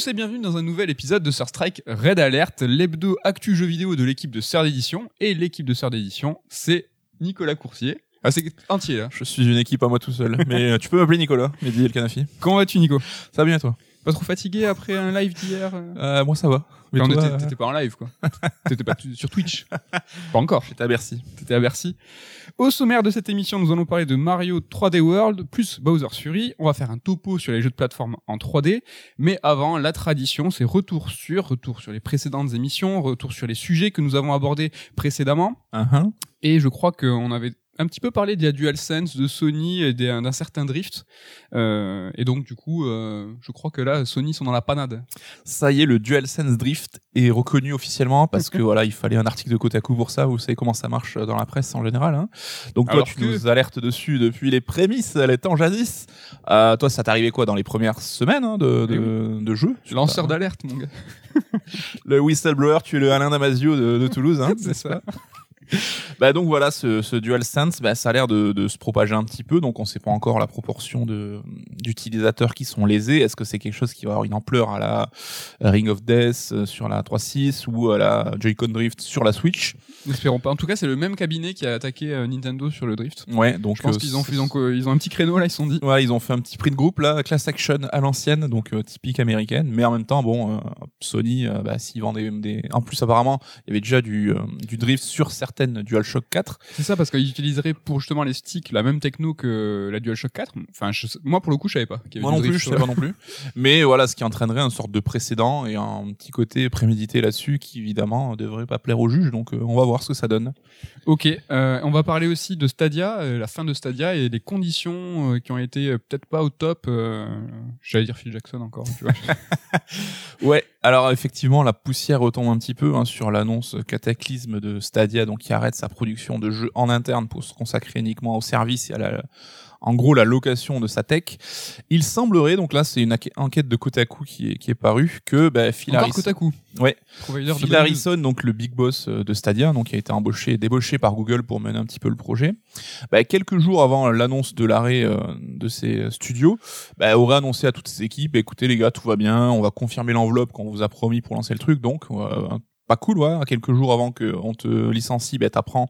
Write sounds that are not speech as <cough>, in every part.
tous et bienvenue dans un nouvel épisode de Sir Strike Red Alert, l'hebdo actu jeu vidéo de l'équipe de Sœur d'édition. Et l'équipe de Sœur d'édition, c'est Nicolas Coursier. Ah, c'est entier là. Je suis une équipe à moi tout seul. Mais euh, tu peux m'appeler Nicolas, Mehdi El Kanafi. Comment vas-tu, Nico? Ça va bien toi? Pas trop fatigué après un live d'hier euh? Euh, Moi ça va. Mais Enfin, toi, euh, T'étais pas en live, quoi. T'étais pas sur Twitch. Pas encore. J'étais à Bercy. T'étais à Bercy. Au sommaire de cette émission, nous allons parler de Mario 3D World plus Bowser's Fury. On va faire un topo sur les jeux de plateforme en 3D. Mais avant, la tradition, c'est retour sur, retour sur les précédentes émissions, retour sur les sujets que nous avons abordés précédemment. Uh-huh. Et je crois qu'on avait un petit peu parlé de la DualSense, de Sony et d'un certain drift. Euh, et donc, du coup, euh, je crois que là, Sony sont dans la panade. Ça y est, le DualSense Drift est reconnu officiellement parce <laughs> que voilà, il fallait un article de Kotaku pour ça. Vous savez comment ça marche dans la presse en général. Hein. Donc toi, Alors tu que- nous alertes dessus depuis les prémices, les temps jadis. Euh, toi, ça arrivé quoi dans les premières semaines hein, de, Eh de, de jeu? Lanceur d'alerte, mon gars. <laughs> Le whistleblower, tu es le Alain Damasio de, de Toulouse. Hein, <laughs> C'est ça. <laughs> Bah donc voilà, ce, ce DualSense, bah, ça a l'air de, de se propager un petit peu, donc on sait pas encore la proportion de d'utilisateurs qui sont lésés. Est-ce que c'est quelque chose qui va avoir une ampleur à la Ring of Death euh, sur la 3.6 ou à la Joy-Con Drift sur la Switch? N'espérons pas. En tout cas, c'est le même cabinet qui a attaqué euh, Nintendo sur le drift. Ouais, donc Je pense euh, qu'ils ont, ils ont, ils ont un petit créneau là, ils se sont dit. Ouais, ils ont fait un petit prix de groupe là, class action à l'ancienne, donc euh, typique américaine, mais en même temps, bon, euh, Sony, bah, s'ils vendent des, en plus apparemment, il y avait déjà du du drift sur certaines DualShock 4. C'est ça, parce qu'ils utiliseraient pour justement les sticks la même techno que la DualShock 4. Enfin, je moi pour le coup, je savais pas. qu'il y avait Moi non plus, je sur- pas non plus. Mais voilà, ce qui entraînerait une sorte de précédent et un petit côté prémédité là-dessus qui évidemment devrait pas plaire aux juges. Donc euh, on va voir ce que ça donne. Ok, euh, on va parler aussi de Stadia, euh, la fin de Stadia et les conditions qui ont été peut-être pas au top. J'allais dire Phil Jackson encore. Tu vois. <laughs> <laughs> Ouais. Alors effectivement, la poussière retombe un petit peu hein, sur l'annonce cataclysme de Stadia, donc qui arrête sa production de jeux en interne pour se consacrer uniquement au service et à la en gros la location de sa tech. Il semblerait, donc là c'est une enquête- de Kotaku qui est, qui est parue, que bah, Phil Encore Harrison- Kotaku. Ouais. Phil Harrison, donc le big boss euh, de Stadia, donc qui a été embauché, débauché par Google pour mener un petit peu le projet. Bah, quelques jours avant l'annonce de l'arrêt euh, de ses studios, bah, aurait annoncé à toutes ses équipes "Écoutez les gars, tout va bien, on va confirmer l'enveloppe qu'on vous a promis pour lancer le truc." Donc euh, pas cool, ouais. Quelques jours avant que on te licencie, bah, t'apprends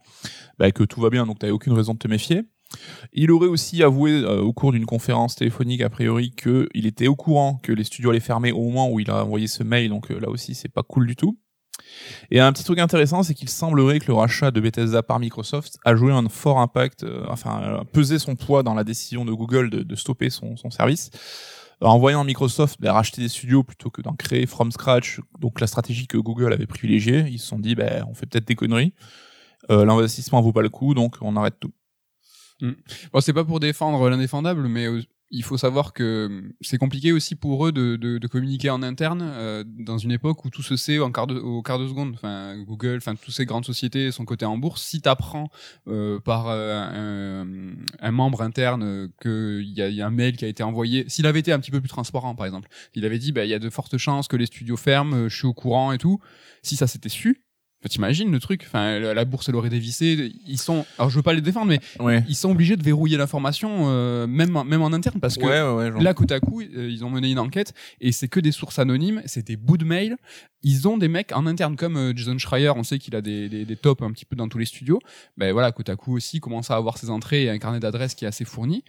bah, que tout va bien, donc t'avais aucune raison de te méfier. Il aurait aussi avoué euh, au cours d'une conférence téléphonique a priori que il était au courant que les studios allaient fermer au moment où il a envoyé ce mail, donc euh, là aussi c'est pas cool du tout. Et un petit truc intéressant, c'est qu'il semblerait que le rachat de Bethesda par Microsoft a joué un fort impact, euh, enfin euh, pesé son poids dans la décision de Google de, stopper son, son service. En voyant Microsoft bah, racheter des studios plutôt que d'en créer from scratch, donc la stratégie que Google avait privilégiée, ils se sont dit, bah, on fait peut-être des conneries. Euh, L'investissement vaut pas le coup, donc on arrête tout. Bon, c'est pas pour défendre l'indéfendable, mais euh, il faut savoir que euh, c'est compliqué aussi pour eux de, de, de communiquer en interne euh, dans une époque où tout se sait en quart de, au quart de seconde. Enfin, Google, enfin, toutes ces grandes sociétés sont cotées en bourse. Si t'apprends euh, par euh, un, un membre interne euh, qu'il y a, y a un mail qui a été envoyé, s'il avait été un petit peu plus transparent, par exemple, il avait dit, bah, y a de fortes chances que les studios ferment, je suis au courant et tout. Si ça s'était su, T'imagines le truc, enfin la, bourse elle aurait dévissé. Ils sont, alors je veux pas les défendre, mais Ouais. ils sont obligés de verrouiller l'information, euh, même en- même en interne, parce que ouais, ouais, là, coup à coup, euh, ils ont mené une enquête et c'est que des sources anonymes, c'est des bouts de mail. Ils ont des mecs en interne comme euh, Jason Schreier, on sait qu'il a des, des, des tops un petit peu dans tous les studios. Ben voilà, Kotaku aussi commence à avoir ses entrées et un carnet d'adresses qui est assez fourni.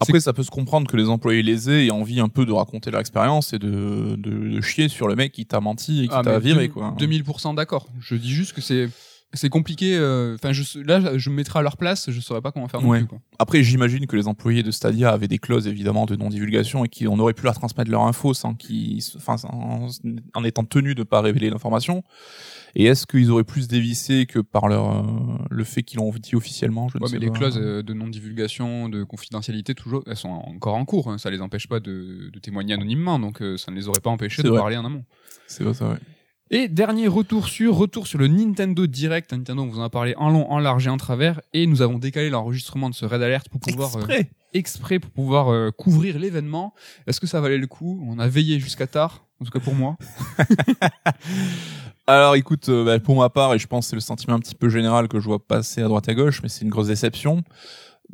Après, ça peut se comprendre que les employés lésés aient envie un peu de raconter leur expérience et de, de, de chier sur le mec qui t'a menti et qui Ah, t'a mais viré, deux- quoi. 2000% d'accord. Je dis juste que c'est c'est compliqué. euh, Enfin, je là, je me mettrai à leur place, je saurais pas comment faire non Ouais. plus. Quoi. Après, j'imagine que les employés de Stadia avaient des clauses évidemment de non-divulgation et qu'on aurait pu leur transmettre leur info sans qu'ils, enfin, en, en étant tenus de pas révéler l'information. Et est-ce qu'ils auraient plus dévissé que par leur euh, le fait qu'ils l'ont dit officiellement Je ne Ouais, sais mais les pas. clauses euh, de non-divulgation, de confidentialité, toujours, elles sont encore en cours. Hein. Ça les empêche pas de, de témoigner anonymement, donc euh, ça ne les aurait pas empêchés de vrai. parler en amont. C'est vrai, c'est vrai. Et dernier retour sur, retour sur le Nintendo Direct. Nintendo, on vous en a parlé en long, en large et en travers. Et nous avons décalé l'enregistrement de ce Red Alert pour pouvoir, euh, Exprès. exprès pour pouvoir euh, couvrir l'événement. Est-ce que ça valait le coup? On a veillé jusqu'à tard, en tout cas pour moi. <laughs> Alors écoute, euh, bah, pour ma part, et je pense que c'est le sentiment un petit peu général que je vois passer à droite à gauche, mais c'est une grosse déception.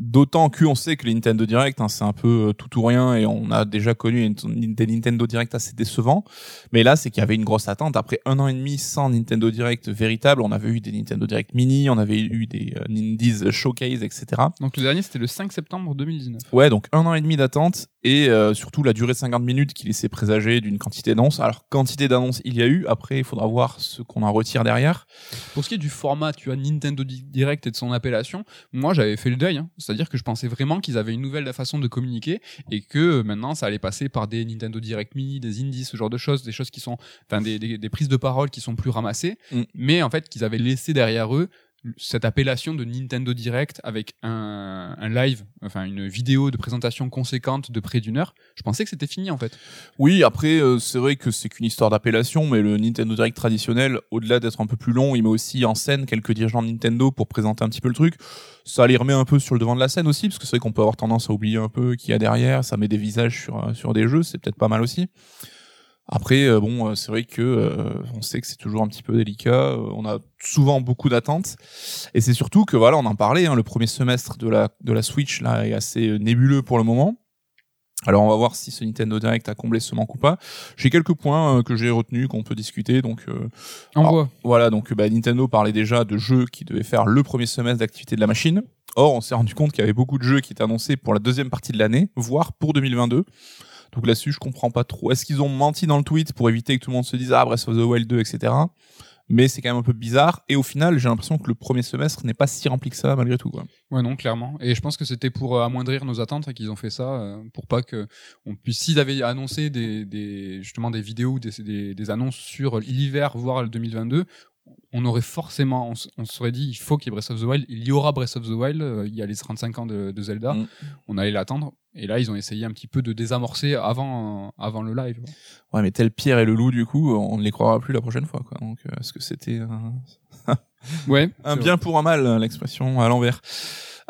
D'autant qu'on sait que les Nintendo Direct, hein, c'est un peu euh, tout ou rien, et on a déjà connu une- des Nintendo Direct assez décevants. Mais là, c'est qu'il y avait une grosse attente. Après un an et demi sans Nintendo Direct véritable, on avait eu des Nintendo Direct Mini, on avait eu des euh, Nindies Showcase, etc. Donc le dernier c'était le 5 septembre 2019. Ouais, donc un an et demi d'attente et euh, surtout la durée de 50 minutes qui laissait présager d'une quantité d'annonces. Alors quantité d'annonces il y a eu, après il faudra voir ce qu'on en retire derrière. Pour ce qui est du format, tu vois, Nintendo Di- Direct et de son appellation, moi j'avais fait le deuil. hein. C'est-à-dire que je pensais vraiment qu'ils avaient une nouvelle façon de communiquer et que euh, maintenant ça allait passer par des Nintendo Direct Mini, des Indies, ce genre de choses, des choses qui sont, enfin des, des, des prises de parole qui sont plus ramassées, Mm. mais en fait qu'ils avaient laissé derrière eux cette appellation de Nintendo Direct avec un, live, enfin une vidéo de présentation conséquente de près d'une heure. Je pensais que c'était fini en fait. Oui, après euh, c'est vrai que c'est qu'une histoire d'appellation, mais le Nintendo Direct traditionnel, au-delà d'être un peu plus long, il met aussi en scène quelques dirigeants de Nintendo pour présenter un petit peu le truc. Ça les remet un peu sur le devant de la scène aussi, parce que c'est vrai qu'on peut avoir tendance à oublier un peu qui y a derrière. Ça met des visages sur euh, sur des jeux, c'est peut-être pas mal aussi. Après, euh, bon, euh, c'est vrai que euh, on sait que c'est toujours un petit peu délicat. euh, on a souvent beaucoup d'attentes, et c'est surtout que voilà, on en parlait. Hein, le premier semestre de la de la Switch là est assez nébuleux pour le moment. Alors on va voir si ce Nintendo Direct a comblé ce manque ou pas. J'ai quelques points euh, que j'ai retenus qu'on peut discuter. Donc euh, Alors, voit. voilà, donc bah, Nintendo parlait déjà de jeux qui devaient faire le premier semestre d'activité de la machine. Or, on s'est rendu compte qu'il y avait beaucoup de jeux qui étaient annoncés pour la deuxième partie de l'année, voire pour 2022. Donc là-dessus, je comprends pas trop. Est-ce qu'ils ont menti dans le tweet pour éviter que tout le monde se dise ah Breath of the Wild 2, etc. Mais c'est quand même un peu bizarre. Et au final, j'ai l'impression que le premier semestre n'est pas si rempli que ça malgré tout. Quoi. Ouais, non, clairement. Et je pense que c'était pour euh, amoindrir nos attentes et qu'ils ont fait ça, euh, pour pas que on puisse. S'ils avaient annoncé des, justement des vidéos, des, des annonces sur l'hiver, voire le 2022, on aurait forcément, on, se serait dit, il faut qu'il y ait Breath of the Wild. Il y aura Breath of the Wild. euh, il y a les 35 ans de, de Zelda. Mm. On allait l'attendre. Et là, ils ont essayé un petit peu de désamorcer avant, euh, avant le live. Ouais, mais tel Pierre et le loup, du coup, on ne les croira plus la prochaine fois. Quoi. Donc, euh, est-ce que c'était un, <laughs> Ouais. Un bien pour un mal, l'expression à l'envers.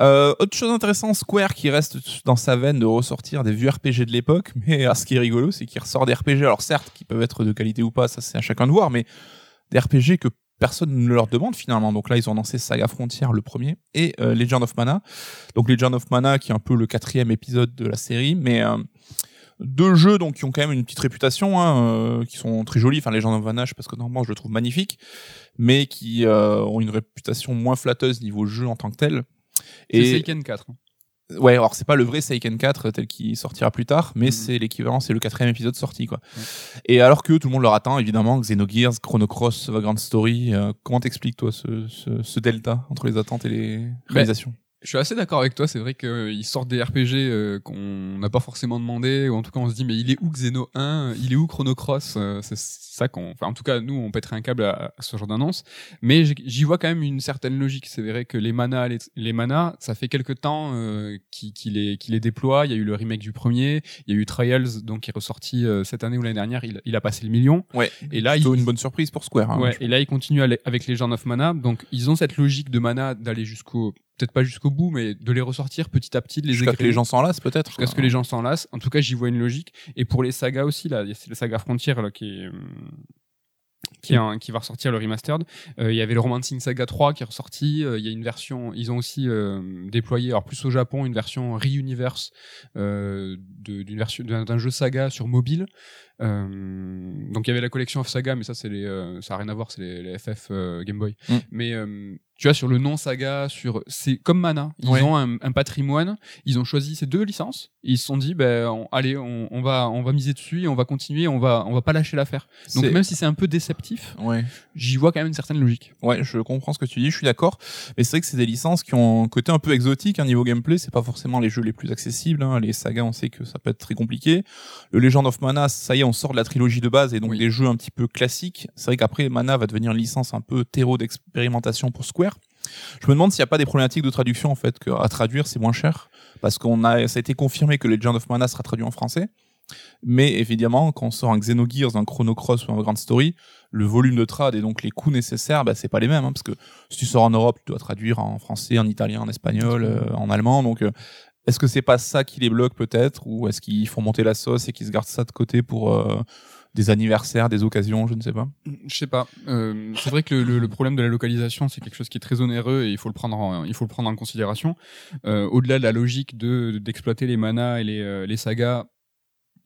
Euh, autre chose intéressante, Square qui reste dans sa veine de ressortir des vieux RPG de l'époque, mais <laughs> ah, ce qui est rigolo, c'est qu'il ressort des RPG, alors certes, qui peuvent être de qualité ou pas, ça c'est à chacun de voir, mais des RPG que personne ne leur demande finalement. Donc là, ils ont lancé Saga Frontier, le premier, et euh, Legend of Mana. Donc Legend of Mana, qui est un peu le quatrième épisode de la série, mais euh, deux jeux donc qui ont quand même une petite réputation, hein, euh, qui sont très jolis. Enfin, Legend of Mana, je sais pas ce que normalement je le trouve magnifique, mais qui ont une réputation moins flatteuse niveau jeu en tant que tel. C'est Et Seiken 4. Ouais, alors c'est pas le vrai Seiken 4 tel qu'il sortira plus tard, mais Mhm. c'est l'équivalent, c'est le quatrième épisode sorti quoi. Et alors que tout le monde leur attend évidemment Xenogears, Chrono Cross, Vagrant Story, euh, comment t'expliques toi ce, ce, ce delta entre les attentes et les réalisations? Je suis assez d'accord avec toi, c'est vrai qu'ils sortent des RPG euh, qu'on n'a pas forcément demandé, ou en tout cas on se dit mais il est où Xeno 1, il est où Chrono Cross, Euh, c'est ça qu'on... Enfin en tout cas nous on pèterait un câble à, à ce genre d'annonce, mais j'y vois quand même une certaine logique, c'est vrai que les manas, les, les manas, ça fait quelque temps euh, qu'ils les, les déploient, il y a eu le remake du premier, il y a eu Trials donc qui est ressorti euh, cette année ou l'année dernière, il, il a passé le million, Ouais. et là Plutôt il, une bonne surprise pour Square. hein, Ouais, et là ils continuent avec les Legend of Mana, donc ils ont cette logique de mana d'aller jusqu'au, peut-être pas jusqu'au bout, mais de les ressortir petit à petit, de les Jusqu'à que les gens s'en lassent peut-être. jusqu'à ce que les gens s'en lassent. En tout cas, j'y vois une logique. Et pour les sagas aussi, là, a la saga Frontier là, qui est, hum, qui, est un- qui va ressortir le remastered. Euh, Il y avait le Romancing Saga 3 qui est ressorti. Euh, Il y a une version, ils ont aussi euh, déployé, alors plus au Japon, une version Re-Universe de- d'une version d'un d'un jeu saga sur mobile. Euh, donc il y avait la collection of Saga, mais ça c'est les, euh, ça a rien à voir, c'est les, les FF euh, Game Boy. Mm. Mais tu vois sur le non Saga, sur c'est comme Mana, ils Ouais. ont un, un patrimoine, ils ont choisi ces deux licences, et ils se sont dit ben allez on, on va on va miser dessus et on va continuer, on va on va pas lâcher l'affaire. Donc même si c'est un peu déceptif, Ouais. j'y vois quand même une certaine logique. Ouais, je comprends ce que tu dis, je suis d'accord. Mais c'est vrai que c'est des licences qui ont un côté un peu exotique, un niveau gameplay, c'est pas forcément les jeux les plus accessibles. hein. Les sagas, on sait que ça peut être très compliqué. Le Legend of Mana, ça y est, on sort de la trilogie de base et donc Oui. des jeux un petit peu classiques. C'est vrai qu'après, Mana va devenir une licence un peu terreau d'expérimentation pour Square. Je me demande s'il n'y a pas des problématiques de traduction en fait, que à traduire c'est moins cher, parce qu'on a, ça a été confirmé que Legend of Mana sera traduit en français. Mais évidemment, quand on sort un Xenogears, un Chrono Cross ou un Grand Story, le volume de trad et donc les coûts nécessaires, bah, c'est pas les mêmes, hein, parce que si tu sors en Europe, tu dois traduire en français, en italien, en espagnol, euh, en allemand. Donc, euh, Est-ce que c'est pas ça qui les bloque peut-être, ou est-ce qu'ils font monter la sauce et qu'ils se gardent ça de côté pour euh, des anniversaires, des occasions, je ne sais pas. Je sais pas. Euh, c'est vrai que le, problème de la localisation, c'est quelque chose qui est très onéreux et il faut le prendre en, il faut le prendre en considération. Euh, Au-delà de la logique de d'exploiter les manas et les, les sagas,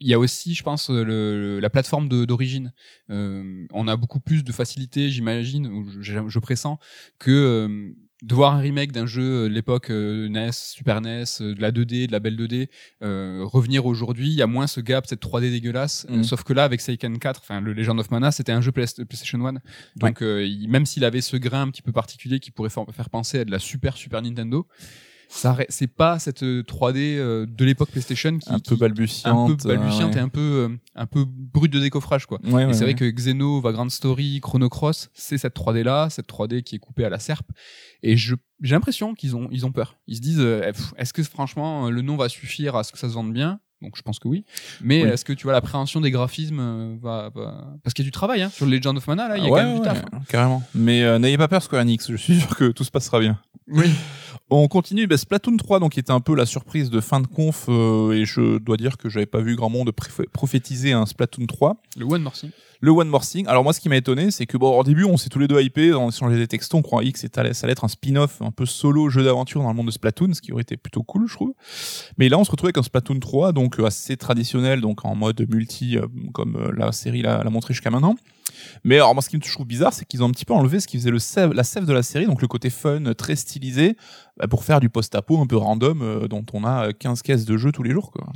il y a aussi, je pense, la plateforme d'origine. On a beaucoup plus de facilité, j'imagine, je, je, pressens, que de voir un remake d'un jeu de l'époque euh, NES, Super NES, euh, de la 2D, de la belle 2D, euh, revenir aujourd'hui, il y a moins ce gap, cette 3D dégueulasse. Mm. sauf que là, avec Seiken 4, enfin le Legend of Mana, c'était un jeu PlayStation 1. Donc même s'il avait ce grain un petit peu particulier qui pourrait faire penser à de la super Super Nintendo, ça c'est pas cette 3D euh, euh, de l'époque PlayStation qui un peu balbutiante, un peu balbutiante et un peu euh, un peu brute de décoffrage quoi. Ouais, c'est vrai que Xeno, Vagrant Story, Chrono Cross, c'est cette 3D là, cette 3D qui est coupée à la serpe et je j'ai l'impression qu'ils ont ils ont peur. Ils se disent est-ce que franchement le nom va suffire à ce que ça se vende bien? Donc je pense que oui. Mais est-ce que tu vois l'appréhension des graphismes va, parce qu'il y a du travail hein, sur le Legend of Mana là, il y a quand même du taf. Hein. Carrément. Mais n'ayez pas peur Square Enix, je suis sûr que tout se passera bien. Oui. On continue, bah, Splatoon 3, donc qui était un peu la surprise de fin de conf, euh, et je dois dire que j'avais pas vu grand monde prophétiser un Splatoon 3. Le One More Thing. Le One More Thing. Alors moi, ce qui m'a étonné, c'est que bon, au début, on s'est tous les deux hypés, on échangeait des textos, on croyait que ça allait être un spin-off, un peu solo jeu d'aventure dans le monde de Splatoon, ce qui aurait été plutôt cool, je trouve. Mais là, on se retrouvait avec un Splatoon 3, donc euh, assez traditionnel, donc en mode multi, euh, comme la série l'a montré jusqu'à maintenant. Mais alors moi ce qui me trouve bizarre, c'est qu'ils ont un petit peu enlevé ce qui faisait le la sève de la série, donc le côté fun, très stylisé, bah, pour faire du post-apo un peu random euh, dont on a 15 caisses de jeux tous les jours. Quoi.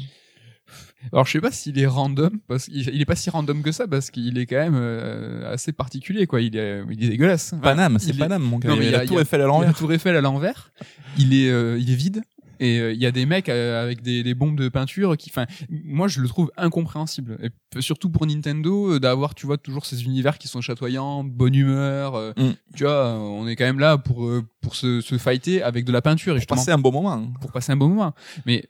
Alors je sais pas s'il est random parce qu'il est pas si random que ça parce qu'il est quand même euh, assez particulier quoi. Il est, il est dégueulasse. Paname, c'est Paname mon gars. il, y a, la Tour Eiffel à l'envers. La Tour Eiffel à l'envers. Il est, euh, il est vide. Et euh, il y a des mecs euh, avec des, des, bombes de peinture qui, enfin, moi je le trouve incompréhensible. Et surtout pour Nintendo euh, d'avoir, tu vois, toujours ces univers qui sont chatoyants, bonne humeur. Mm. Tu vois, on est quand même là pour pour se, se fighter avec de la peinture et pour passer un bon moment. Pour passer un bon moment. Mais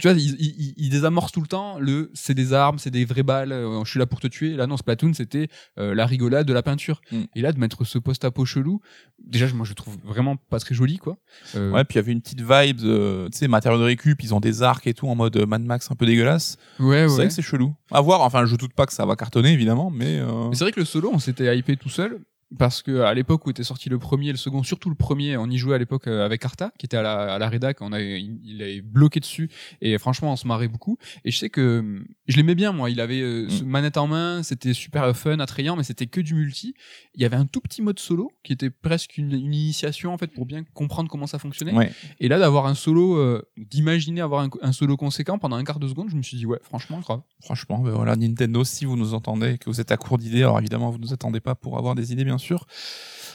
tu vois, ils, ils, ils, désamorcent tout le temps le c'est des armes, c'est des vraies balles, euh, je suis là pour te tuer. Là, non, Splatoon, c'était euh, la rigolade de la peinture. Mm. Et là, de mettre ce post-apo chelou, déjà, moi, je trouve vraiment pas très joli, quoi. Euh... Ouais, puis il y avait une petite vibe, tu sais, matériaux de récup, ils ont des arcs et tout en mode Mad Max un peu dégueulasse. Ouais, ouais. C'est vrai que c'est chelou. À voir, enfin, je doute pas que ça va cartonner, évidemment, mais. Euh, mais c'est vrai que le solo, on s'était hypé tout seul parce que à l'époque où était sorti le premier et le second, surtout le premier, on y jouait à l'époque euh, avec Arta, qui était à la, à la rédac, on a, il, avait bloqué dessus, et franchement, on se marrait beaucoup. Et je sais que je l'aimais bien, moi. Il avait euh, mm. manette en main, c'était super fun, attrayant, mais c'était que du multi. Il y avait un tout petit mode solo qui était presque une, une initiation en fait pour bien comprendre comment ça fonctionnait. Et là, d'avoir un solo, euh, d'imaginer avoir un, un, solo conséquent pendant un quart de seconde, je me suis dit ouais, franchement, grave. Franchement, ben voilà, Nintendo, si vous nous entendez, que vous êtes à court d'idées, alors évidemment, vous nous attendez pas pour avoir des idées, bien sûr.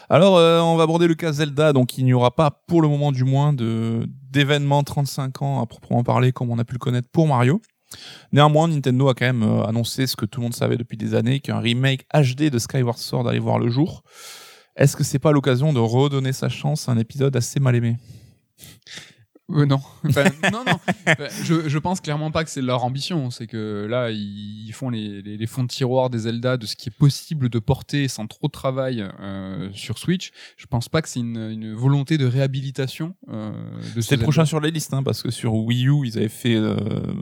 Alors, euh, on va aborder le cas Zelda, donc il n'y aura pas, pour le moment du moins, de d'événements 35 ans à proprement parler, comme on a pu le connaître pour Mario. Néanmoins, Nintendo a quand même euh, annoncé ce que tout le monde savait depuis des années, qu'un remake HD de Skyward Sword allait voir le jour. Est-ce que c'est pas l'occasion de redonner sa chance à un épisode assez mal aimé? Euh, non, <laughs> non, non. je, je pense clairement pas que c'est leur ambition. C'est que là, ils font les, les, les, fonds de tiroir des Zelda de ce qui est possible de porter sans trop de travail euh, sur Switch. Je pense pas que c'est une, une, volonté de réhabilitation. Euh, de C'était le prochain sur la liste, hein, parce que sur Wii U, ils avaient fait euh,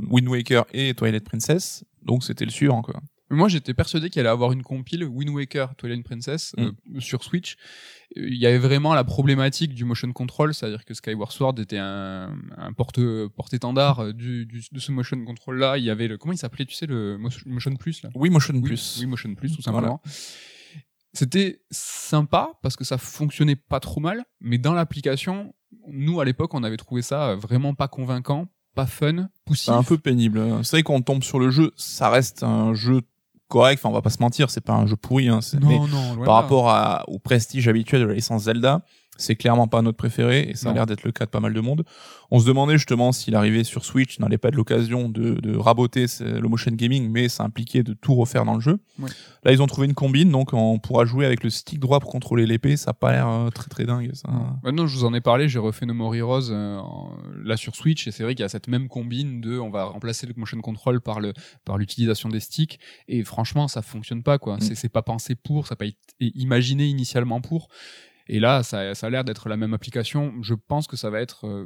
Wind Waker et Twilight Princess, donc c'était le suivant, quoi. Moi, j'étais persuadé qu'il allait avoir une compile Wind Waker, Twilight Princess euh, mm. sur Switch. Il y avait vraiment la problématique du motion control, c'est-à-dire que Skyward Sword était un, un porte porte-étendard euh, du, du, de ce motion control là. Il y avait le comment il s'appelait, tu sais, le Motion Plus là? Oui, Motion Plus. Oui, Motion Plus, tout simplement. C'était sympa parce que ça fonctionnait pas trop mal, mais dans l'application, nous à l'époque, on avait trouvé ça vraiment pas convaincant, pas fun, poussif. C'est un peu pénible. C'est vrai qu'on tombe sur le jeu, ça reste un jeu correct. Enfin, on va pas se mentir, c'est pas un jeu pourri. Hein, non, non, par rapport à, au prestige habituel de la licence Zelda, c'est clairement pas notre préféré et ça a l'air d'être le cas de pas mal de monde. On se demandait justement s'il arrivait sur Switch n'allait pas être l'occasion de, de raboter le motion gaming, mais ça impliquait de tout refaire dans le jeu. Là, ils ont trouvé une combine, donc on pourra jouer avec le stick droit pour contrôler l'épée. Ça a pas l'air euh, très très dingue. Ça. Maintenant, je vous en ai parlé, j'ai refait No More Heroes euh, là sur Switch et c'est vrai qu'il y a cette même combine de on va remplacer le motion control par le par l'utilisation des sticks et franchement, ça fonctionne pas quoi. Mm. C'est pas pensé pour, ça n'a pas été imaginé initialement pour. Et là, ça, ça a l'air d'être la même application. Je pense que ça va être, euh,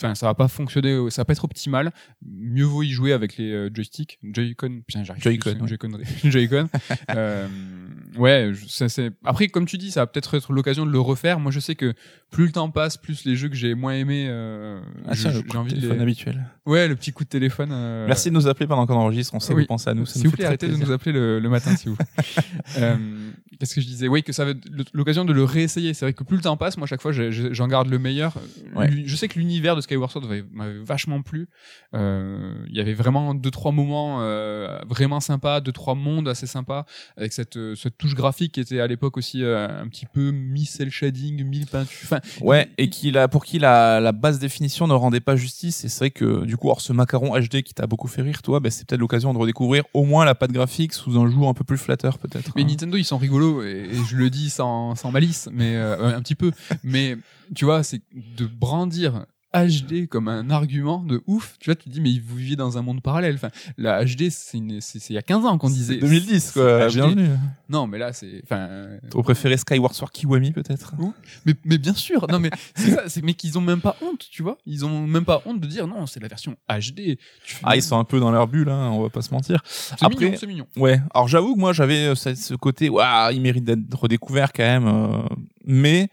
enfin, ça va pas fonctionner, ça va pas être optimal. Mieux vaut y jouer avec les euh, joysticks, Joy-Con. Putain, j'arrive. Joy-Con. Joy-Con. <laughs> Joy-Con. <laughs> euh, ouais, ça, c'est. Après, comme tu dis, ça va peut-être être l'occasion de le refaire. Moi, je sais que plus le temps passe, plus les jeux que j'ai moins aimés, euh, Ah, je- tiens, le j'ai envie de téléphone les. habituel. Ouais, le petit coup de téléphone. euh, Merci de nous appeler pendant qu'on enregistre. On sait que oui. vous pensez à nous. S'il vous plaît, arrêtez de nous appeler le, le matin, s'il vous plaît. <laughs> euh, Qu'est-ce que je disais? Oui, que ça va être l'occasion de le réessayer. C'est vrai que plus le temps passe, moi, à chaque fois, j'en garde le meilleur. Ouais. Je sais que l'univers de Skyward Sword m'avait- vachement plu. Euh, Il y avait vraiment deux, trois moments euh, vraiment sympas, deux, trois mondes assez sympas, avec cette, euh, cette touche graphique qui était à l'époque aussi euh, un petit peu mi-cel shading, mi-peinture. Enfin, Ouais, et qu'il a, pour qui la, la basse définition ne rendait pas justice. Et c'est vrai que, du coup, alors ce macaron HD qui t'a beaucoup fait rire, toi, ben, c'est peut-être l'occasion de redécouvrir au moins la patte graphique sous un jour un peu plus flatteur, peut-être. Mais hein. Nintendo, ils sont et, je le dis sans, sans malice, mais euh, un petit peu. Mais tu vois, c'est de brandir HD comme un argument de ouf. Tu vois, tu te dis, mais vous viviez dans un monde parallèle. Enfin, la HD, c'est il y a 15 ans qu'on disait. 2010, quoi. HD. Bienvenue. Non, mais là, c'est. Enfin. T'aurais préféré Skyward Sword Kiwami, peut-être? Mais, mais bien sûr, non, mais <laughs> c'est ça, c'est- mais qu'ils ont même pas honte, tu vois. Ils ont même pas honte de dire non, c'est la version HD. Tu Ah, ils sont un peu dans leur bulle, hein, on va pas se mentir. C'est mignon, c'est mignon. Ouais, alors j'avoue que moi j'avais euh, ce, ce côté, waouh, il mérite d'être redécouvert quand même, euh, mais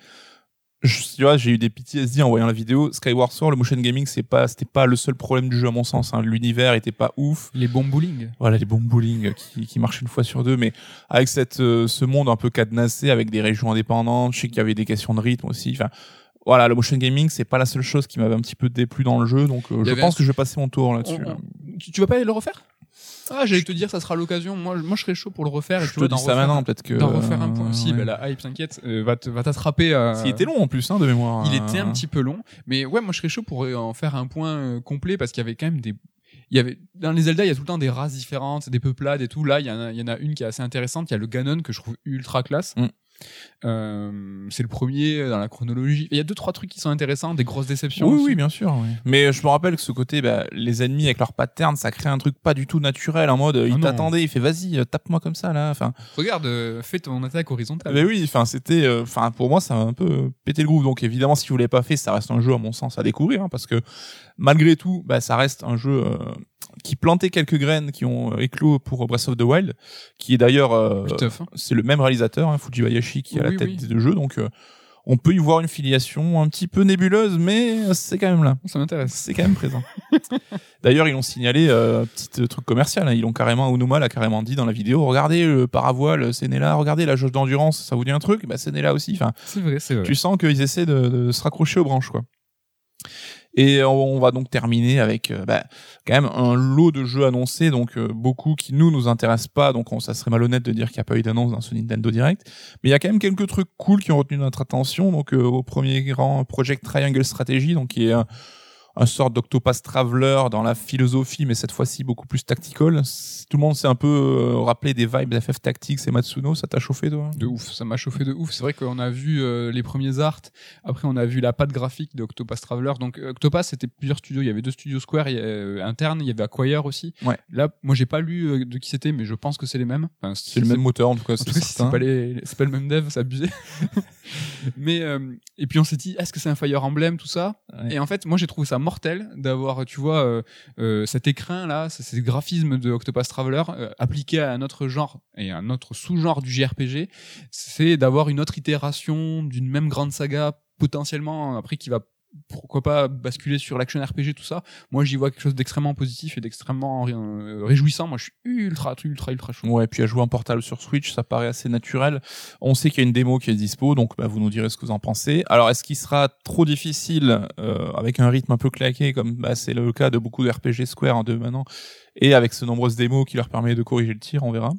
je, tu vois, j'ai eu des PTSD en voyant la vidéo. Skyward Sword, le motion gaming, c'est pas, c'était pas le seul problème du jeu à mon sens. Hein. L'univers était pas ouf. Les bons bowling. Voilà, les bons bowling qui, qui marchent une fois sur deux, mais avec cette, euh, ce monde un peu cadenassé, avec des régions indépendantes, je sais qu'il y avait des questions de rythme aussi. Enfin, voilà, le motion gaming, c'est pas la seule chose qui m'avait un petit peu déplu dans le jeu, donc euh, je pense un- que je vais passer mon tour là-dessus. On- tu vas pas aller le refaire? Ah, j'allais te dire, ça sera l'occasion. Moi, moi, je serais chaud pour le refaire. et Je tu te vois, dis ça maintenant, peut-être que. D'en refaire un point. euh, Si, ouais. bah, la hype, t'inquiète, euh, va t'attraper. à- Il était long en plus, hein, de mémoire. Il euh. était un petit peu long, mais ouais, moi je serais chaud pour en faire un point euh, complet parce qu'il y avait quand même des. Il y avait dans les Zelda, il y a tout le temps des races différentes, des peuplades et tout. Là, il y en a, il y en a une qui est assez intéressante. Il y a le Ganon que je trouve ultra classe. Mm. Euh, c'est le premier dans la chronologie. Il y a deux trois trucs qui sont intéressants, des grosses déceptions. Oui, aussi. oui, bien sûr. oui. Mais je me rappelle que ce côté, bah, les ennemis avec leurs patterns, ça crée un truc pas du tout naturel. En mode, il non. t'attendait, il fait vas-y, euh, tape-moi comme ça là. Enfin, Regarde, euh, fais ton attaque horizontale. mais oui, enfin, c'était, euh, enfin, pour moi, ça a un peu pété le groove. Donc évidemment, si vous l'avez pas fait, ça reste un jeu à mon sens à découvrir, hein, parce que malgré tout, bah, ça reste un jeu qui plantait quelques graines qui ont euh, éclos pour Breath of the Wild, qui est d'ailleurs, euh, hein. c'est le même réalisateur, hein, Fujibayashi, qui est à la tête oui. des deux jeux, donc. euh, on peut y voir une filiation un petit peu nébuleuse, mais c'est quand même là. Ça m'intéresse. C'est quand même présent. <laughs> D'ailleurs, ils l'ont signalé, euh, petit truc commercial. hein. Ils l'ont carrément, Unuma l'a carrément dit dans la vidéo. Regardez le paravoile, c'est né là. Regardez la jauge d'endurance, ça vous dit un truc? Bah, c'est né là aussi. Enfin, C'est vrai, c'est vrai. tu sens qu'ils essaient de, de se raccrocher aux branches, quoi. Et on, va donc terminer avec euh, bah, quand même un lot de jeux annoncés, donc euh, beaucoup qui nous nous intéressent pas, donc on, ça serait malhonnête de dire qu'il n'y a pas eu d'annonce dans ce Nintendo Direct. Mais il y a quand même quelques trucs cool qui ont retenu notre attention. Donc euh, au premier rang, Project Triangle Strategy, donc qui est un, sort d'Octopath Traveler dans la philosophie, mais cette fois-ci beaucoup plus tactical. Tout le monde s'est un peu euh, rappelé des vibes d'FF Tactics et Matsuno. Ça t'a chauffé, toi? De ouf, ça m'a chauffé de ouf. C'est vrai qu'on a vu euh, les premiers arts, après on a vu la patte graphique de Octopus Traveler. Donc euh, Octopus c'était plusieurs studios, il y avait deux studios Square il y internes, il y avait Acquire aussi. Ouais. Là, moi j'ai pas lu de qui c'était, mais je pense que c'est les mêmes. Enfin, C'est le même moteur, en tout cas, c'est si pas les, c'est pas le même dev, c'est abusé. <laughs> mais euh, et puis on s'est dit, est-ce que c'est un Fire Emblem tout ça? Ouais. Et en fait, moi j'ai trouvé ça mortel d'avoir, tu vois, euh, euh, cet écrin là, ces graphismes de Octopus Traveler euh, appliqués à un autre genre et un autre sous-genre du JRPG, c'est d'avoir une autre itération d'une même grande saga potentiellement après qui va pourquoi pas basculer sur l'action RPG tout ça moi j'y vois quelque chose d'extrêmement positif et d'extrêmement euh, réjouissant moi je suis ultra ultra ultra chaud Ouais, puis à jouer en portable sur Switch, ça paraît assez naturel. On sait qu'il y a une démo qui est dispo, donc bah, vous nous direz ce que vous en pensez. Alors, est-ce qu'il sera trop difficile euh, avec un rythme un peu claqué, comme bah, c'est le cas de beaucoup de RPG Square hein, de maintenant, et avec ce nombreuses démos qui leur permet de corriger le tir, on verra.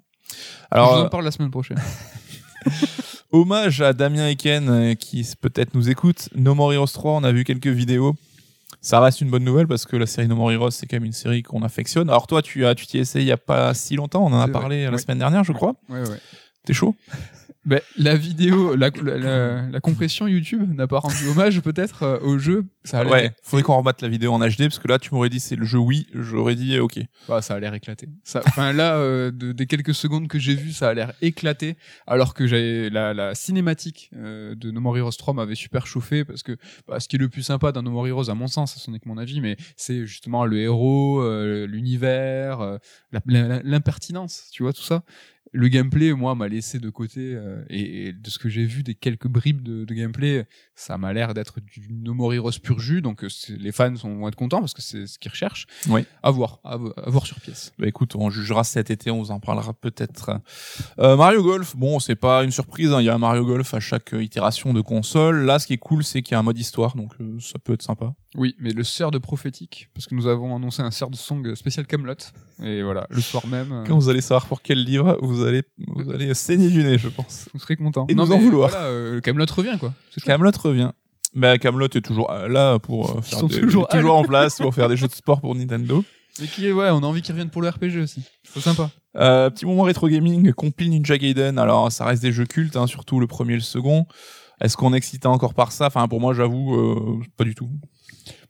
alors je vous en parle la semaine prochaine <laughs> hommage à Damien Eken euh, qui peut-être nous écoute. No More Heroes 3, on a vu quelques vidéos. Ça reste une bonne nouvelle parce que la série No More Heroes, c'est quand même une série qu'on affectionne. Alors toi, tu as, tu t'y essayé il y a pas si longtemps, on en a parlé vrai, la oui. semaine dernière, je crois. ouais, ouais. T'es chaud? Ben, la vidéo, la, la, la- la compression YouTube n'a pas rendu hommage peut-être euh, au jeu. Ça a l'air, Ouais, faudrait qu'on remette la vidéo en HD parce que là, tu m'aurais dit c'est le jeu oui, j'aurais dit ok. Bah, ça a l'air éclaté. Ça, enfin là, euh, de- des quelques secondes que j'ai vu, ça a l'air éclaté. Alors que j'avais la, la cinématique euh, de No More Heroes 3 m'avait super chauffé parce que bah, ce qui est le plus sympa dans No More Heroes, à mon sens, ce n'est que mon avis, mais c'est justement le héros, euh, l'univers, euh, la- la- l'impertinence, tu vois tout ça. Le gameplay, moi, m'a laissé de côté euh, et, et de ce que j'ai vu des quelques bribes de, de gameplay, ça m'a l'air d'être du No More Heroes pur jus. Donc euh, les fans sont, vont être contents parce que c'est ce qu'ils recherchent. Oui. À voir, à, vo- à voir sur pièce. Bah écoute, on jugera cet été, on vous en parlera peut-être. Euh, Mario Golf, bon, c'est pas une surprise, hein, il y a un Mario Golf à chaque euh, itération de console. Là, ce qui est cool, c'est qu'il y a un mode histoire, donc euh, ça peut être sympa. Oui, mais le sœur de prophétique, parce que nous avons annoncé un sœur de song spécial Camelot. Et voilà, le soir même, Quand vous allez savoir pour quel livre, vous allez, vous allez saigner du nez, je pense. vous serez content. Et nous en vouloir. Voilà, euh, Camelot revient quoi. Camelot revient. Bah Camelot est toujours euh, là pour euh, faire des- toujours toujours, en place pour faire des jeux de sport pour Nintendo. Mais qui est, ouais, on a envie qu'il revienne pour le RPG aussi. C'est sympa. Euh, petit moment rétro gaming, compile Ninja Gaiden. Alors ça reste des jeux cultes, hein, surtout le premier et le second. Est-ce qu'on est excité encore par ça? Enfin pour moi j'avoue euh, pas du tout.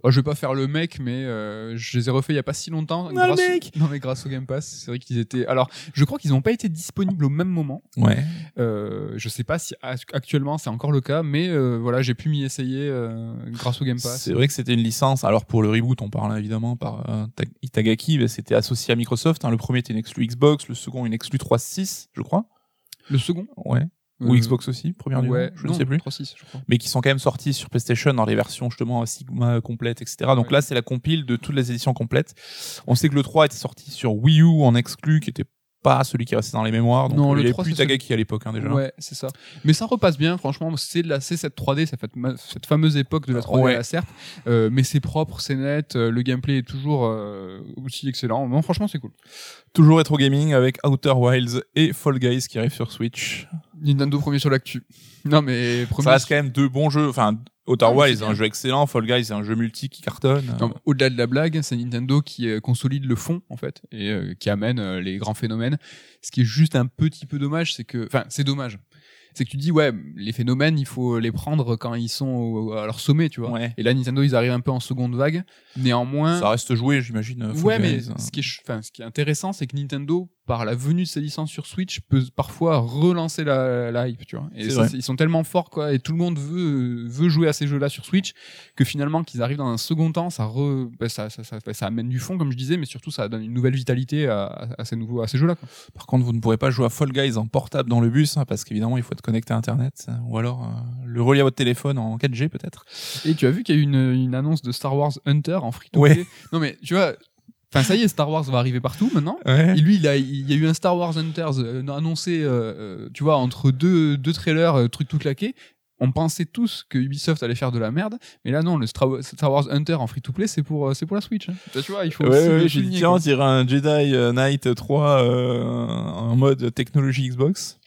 Bon, je vais pas faire le mec, mais euh, je les ai refaits il y a pas si longtemps. Grâce, mec Non, mais grâce au Game Pass, c'est vrai qu'ils étaient. Alors, je crois qu'ils n'ont pas été disponibles au même moment. Ouais. Euh, je sais pas si actuellement c'est encore le cas, mais euh, voilà, j'ai pu m'y essayer grâce au Game Pass. C'est vrai que c'était une licence. Alors pour le reboot, on parle évidemment par Ta- Itagaki, mais c'était associé à Microsoft. hein. Le premier était une exclu Xbox, le second une exclu 3.6, je crois. Le second? Ouais. Ou Euh, Xbox aussi, première du Ouais, nom, je non, ne sais plus. 3.6, je crois. Mais qui sont quand même sortis sur PlayStation dans les versions justement Sigma complètes, etc. Donc Ouais. là, c'est la compile de toutes les éditions complètes. On sait que le 3 était sorti sur Wii U en exclu, qui était pas celui qui restait dans les mémoires. Donc Non, le il y avait 3, plus c'est Itagaki à l'époque hein, déjà. Ouais, c'est ça. Mais ça repasse bien, franchement. C'est de la, cette 3D, ça fait ma- cette fameuse époque de la 3D, Ouais. là, certes. Euh, mais c'est propre, c'est net. euh, le gameplay est toujours euh, aussi excellent. Non, franchement, c'est cool. Toujours rétro gaming avec Outer Wilds et Fall Guys qui arrivent sur Switch. Nintendo premier sur l'actu. Non, mais premier. Ça reste quand même deux bons jeux. Enfin, Outer Ah, mais Wilds, c'est un jeu excellent. Fall Guys, c'est un jeu multi qui cartonne. Non, Au-delà de la blague, c'est Nintendo qui euh, consolide le fond en fait et euh, qui amène euh, les grands phénomènes. Ce qui est juste un petit peu dommage, c'est que, enfin, c'est dommage. C'est que tu dis ouais, les phénomènes, il faut les prendre quand ils sont au- à leur sommet, tu vois. Ouais. Et là, Nintendo, ils arrivent un peu en seconde vague. Néanmoins, Ça reste joué, j'imagine. Fall ouais, mais Guys. ce qui est, ch- enfin, ce qui est intéressant, c'est que Nintendo, par la venue de ses licences sur Switch, peut parfois relancer la, la hype, tu vois. Et ça, ils sont tellement forts, quoi, et tout le monde veut, veut jouer à ces jeux-là sur Switch, que finalement, qu'ils arrivent dans un second temps, ça, re, bah, ça, ça, ça, ça amène du fond, comme je disais, mais surtout, ça donne une nouvelle vitalité à, à, à ces nouveaux, à ces jeux-là. Par contre, vous ne pourrez pas jouer à Fall Guys en portable dans le bus, hein, parce qu'évidemment, il faut être connecté à Internet, hein, ou alors euh, le relier à votre téléphone en 4G peut-être. Et tu as vu qu'il y a eu une, une annonce de Star Wars Hunter en free to Ouais. play? Non, mais tu vois, enfin, ça y est, Star Wars va arriver partout maintenant. Ouais. Et lui, il, a, il y a eu un Star Wars Hunters euh, annoncé, euh, euh, tu vois, entre deux, deux trailers, euh, truc tout claqué. On pensait tous que Ubisoft allait faire de la merde, mais là non, le Star Wa- Star Wars Hunter en free-to-play, c'est pour, euh, c'est pour la Switch. hein. Tu vois, il faut Ouais, aussi ouais, j'ai dit, tiens, on dirait un Jedi Knight 3 euh, en mode technologie Xbox.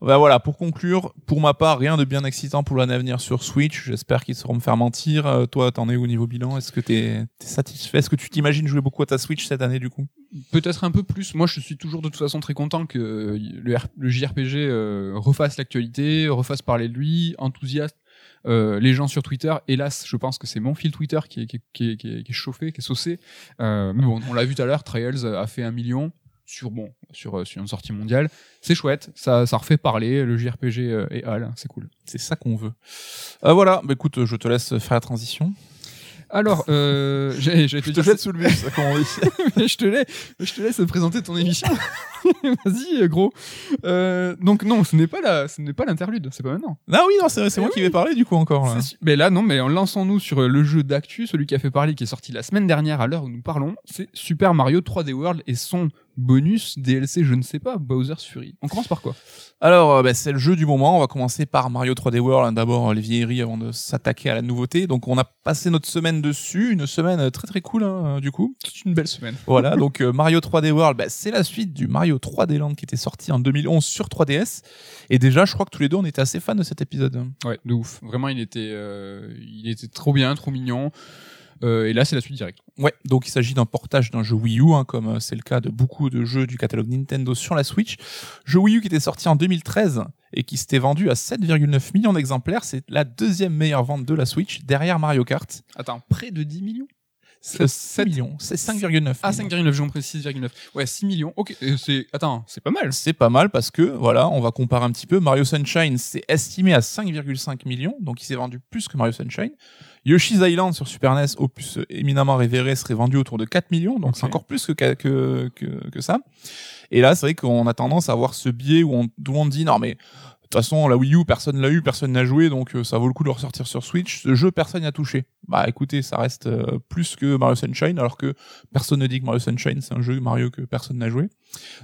Bah voilà, pour conclure, pour ma part, rien de bien excitant pour l'année à venir sur Switch. J'espère qu'ils sauront me faire mentir. Euh, toi, t'en es où au niveau bilan? Est-ce que t'es es satisfait? Est-ce que tu t'imagines jouer beaucoup à ta Switch cette année du coup? Peut-être un peu plus. Moi, je suis toujours de toute façon très content que le, JRPG euh, refasse l'actualité, refasse parler de lui, enthousiaste. Euh, les gens sur Twitter, hélas, je pense que c'est mon fil Twitter qui est, qui est, qui est, qui est- chauffé, qui est saucé. Euh, mais bon, on l'a vu tout à l'heure, Trials a fait un million sur bon sur, euh, sur une sortie mondiale. C'est chouette, ça, ça refait parler. Le JRPG euh, est hal, c'est cool. C'est ça qu'on veut. Euh, voilà, bah écoute, je te laisse faire la transition. Alors, euh, <laughs> j'ai, j'ai Je te jette sous le bus, comme on dit. <laughs> mais je te laisse, je te laisse présenter ton émission. <laughs> Vas-y, gros. Euh, donc non, ce n'est pas la, ce n'est pas l'interlude, c'est pas maintenant. Ah oui, non, c'est c'est Eh moi oui. qui vais parler du coup encore. Là. C'est su- Mais là, non, mais lançons-nous sur le jeu d'actu, celui qui a fait parler, qui est sorti la semaine dernière à l'heure où nous parlons. C'est Super Mario 3D World et son bonus DLC, je ne sais pas, Bowser's Fury. On commence par quoi? Alors, euh, bah, c'est le jeu du moment. On va commencer par Mario 3D World. hein. D'abord, euh, les vieilleries avant de s'attaquer à la nouveauté. Donc, on a passé notre semaine dessus. Une semaine euh, très très cool, hein, du coup. C'est une belle semaine. Voilà, <laughs> donc euh, Mario 3D World, bah, c'est la suite du Mario 3D Land qui était sorti en 2011 sur 3DS. Et déjà, je crois que tous les deux, on était assez fans de cet épisode. Ouais, de ouf. Vraiment, il était, euh, il était trop bien, trop mignon. Euh, et là, c'est la suite directe. Ouais, donc il s'agit d'un portage d'un jeu Wii U, hein, comme euh, c'est le cas de beaucoup de jeux du catalogue Nintendo sur la Switch. Jeu Wii U qui était sorti en 2013 et qui s'était vendu à 7,9 millions d'exemplaires. C'est la deuxième meilleure vente de la Switch, derrière Mario Kart. Attends, près de 10 millions? C'est 7 millions, c'est 5,9. Ah, millions. 5,9, j'ai compris 6,9. Ouais, 6 millions. Ok, euh, c'est. Attends, c'est pas mal. C'est pas mal parce que, voilà, on va comparer un petit peu. Mario Sunshine, c'est estimé à 5,5 millions, donc il s'est vendu plus que Mario Sunshine. Yoshi's Island sur Super NES, opus éminemment révéré, serait vendu autour de 4 millions, donc c'est encore plus que, que, que, que ça. Et là, c'est vrai qu'on a tendance à avoir ce biais où on, le monde dit, non mais, de toute façon, la Wii U, personne l'a eu, personne n'a joué, donc euh, ça vaut le coup de le ressortir sur Switch. Ce jeu, personne n'y a touché. Bah écoutez, ça reste euh, plus que Mario Sunshine, alors que personne ne dit que Mario Sunshine, c'est un jeu Mario que personne n'a joué.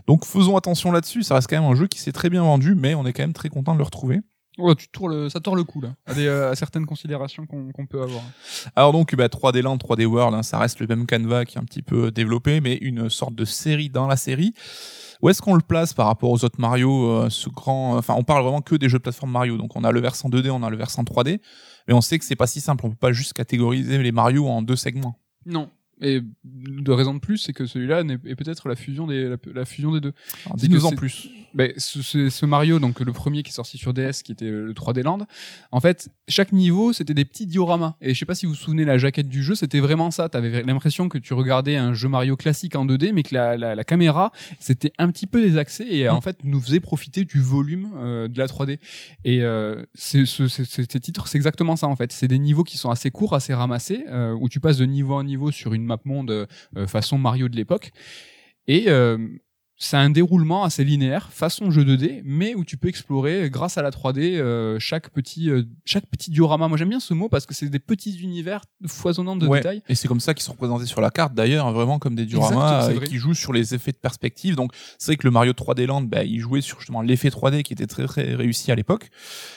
Donc faisons attention là-dessus, ça reste quand même un jeu qui s'est très bien vendu, mais on est quand même très content de le retrouver. Ouais, tu tournes le, ça tord le coup, là, à, des, euh, à certaines considérations qu'on peut avoir. Alors donc bah, 3D Land, 3D World, hein, ça reste le même canevas qui est un petit peu développé, mais une sorte de série dans la série. Où est-ce qu'on le place par rapport aux autres Mario euh, Ce grand, enfin on parle vraiment que des jeux de plateforme Mario. Donc on a le versant 2D, on a le versant 3D, mais on sait que c'est pas si simple. On peut pas juste catégoriser les Mario en deux segments. Non. Et de raison de plus, c'est que celui-là est peut-être la fusion des la, la fusion des deux. Dis-nous en plus. Ben, ce, ce, ce Mario, donc le premier qui est sorti sur DS, qui était le 3D Land, en fait, chaque niveau, c'était des petits dioramas. Et je sais pas si vous vous souvenez, la jaquette du jeu, c'était vraiment ça. T'avais l'impression que tu regardais un jeu Mario classique en 2D, mais que la, la, la caméra, c'était un petit peu désaxée et en fait, nous faisait profiter du volume euh, de la 3D. Et euh, ce- ces titres, c'est exactement ça, en fait. C'est des niveaux qui sont assez courts, assez ramassés, euh, où tu passes de niveau en niveau sur une map monde euh, façon Mario de l'époque. Et euh, c'est un déroulement assez linéaire, façon jeu 2D, mais où tu peux explorer grâce à la 3D euh, chaque petit euh, chaque petit diorama. Moi j'aime bien ce mot parce que c'est des petits univers foisonnants de Ouais. détails. Et c'est comme ça qu'ils sont représentés sur la carte d'ailleurs, vraiment comme des dioramas euh, qui jouent sur les effets de perspective. Donc c'est vrai que le Mario 3D Land, bah, il jouait sur justement l'effet 3D qui était très très réussi à l'époque.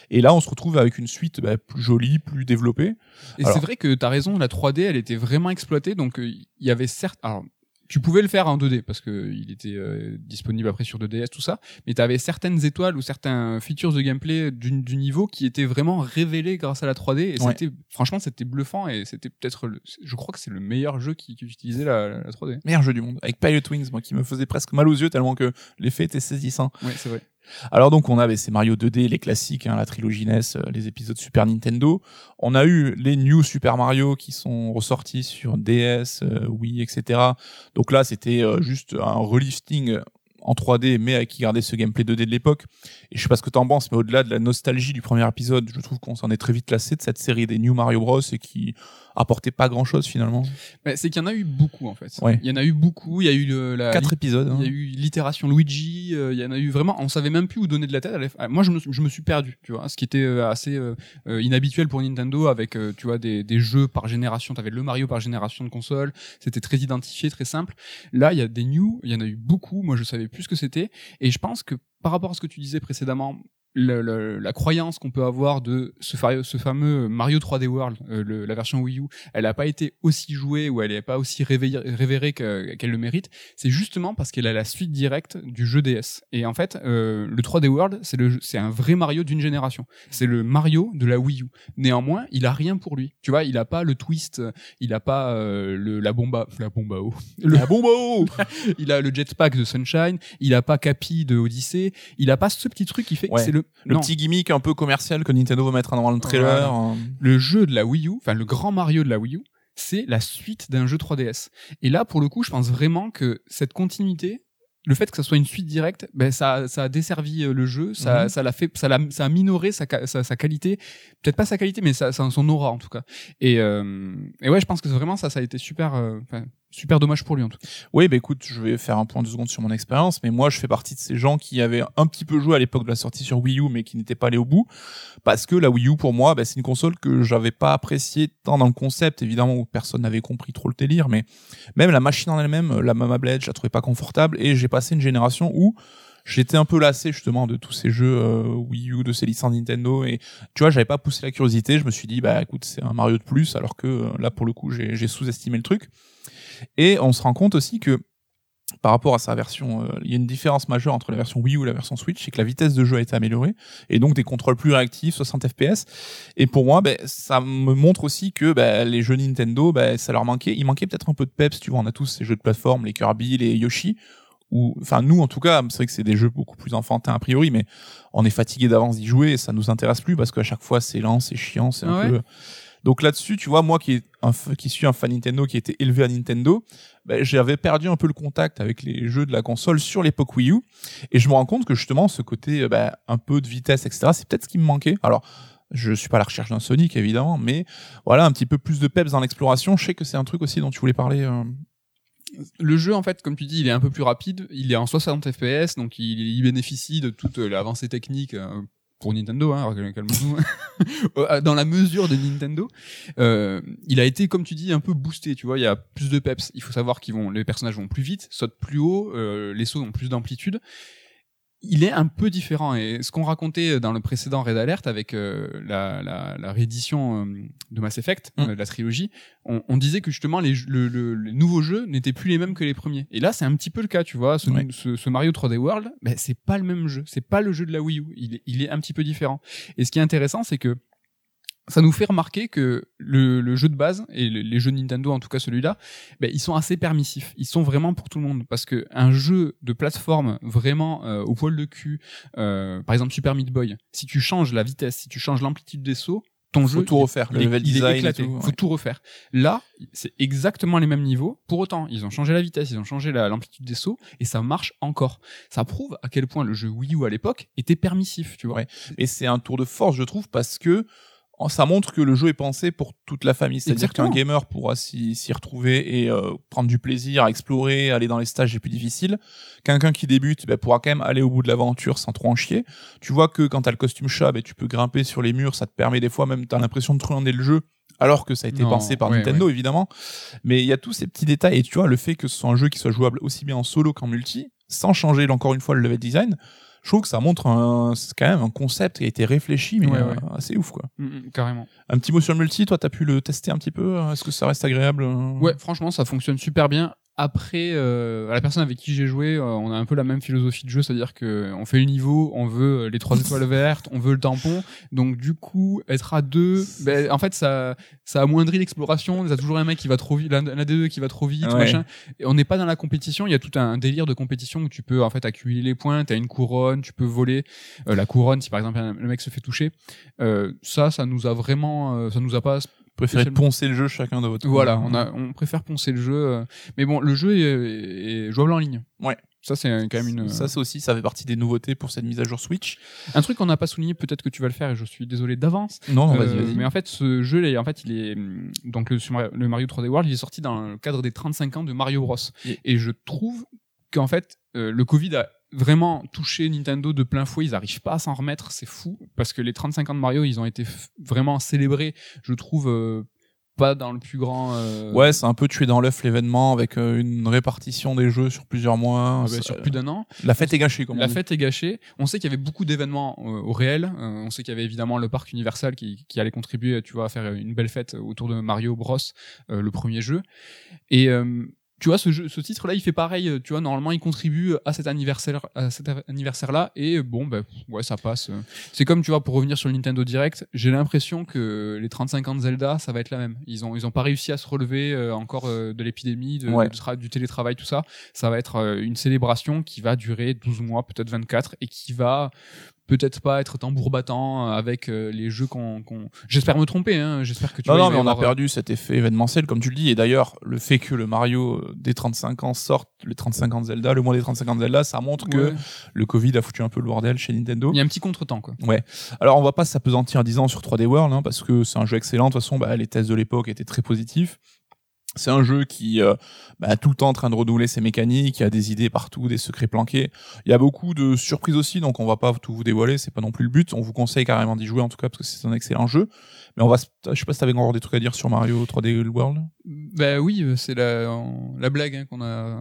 Et là on se retrouve avec une suite bah, plus jolie, plus développée. Et c'est vrai que tu as raison, la 3D elle était vraiment exploitée, donc euh, il y avait certes. Alors, tu pouvais le faire en 2D parce que il était euh, disponible après sur 2DS tout ça, mais tu avais certaines étoiles ou certains features de gameplay du, du niveau qui étaient vraiment révélés grâce à la 3D et Ouais. c'était franchement c'était bluffant et c'était peut-être le- je crois que c'est le meilleur jeu qui, qui utilisait la, la 3D. Meilleur jeu du monde. Avec Pilot Wings, moi qui me faisait presque mal aux yeux tellement que l'effet était saisissant. Ouais, c'est vrai. Alors donc on avait ces Mario 2D, les classiques, hein, la trilogie NES, euh, les épisodes Super Nintendo. On a eu les New Super Mario qui sont ressortis sur DS, euh, Wii, etc. Donc là c'était euh, juste un relifting en 3D mais qui gardait ce gameplay 2D de l'époque. Et je sais pas ce que t'en penses, mais au-delà de la nostalgie du premier épisode, je trouve qu'on s'en est très vite lassé de cette série des New Mario Bros et qui apportait pas grand-chose finalement. Mais c'est qu'il y en a eu beaucoup en fait. Ouais. Il y en a eu beaucoup. Il y a eu le, la, Quatre épisodes. il hein. y a eu l'itération Luigi. euh, il y en a eu vraiment. On savait même plus où donner de la tête. à fin. Moi, je me, suis- je me suis perdu. Tu vois, ce qui était euh, assez euh, euh, inhabituel pour Nintendo avec euh, tu vois des, des jeux par génération. T'avais le Mario par génération de console. C'était très identifié, très simple. Là, il y a des new. Il y en a eu beaucoup. Moi, je savais plus ce que c'était. Et je pense que par rapport à ce que tu disais précédemment, le- le- la croyance qu'on peut avoir de ce, ce fameux Mario 3D World, euh, le- la version Wii U, elle n'a pas été aussi jouée ou elle n'est pas aussi révérée que- qu'elle le mérite, c'est justement parce qu'elle a la suite directe du jeu DS. Et en fait, euh, le 3D World, c'est un vrai Mario d'une génération. C'est le Mario de la Wii U. Néanmoins, il a rien pour lui. Tu vois, il a pas le twist, il a pas euh, le, la bomba, la bomba eau. <laughs> Le- La bombe à eau <laughs> il a le jetpack de Sunshine, il a pas Capi de Odyssey, il a pas ce petit truc qui fait Ouais. que c'est le Le petit gimmick un peu commercial que Nintendo va mettre dans le trailer. hein. le jeu de la Wii U, enfin le grand Mario de la Wii U, c'est la suite d'un jeu 3DS. Et là, pour le coup, je pense vraiment que cette continuité, le fait que ça soit une suite directe, ben ça, ça a desservi euh, le jeu, ça, Mhm. ça l'a fait, ça l'a, ça a minoré sa, sa, sa qualité, peut-être pas sa qualité, mais son aura en tout cas. Et, euh, et ouais, je pense que vraiment ça, ça a été super, euh, super dommage pour lui en tout cas. Oui, bah écoute, je vais faire un point de seconde sur mon expérience, mais moi je fais partie de ces gens qui avaient un petit peu joué à l'époque de la sortie sur Wii U, mais qui n'étaient pas allés au bout, parce que la Wii U pour moi, bah, c'est une console que j'avais pas appréciée tant dans le concept, évidemment où personne n'avait compris trop le délire, mais même la machine en elle-même, la Mama Blade, je la trouvais pas confortable, et j'ai passé une génération où j'étais un peu lassé justement de tous ces jeux euh, Wii U, de ces licences Nintendo, et tu vois, j'avais pas poussé la curiosité, je me suis dit, bah écoute, c'est un Mario de plus, alors que euh, là pour le coup, j'ai sous-estimé le truc. Et on se rend compte aussi que par rapport à sa version, euh, il y a une différence majeure entre la version Wii U et la version Switch, c'est que la vitesse de jeu a été améliorée et donc des contrôles plus réactifs, 60 FPS. Et pour moi, ben, ça me montre aussi que ben, les jeux Nintendo, ben, ça leur manquait, il manquait peut-être un peu de peps. Tu vois, on a tous ces jeux de plateforme, les Kirby, les Yoshi, ou enfin nous en tout cas, c'est vrai que c'est des jeux beaucoup plus enfantins a priori, mais on est fatigué d'avance d'y jouer et ça nous intéresse plus parce qu'à chaque fois c'est lent, c'est chiant, c'est un Ouais. peu. Donc là-dessus, tu vois, moi qui, suis un fan Nintendo, qui était élevé à Nintendo, ben, j'avais perdu un peu le contact avec les jeux de la console sur l'époque Wii U. Et je me rends compte que justement, ce côté euh, ben, un peu de vitesse, etc., c'est peut-être ce qui me manquait. Alors, je suis pas à la recherche d'un Sonic, évidemment, mais voilà, un petit peu plus de peps dans l'exploration. Je sais que c'est un truc aussi dont tu voulais parler. euh. Le jeu, en fait, comme tu dis, il est un peu plus rapide. Il est en 60 FPS, donc il, il bénéficie de toute l'avancée technique euh, pour Nintendo, hein. <laughs> Euh, dans la mesure de Nintendo. Euh, il a été, comme tu dis, un peu boosté. Tu vois, il y a plus de peps. Il faut savoir qu'ils vont, les personnages vont plus vite, sautent plus haut, euh, les sauts ont plus d'amplitude. Il est un peu différent et ce qu'on racontait dans le précédent Red Alert avec euh, la, la, la réédition euh, de Mass Effect, Mm. euh, de la trilogie, on, on disait que justement les, le, le- les nouveaux jeux n'étaient plus les mêmes que les premiers. Et là, c'est un petit peu le cas, tu vois. Ce, Ouais. ce, ce Mario 3D World, ben, c'est pas le même jeu. C'est pas le jeu de la Wii U. Il est un petit peu différent. Et ce qui est intéressant, c'est que ça nous fait remarquer que le, le jeu de base et le- les jeux de Nintendo, en tout cas celui-là, ben, ils sont assez permissifs. Ils sont vraiment pour tout le monde parce que un jeu de plateforme vraiment euh, au poil de cul, euh, par exemple Super Meat Boy, si tu changes la vitesse, si tu changes l'amplitude des sauts, ton Faut jeu tout il- refaire, il, le level il est design éclaté. tout, Faut tout refaire. Là, c'est exactement les mêmes niveaux. Pour autant, ils ont changé la vitesse, ils ont changé la- l'amplitude des sauts et ça marche encore. Ça prouve à quel point le jeu Wii U à l'époque était permissif, tu vois. Ouais. Et c'est un tour de force, je trouve, parce que ça montre que le jeu est pensé pour toute la famille. C'est-à-dire qu'un gamer pourra s'y retrouver et euh, prendre du plaisir à explorer, aller dans les stages les plus difficiles. Quelqu'un qui débute ben, pourra quand même aller au bout de l'aventure sans trop en chier. Tu vois que quand t'as le costume chat, ben, tu peux grimper sur les murs, ça te permet des fois même, t'as l'impression de truander le jeu. Alors que ça a été Non, pensé par ouais, Nintendo, évidemment. Mais il y a tous ces petits détails. Et tu vois, le fait que ce soit un jeu qui soit jouable aussi bien en solo qu'en multi, sans changer encore une fois le level design, je trouve que ça montre un, c'est quand même un concept qui a été réfléchi, mais Ouais, euh, ouais. assez ouf, quoi. Mm, mm, carrément. Un petit mot sur le multi, toi, t'as pu le tester un petit peu? Est-ce que ça reste agréable euh? Ouais, franchement, ça fonctionne super bien. Après, euh, à la personne avec qui j'ai joué, euh, on a un peu la même philosophie de jeu, c'est-à-dire que on fait le niveau, on veut les trois <laughs> étoiles vertes, on veut le tampon. Donc du coup, être à deux, ben, en fait, ça, ça amoindrit l'exploration. Il y a toujours un mec qui va trop vite, l'un l'un des deux qui va trop vite, Ouais. machin. Et on n'est pas dans la compétition. Il y a tout un délire de compétition où tu peux en fait accumuler les points. T'as une couronne, tu peux voler euh, la couronne si par exemple un- le mec se fait toucher. Euh, ça, ça nous a vraiment, euh, ça nous a pas Préférez poncer le jeu chacun de votre voilà, on, a, on préfère poncer le jeu. mais bon, le jeu est, est jouable en ligne. Ouais. Ça, c'est quand même une. Ça, c'est aussi, ça fait partie des nouveautés pour cette mise à jour Switch. un truc qu'on n'a pas souligné, peut-être que tu vas le faire et je suis désolé d'avance. Non, vas-y, vas-y. mais en fait, ce jeu, en fait, il est donc le, Mario 3D World, il est sorti dans le cadre des 35 ans de Mario Bros. Et je trouve qu'en fait, euh, le Covid a vraiment touché Nintendo de plein fouet. Ils n'arrivent pas à s'en remettre, c'est fou parce que les 35 ans de Mario, ils ont été vraiment célébrés. Je trouve euh, pas dans le plus grand. euh, Ouais, c'est un peu tué dans l'œuf l'événement avec euh, une répartition des jeux sur plusieurs mois. ah bah, sur plus d'un an. La fête est gâchée, comme on La dit. fête est gâchée. On sait qu'il y avait beaucoup d'événements euh, au réel. Euh, on sait qu'il y avait évidemment le parc Universal qui, qui allait contribuer, tu vois, à faire une belle fête autour de Mario Bros, euh, le premier jeu. Et euh, tu vois, ce, jeu, ce titre-là, il fait pareil. euh, Tu vois, normalement, il contribue à cet anniversaire, à cet anniversaire-là. Et euh, bon, ben ouais, ça passe. C'est comme, tu vois, pour revenir sur le Nintendo Direct, j'ai l'impression que les 35 ans de Zelda, ça va être la même. Ils ont, ils ont pas réussi à se relever euh, encore euh, de l'épidémie, de, Ouais. de tra- du télétravail, tout ça. Ça va être euh, une célébration qui va durer 12 mois, peut-être 24, et qui va peut-être pas être tambour battant euh, avec euh, les jeux qu'on... J'espère me tromper, hein. J'espère que tu Non, vois, non, mais on a euh, perdu cet effet événementiel, comme tu le dis. Et d'ailleurs, le fait que le Mario des 35 ans sorte, les 35 ans de Zelda, le mois des 35 ans de Zelda, ça montre que Ouais. le Covid a foutu un peu le bordel chez Nintendo. Il y a un petit contretemps, quoi. Alors, on va pas s'apesantir en disant sur 3D World, hein, parce que c'est un jeu excellent. De toute façon, bah, les tests de l'époque étaient très positifs. C'est un jeu qui euh, bah, tout le temps en train de renouveler ses mécaniques, il y a des idées partout, des secrets planqués. Il y a beaucoup de surprises aussi, donc on va pas tout vous dévoiler, c'est pas non plus le but. On vous conseille carrément d'y jouer en tout cas parce que c'est un excellent jeu. Mais on va, je sais pas si t'avais encore des trucs à dire sur Mario 3D World? Bah oui, euh, c'est la, la blague hein, qu'on a,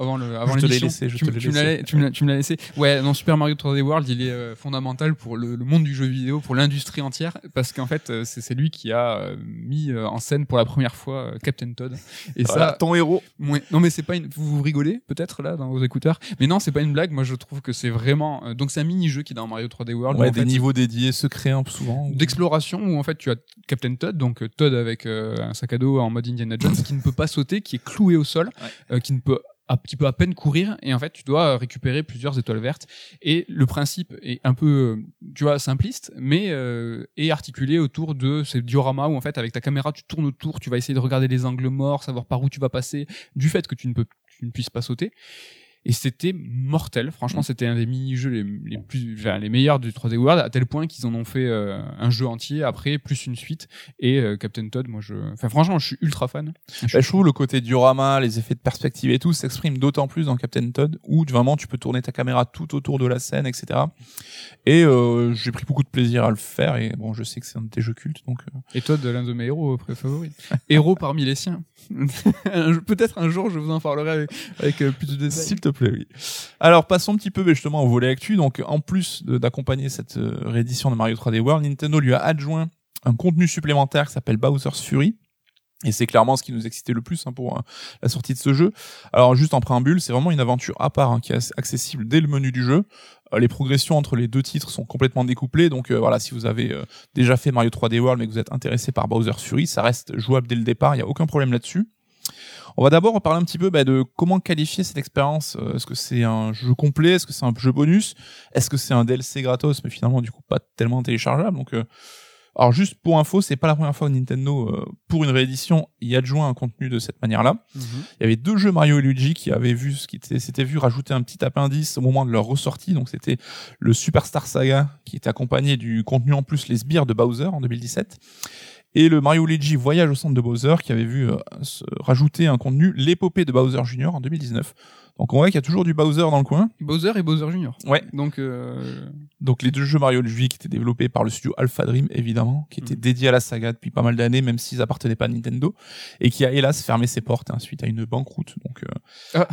avant le avant Je te l'ai laissé, je tu, te l'ai tu me l'as- laissé. tu me l'as- tu me l'as laissé. Ouais, non, Super Mario 3D World, il est euh, fondamental pour le, le monde du jeu vidéo, pour l'industrie entière, parce qu'en fait, euh, c'est lui qui a mis en scène pour la première fois Captain Todd. Et Voilà, ça, ton héros. Ouais. Non mais c'est pas une. Vous, vous rigolez peut-être là dans vos écouteurs, mais non c'est pas une blague. Moi je trouve que c'est vraiment. Donc c'est un mini-jeu qui est dans Mario 3D World. Ouais, où, des fait, niveaux dédiés, secrets un peu souvent. d'exploration où en fait tu as Captain Todd, donc Todd avec euh, un sac à dos en mode Indiana Jones, qui ne peut pas sauter, qui est cloué au sol, euh, qui ne peut à, qui peut à peine courir. Et en fait tu dois récupérer plusieurs étoiles vertes. Et le principe est un peu euh, tu vois simpliste mais euh, est articulé autour de ces dioramas où en fait avec ta caméra tu tournes autour tu vas essayer de regarder les angles morts savoir par où tu vas passer du fait que tu ne peux tu ne puisses pas sauter et c'était mortel franchement c'était un des mini-jeux les, les plus enfin, les meilleurs du 3D World à tel point qu'ils en ont fait euh, un jeu entier après plus une suite et euh, Captain Todd moi je enfin franchement je suis ultra fan Bah, je trouve le côté diorama, les effets de perspective et tout s'exprime d'autant plus dans Captain Todd où vraiment tu peux tourner ta caméra tout autour de la scène, etc. Et euh, j'ai pris beaucoup de plaisir à le faire et bon, je sais que c'est un de tes jeux cultes donc. Et Todd, l'un de mes héros euh, favoris. héros parmi les siens. <laughs> Peut-être un jour, je vous en parlerai avec, avec, plus de détails. S'il te plaît, Alors passons un petit peu mais justement au volet actu. Donc en plus d'accompagner cette euh, réédition de Mario 3D World, Nintendo lui a adjoint un contenu supplémentaire qui s'appelle Bowser's Fury. Et c'est clairement ce qui nous excitait le plus hein, pour euh, la sortie de ce jeu. Alors juste en préambule, c'est vraiment une aventure à part hein, qui est accessible dès le menu du jeu. Euh, les progressions entre les deux titres sont complètement découplées. Donc voilà, si vous avez déjà fait Mario 3D World mais que vous êtes intéressé par Bowser's Fury, ça reste jouable dès le départ. Il n'y a aucun problème là-dessus. On va d'abord parler un petit peu bah, de comment qualifier cette expérience. Euh, Est-ce que c'est un jeu complet? Est-ce que c'est un jeu bonus? Est-ce que c'est un DLC gratos? Mais finalement du coup pas tellement téléchargeable Donc, euh, alors juste pour info, c'est pas la première fois que Nintendo, euh, pour une réédition, y adjoint un contenu de cette manière-là. Mhm. Il y avait deux jeux Mario et Luigi qui avaient vu ce qui était- s'étaient vu rajouter un petit appendice au moment de leur ressortie. Donc c'était le Superstar Saga qui était accompagné du contenu en plus les sbires de Bowser en 2017 et le Mario Luigi Voyage au centre de Bowser qui avait vu euh, se rajouter un contenu l'épopée de Bowser Jr. en 2019. Donc on voit qu'il y a toujours du Bowser dans le coin. Bowser et Bowser Junior. Ouais. Donc, euh, Donc les deux jeux Mario Luigi qui étaient développés par le studio Alpha Dream évidemment, qui était Mhm. dédié à la saga depuis pas mal d'années même s'ils appartenaient pas à Nintendo et qui a hélas fermé ses portes hein, suite à une banqueroute. Donc euh,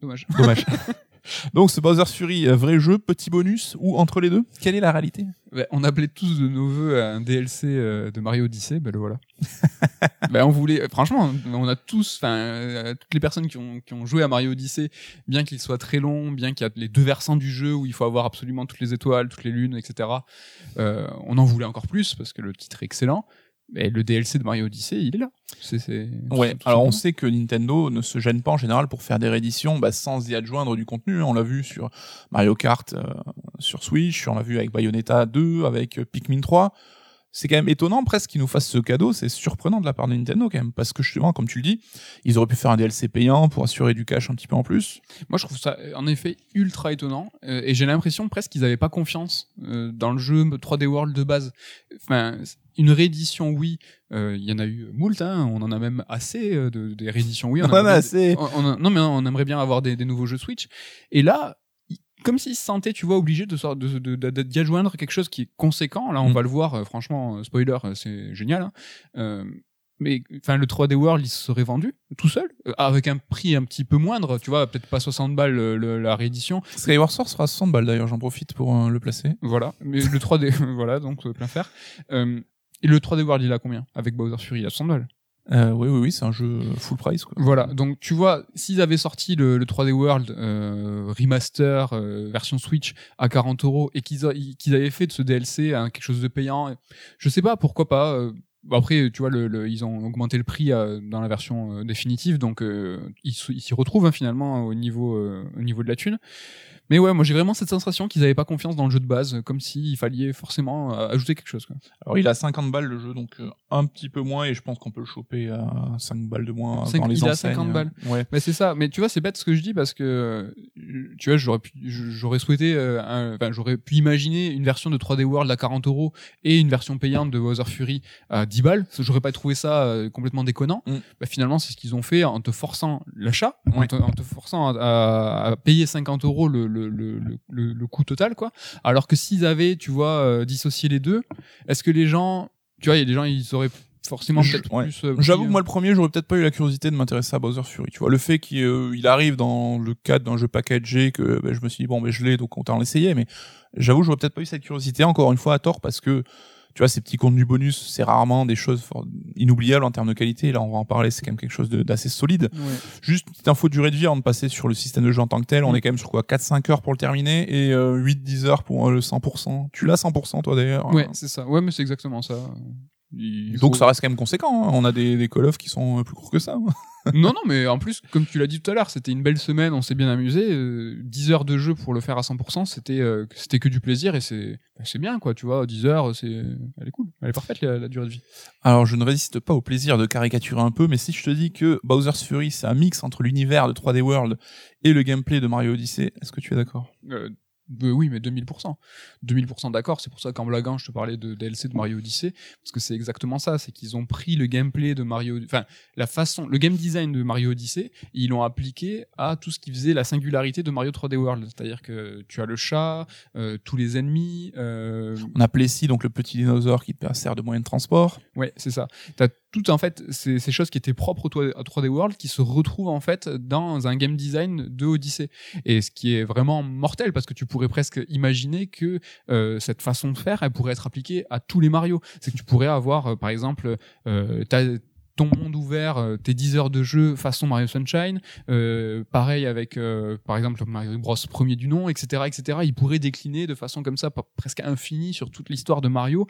dommage. Dommage. <laughs> Donc ce Bowser's Fury, euh, vrai jeu, petit bonus ou entre les deux Quelle est la réalité? Ouais, on appelait tous de nos voeux un DLC euh, de Mario Odyssey, ben le voilà. <laughs> ben on voulait, franchement, on a tous, enfin, euh, toutes les personnes qui ont, qui ont joué à Mario Odyssey, bien qu'il soit très long, bien qu'il y a les deux versants du jeu où il faut avoir absolument toutes les étoiles, toutes les lunes, etc. Euh, on en voulait encore plus parce que le titre est excellent. Mais le DLC de Mario Odyssey, il est là. C'est, c'est, Ouais, alors on sait que Nintendo ne se gêne pas en général pour faire des rééditions bah, sans y adjoindre du contenu. On l'a vu sur Mario Kart euh, sur Switch, on l'a vu avec Bayonetta 2, avec euh, Pikmin 3. C'est quand même étonnant presque qu'ils nous fassent ce cadeau, c'est surprenant de la part de Nintendo quand même, parce que justement, comme tu le dis, ils auraient pu faire un DLC payant pour assurer du cash un petit peu en plus. Moi, je trouve ça en effet ultra étonnant euh, et j'ai l'impression presque qu'ils n'avaient pas confiance euh, dans le jeu 3D World de base. Enfin, une réédition, oui, euh, il y en a eu moult, hein, on en a même assez de, des rééditions, oui. On mais bien- assez. on- on a- non, mais on aimerait bien avoir des, des nouveaux jeux Switch. Et là, comme s'ils se sentaient, tu vois, obligés de, sort- de, de, de- de- d'y adjoindre quelque chose qui est conséquent. Là, on Mm. va le voir, euh, franchement, euh, spoiler, euh, c'est génial. hein. Euh, mais enfin, le 3D World, il se serait vendu tout seul, euh, avec un prix un petit peu moindre, tu vois, peut-être pas 60 balles le- la réédition. Skyward Sword sera à 60 balles d'ailleurs, j'en profite pour euh, le placer. Voilà, mais le 3D, <laughs> voilà, donc plein. Euh, et le 3D World, il a combien? Avec Bowser Fury, il a 100 balles. Euh, oui, oui, oui, c'est un jeu full price. Quoi. Voilà, donc tu vois, s'ils avaient sorti le, le 3D World euh, remaster euh, version Switch à 40 euros et qu'ils avaient fait de ce DLC un quelque chose de payant, je sais pas, pourquoi pas. euh, après, tu vois, le, le- ils ont augmenté le prix euh, dans la version euh, définitive, donc ils s'y retrouvent hein, finalement au niveau, au niveau de la thune. Mais ouais, moi j'ai vraiment cette sensation qu'ils avaient pas confiance dans le jeu de base, comme s'il fallait forcément euh, ajouter quelque chose. Quoi. Alors il a 50 balles le jeu, donc euh, un petit peu moins, et je pense qu'on peut le choper à 5 balles de moins Cinq- dans les il enseignes. 50 balles. Ouais. Mais c'est ça. Mais tu vois, c'est bête ce que je dis parce que euh, tu vois, j'aurais pu, j'aurais souhaité, un- enfin, j'aurais pu imaginer une version de 3D World à 40 euros et une version payante de Bowser Fury à 10 balles. J'aurais pas trouvé ça complètement déconnant. Mm. Bah, finalement, c'est ce qu'ils ont fait en te forçant l'achat, en, te, en te forçant à, à- à payer 50 euros le, le, le, le, le- le coût total, quoi. Alors que s'ils avaient, tu vois, euh, dissocié les deux, est-ce que les gens, tu vois, il y a des gens, ils auraient forcément peut-être ouais. plus. euh, J'avoue que moi le premier, j'aurais peut-être pas eu la curiosité de m'intéresser à Bowser Fury. Tu vois, le fait qu'il euh, il arrive dans le cadre d'un jeu packagé, que ben, je me suis dit bon, ben je l'ai, donc autant l'essayer. Mais j'avoue, j'aurais peut-être pas eu cette curiosité encore une fois à tort parce que tu vois, ces petits contenus bonus, c'est rarement des choses inoubliables en termes de qualité. Là, on va en parler, c'est quand même quelque chose d'assez solide. ouais. Juste une petite info de durée de vie avant de passer sur le système de jeu en tant que tel. On Mm. est quand même sur quoi 4-5 heures pour le terminer et euh, 8-10 heures pour euh, le 100%. Tu l'as 100% toi d'ailleurs? Ouais, c'est ça. Ouais, mais c'est exactement ça. Il Donc faut- ça reste quand même conséquent. hein. On a des, des Call of qui sont euh, plus courts que ça. Non, non, mais en plus, comme tu l'as dit tout à l'heure, c'était une belle semaine, on s'est bien amusé. euh, 10 heures de jeu pour le faire à 100%, c'était euh, c'était que du plaisir et c'est bah, c'est bien, quoi, tu vois. 10 heures, c'est elle est cool, elle est parfaite la, la durée de vie. Alors je ne résiste pas au plaisir de caricaturer un peu, mais si je te dis que Bowser's Fury c'est un mix entre l'univers de 3D World et le gameplay de Mario Odyssey, est-ce que tu es d'accord? Euh, oui, mais 2000%. 2000% d'accord, c'est pour ça qu'en blaguant, je te parlais de DLC de Mario Odyssey, parce que c'est exactement ça, c'est qu'ils ont pris le gameplay de Mario, enfin, la façon, le game design de Mario Odyssey, et ils l'ont appliqué à tout ce qui faisait la singularité de Mario 3D World. C'est-à-dire que tu as le chat, euh, tous les ennemis, euh, On a Plessis, donc le petit dinosaure qui te sert de moyen de transport. Ouais, c'est ça. T'as tout en fait ces, choses qui étaient propres au 3D à 3D World qui se retrouvent en fait dans un game design de Odyssey. Et ce qui est vraiment mortel parce que tu pourrais presque imaginer que euh, cette façon de faire, elle pourrait être appliquée à tous les Mario. C'est que tu pourrais avoir euh, par exemple euh, ton monde ouvert, euh, tes 10 heures de jeu façon Mario Sunshine, euh, pareil avec euh, par exemple Mario Bros premier du nom, etc., etc. Il pourrait décliner de façon comme ça, presque infinie sur toute l'histoire de Mario.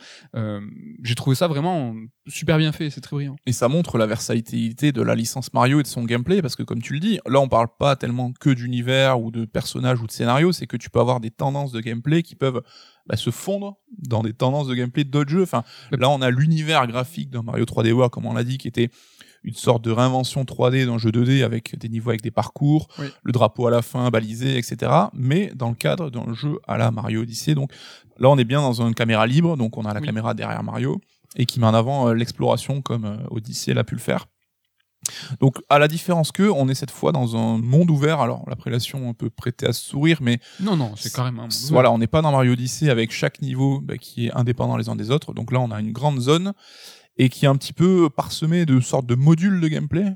J'ai trouvé ça vraiment super bien fait, c'est très brillant. Et ça montre la versatilité de la licence Mario et de son gameplay, parce que comme tu le dis, là on parle pas tellement que d'univers ou de personnages ou de scénarios, c'est que tu peux avoir des tendances de gameplay qui peuvent bah, se fondre dans des tendances de gameplay d'autres jeux. Enfin, là on a l'univers graphique d'un Mario 3D World, comme on l'a dit, qui était une sorte de réinvention 3D d'un jeu 2D avec des niveaux avec des parcours, Oui. le drapeau à la fin balisé, etc. Mais dans le cadre d'un jeu à la Mario Odyssey. Donc là on est bien dans une caméra libre, donc on a la Oui. caméra derrière Mario et qui met en avant euh, l'exploration comme euh, Odyssey l'a pu le faire. Donc, à la différence que, on est cette fois dans un monde ouvert. Alors, l'appellation peut prêter à se sourire, mais Non, non, c'est carrément. un monde voilà, on n'est pas dans Mario Odyssey avec chaque niveau bah, qui est indépendant les uns des autres. Donc là, on a une grande zone et qui est un petit peu parsemée de sortes de modules de gameplay.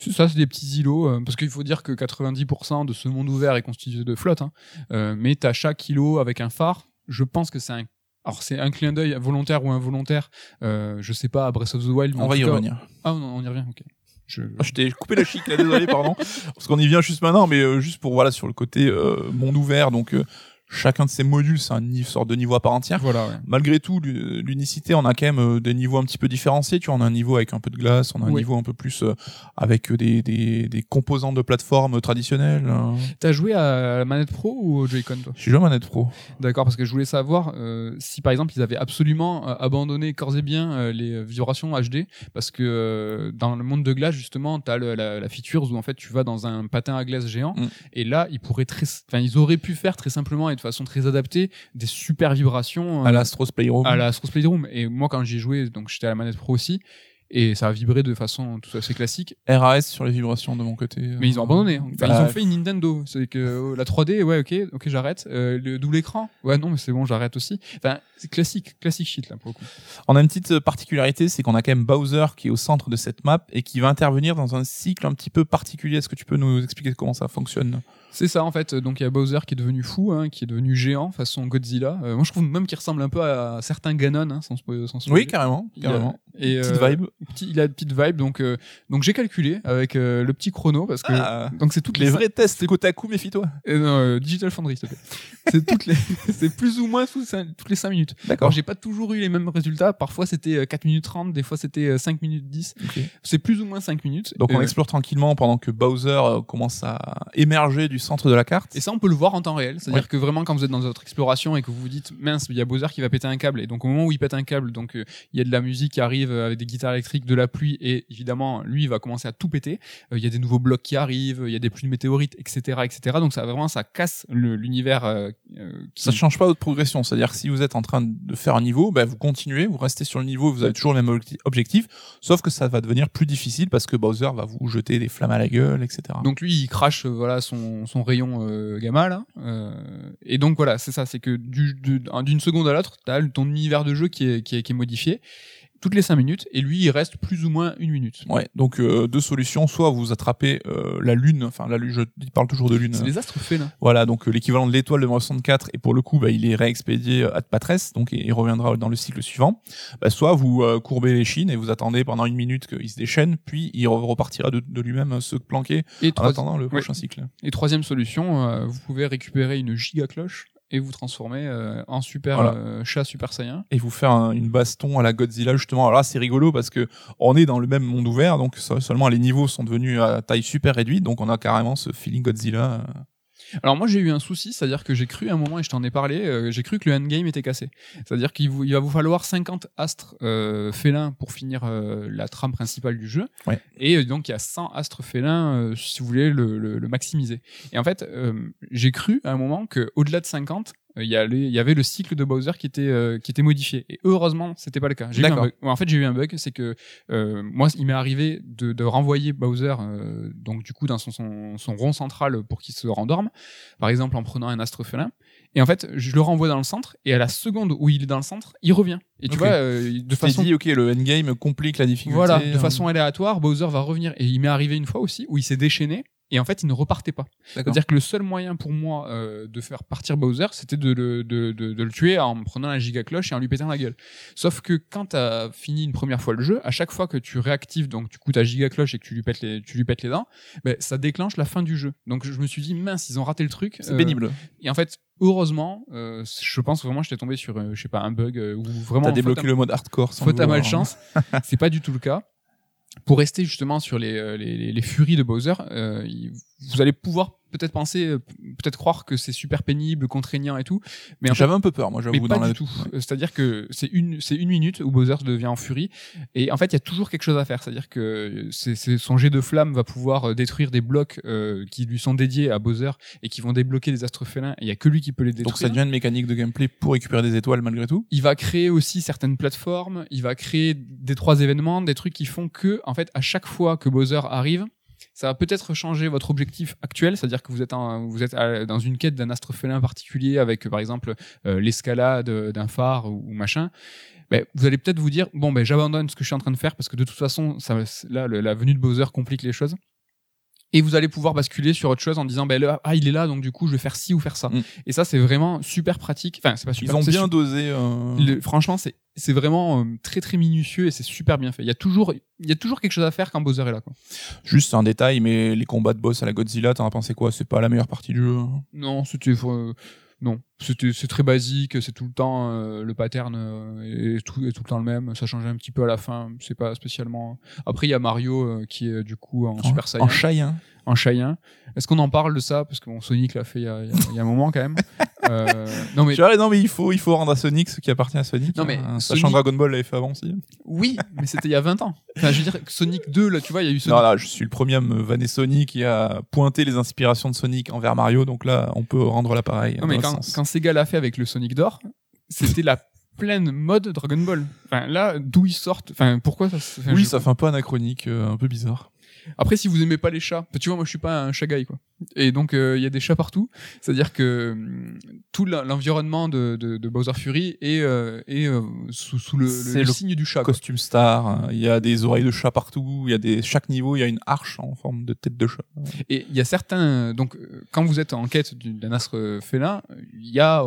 C'est ça, c'est des petits îlots, euh, parce qu'il faut dire que 90% de ce monde ouvert est constitué de flotte, hein. Euh, mais t'as chaque îlot avec un phare. Je pense que c'est un, alors c'est un clin d'œil volontaire ou involontaire. Euh, je sais pas à Breath of the Wild. mais On va y cas- revenir. Ah non, on y revient. Ok. Je... Ah, Je t'ai coupé la chic, là, désolé, pardon. Parce qu'on y vient juste maintenant, mais euh, juste pour, voilà, sur le côté euh, monde ouvert. Donc, euh, chacun de ces modules, c'est un ni- sorte de niveau à part entière. Voilà. Ouais. malgré tout, l'u- l'unicité, on a quand même euh, des niveaux un petit peu différenciés. Tu vois, on a un niveau avec un peu de glace, on a un Oui. niveau un peu plus euh, avec des, des, des composants de plateforme traditionnels. T'as joué à la manette pro ou au Joy-Con toi? J'ai joué à manette pro. D'accord, parce que je voulais savoir euh, si par exemple ils avaient absolument euh, abandonné corps et bien euh, les euh, vibrations HD, parce que euh, dans le monde de glace justement, t'as la, la feature où en fait tu vas dans un patin à glace géant, Mm. et là ils pourraient très, enfin ils auraient pu faire très simplement et façon très adaptée des super vibrations euh, À l'Astros Playroom. à la Astros Playroom. Et moi quand j'y joué, donc j'étais à la manette pro aussi. Et ça a vibré de façon tout à fait classique. RAS sur les vibrations de mon côté. Mais ils ont abandonné. hein. Enfin, Bah, ils ont fait une Nintendo. C'est que euh, la 3D, ouais, ok, ok, j'arrête. Euh, le double écran, ouais, non, mais c'est bon, j'arrête aussi. Enfin, c'est classique, classique shit là pour le coup. On a une petite euh, particularité, c'est qu'on a quand même Bowser qui est au centre de cette map et qui va intervenir dans un cycle un petit peu particulier. Est-ce que tu peux nous expliquer comment ça fonctionne? C'est ça en fait. Donc il y a Bowser qui est devenu fou, hein, qui est devenu géant façon Godzilla. Euh, moi je trouve même qu'il ressemble un peu à certains Ganon, hein, sans, sans Oui, spoiler. carrément. Il a- carrément. Et, Petite euh, vibe. petit- il a une petite vibe. Donc euh, donc j'ai calculé avec le petit chrono parce que Ah, donc c'est toutes les les vrais tests à coup, méfie-toi. Non, Digital Foundry, s'il te plaît. C'est toutes les, <laughs> c'est plus ou moins sous toutes les 5 minutes. D'accord. Alors, j'ai pas toujours eu les mêmes résultats. Parfois, c'était euh, 4 minutes 30, des fois, c'était euh, 5 minutes 10. Ok. C'est plus ou moins 5 minutes. Donc on explore tranquillement pendant que Bowser commence à émerger du centre de la carte. Et ça, on peut le voir en temps réel. C'est-à-dire Ouais. que vraiment, quand vous êtes dans votre exploration et que vous vous dites, mince, il y a Bowser qui va péter un câble. Et donc, au moment où il pète un câble, donc, euh, il y a de la musique qui arrive euh, avec des guitares électriques, de la pluie. Et évidemment, lui, il va commencer à tout péter. Euh, Il y a des nouveaux blocs qui arrivent, il y a des pluies de météorites, etc., etc. Donc, ça vraiment, ça casse l'univers, euh, euh, qui- Ça ne change pas votre progression. C'est-à-dire que si vous êtes en train de faire un niveau, bah, vous continuez, vous restez sur le niveau, vous avez toujours le même obje- objectif, sauf que ça va devenir plus difficile parce que Bowser va vous jeter des flammes à la gueule, etc. Donc lui, il crache euh, voilà son, son rayon euh, gamma là. Euh, et donc voilà, c'est ça, c'est que du- du- d'une seconde à l'autre, t'as ton univers de jeu qui est, qui est modifié. Toutes les 5 minutes et lui il reste plus ou moins une minute. Ouais, donc euh, deux solutions, soit vous attrapez euh, la lune, enfin la lune, je parle toujours de lune. C'est les astres félins. Voilà, donc euh, l'équivalent de l'étoile de 1964 et pour le coup, bah, il est réexpédié à Patresse, donc il reviendra dans le cycle suivant. Bah, soit vous euh, courbez les chines et vous attendez pendant une minute qu'il se déchaîne, puis il repartira de, de lui-même se planquer Et, en attendant le ouais. prochain cycle. et troisième solution, euh, vous pouvez récupérer une giga cloche et vous transformer euh, en super Voilà. euh, chat super saiyan. et vous faire un- une baston à la Godzilla justement. Alors là, c'est rigolo parce que on est dans le même monde ouvert, donc se- seulement les niveaux sont devenus à taille super réduite, donc on a carrément ce feeling Godzilla. Alors moi j'ai eu un souci, c'est-à-dire que j'ai cru à un moment et je t'en ai parlé, euh, j'ai cru que le endgame était cassé. C'est-à-dire qu'il vous- il va vous falloir 50 astres euh, félins pour finir euh, la trame principale du jeu. Ouais. Et donc il y a 100 astres félins si vous voulez le, le- le maximiser. Et en fait j'ai cru à un moment que au-delà de 50 euh, il y, allait- il y avait le cycle de Bowser qui était euh, qui était modifié et heureusement c'était pas le cas. J'ai eu un bug. En fait j'ai eu un bug, c'est que euh, moi il m'est arrivé de, de renvoyer Bowser euh, donc du coup dans son, son, son rond central pour qu'il se rendorme par exemple en prenant un astre félin. Et en fait, je le renvoie dans le centre, et à la seconde où il est dans le centre, il revient. Et tu Ok. vois, euh, de façon, dit, ok, le endgame complique la difficulté. voilà, de euh, façon aléatoire, Bowser va revenir. Et il m'est arrivé une fois aussi où il s'est déchaîné, et en fait, il ne repartait pas. C'est-à-dire que le seul moyen pour moi euh, de faire partir Bowser, c'était de le, de, de, de le tuer en prenant la giga cloche et en lui pétant la gueule. Sauf que quand tu as fini une première fois le jeu, à chaque fois que tu réactives donc du coup ta giga cloche et que tu lui pètes les, tu lui pètes les dents, ben, ça déclenche la fin du jeu. Donc je me suis dit mince, ils ont raté le truc. C'est Euh, pénible. et en fait, heureusement, euh, je pense vraiment que j'étais tombé sur, euh, je sais pas, un bug euh, ou vraiment T'as débloqué le mode hardcore. sans faute à hein. malchance. <laughs> c'est pas du tout le cas. Pour rester justement sur les, euh, les, les, les furies de Bowser, euh, vous allez pouvoir peut-être penser, euh, peut-être croire que c'est super pénible, contraignant et tout, mais J'avais un peu peur, moi, j'avoue. pas dans du la... tout. C'est-à-dire que c'est une, c'est une minute où Bowser devient en furie. Et en fait, il y a toujours quelque chose à faire. C'est-à-dire que c'est, c'est- son jet de flamme va pouvoir euh, détruire des blocs euh, qui lui sont dédiés à Bowser et qui vont débloquer des astres félins. Et il y a que lui qui peut les détruire. Donc ça devient une mécanique de gameplay pour récupérer des étoiles malgré tout? Il va créer aussi certaines plateformes. Il va créer des trois événements, des trucs qui font que, en fait, à chaque fois que Bowser arrive, ça va peut-être changer votre objectif actuel, c'est-à-dire que vous êtes, vous êtes dans une quête d'un astre félin particulier avec, par exemple, euh, l'escalade d'un phare ou, machin. Ben, vous allez peut-être vous dire bon ben j'abandonne ce que je suis en train de faire parce que de toute façon là la venue de Bowser complique les choses et vous allez pouvoir basculer sur autre chose en disant ben là, ah il est là donc du coup je vais faire ci ou faire ça Mm. et ça c'est vraiment super pratique enfin c'est pas super Ils ont bien dosé. euh, le- franchement, c'est c'est vraiment euh, très très minutieux et c'est super bien fait. Il y a toujours il y a toujours quelque chose à faire quand Bowser est là. Quoi. Juste un détail, mais les combats de boss à la Godzilla, t'en as pensé quoi? C'est pas la meilleure partie du jeu. hein? Non, c'était euh, non, c'était c'est très basique. C'est tout le temps euh, le pattern euh, est tout est tout le temps le même. Ça change un petit peu à la fin. C'est pas spécialement. Après, il y a Mario euh, qui est du coup en, Super Saiyan, En hein. en Saiyan. Est-ce qu'on en parle de ça? Parce que bon, Sonic l'a fait y y il y a un moment quand même. <laughs> Euh, non mais non, mais il faut, il faut rendre à Sonic ce qui appartient à Sonic. Non, mais hein. Sonic- Sachant Dragon Ball l'avait fait avant aussi. oui, mais c'était il y a 20 ans. Enfin, je veux dire Sonic 2 là, tu vois, il y a eu Sonic Non, là, je suis le premier à me vanner Sonic et à pointer les inspirations de Sonic envers Mario, donc là, on peut rendre l'appareil. Non, mais quand, quand Sega l'a fait avec le Sonic d'or, c'était la pleine mode Dragon Ball. Enfin, là, d'où ils sortent. Enfin, pourquoi ça se- enfin, Oui, je- ça fait un peu anachronique, euh, un peu bizarre. Après, si vous aimez pas les chats, tu vois, moi, je suis pas un chat guy, quoi. Et donc, euh, il y a des chats partout. C'est-à-dire que hum, tout l'environnement de, de, de Bowser Fury est, euh, est euh, sous, sous le, signe du chat. quoi. Costume star, hein. il y a des oreilles de chat partout, il y a des, chaque niveau, il y a une arche en forme de tête de chat. Et il y a certains. Donc, quand vous êtes en quête d'un astre félin, il y a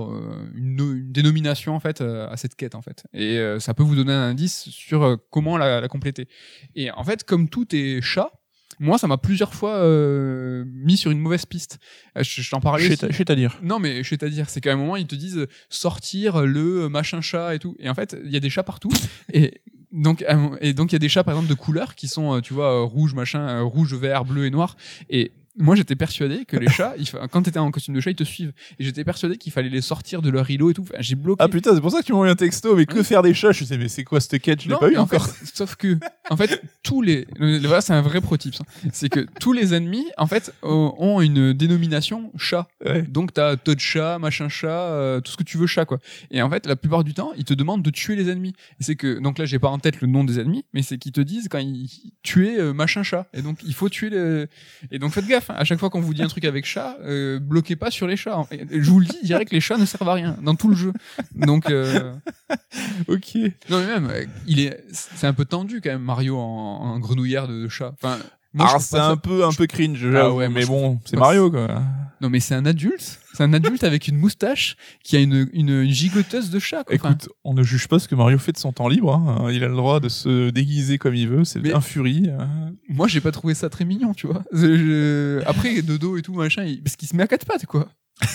une, no- une dénomination en fait à cette quête en fait. Et ça peut vous donner un indice sur comment la, la compléter. Et en fait, comme tout est chat, moi, ça m'a plusieurs fois euh, mis sur une mauvaise piste. Euh, Je, je t'en parlais. C'est-à-dire Non, mais je vais te dire, c'est qu'à un moment, ils te disent euh, sortir le machin chat et tout. Et en fait, il y a des chats partout. et donc, et donc, il y a des chats, par exemple, de couleurs qui sont, euh, tu vois, euh, rouge, machin, euh, rouge, vert, bleu et noir. Et moi, j'étais persuadé que les chats, il fa- quand t'étais en costume de chat, ils te suivent. Et j'étais persuadé qu'il fallait les sortir de leur îlot et tout. Enfin, j'ai bloqué. Ah putain, c'est pour ça que tu envoyé un texto, mais que faire des chats? Je sais, mais c'est quoi cette quête Je l'ai pas eu en encore. fait, <laughs> sauf que, en fait, tous les, le- voilà, c'est un vrai pro tip, ça. C'est que tous les ennemis, en fait, euh, ont une dénomination chat. Ouais. Donc t'as Todd chat, machin chat, euh, tout ce que tu veux chat quoi. Et en fait, la plupart du temps, ils te demandent de tuer les ennemis. Et c'est que donc là, j'ai pas en tête le nom des ennemis, mais c'est qu'ils te disent quand ils tuer euh, machin chat. Et donc il faut tuer les. Et donc faites gaffe. Hein, à chaque fois qu'on vous dit un truc avec chat, euh, bloquez pas sur les chats. hein. Je vous le dis, que les chats ne servent à rien dans tout le jeu. Donc, euh, <laughs> Ok. non mais même, euh, il est, c'est un peu tendu quand même Mario en, en grenouillère de chat. Enfin, moi, je Alors trouve c'est ça- un peu un peu cringe, Ah ouais, mais je bon, c'est Mario quoi. Non mais c'est un adulte, c'est un adulte avec une moustache qui a une, une, une gigoteuse de chat. Quoi. Écoute, on ne juge pas ce que Mario fait de son temps libre. hein. Il a le droit de se déguiser comme il veut. C'est un furie. hein. moi j'ai pas trouvé ça très mignon, tu vois. Je- je- Après dodo et tout machin, il- parce qu'il se met à quatre pattes quoi. <laughs>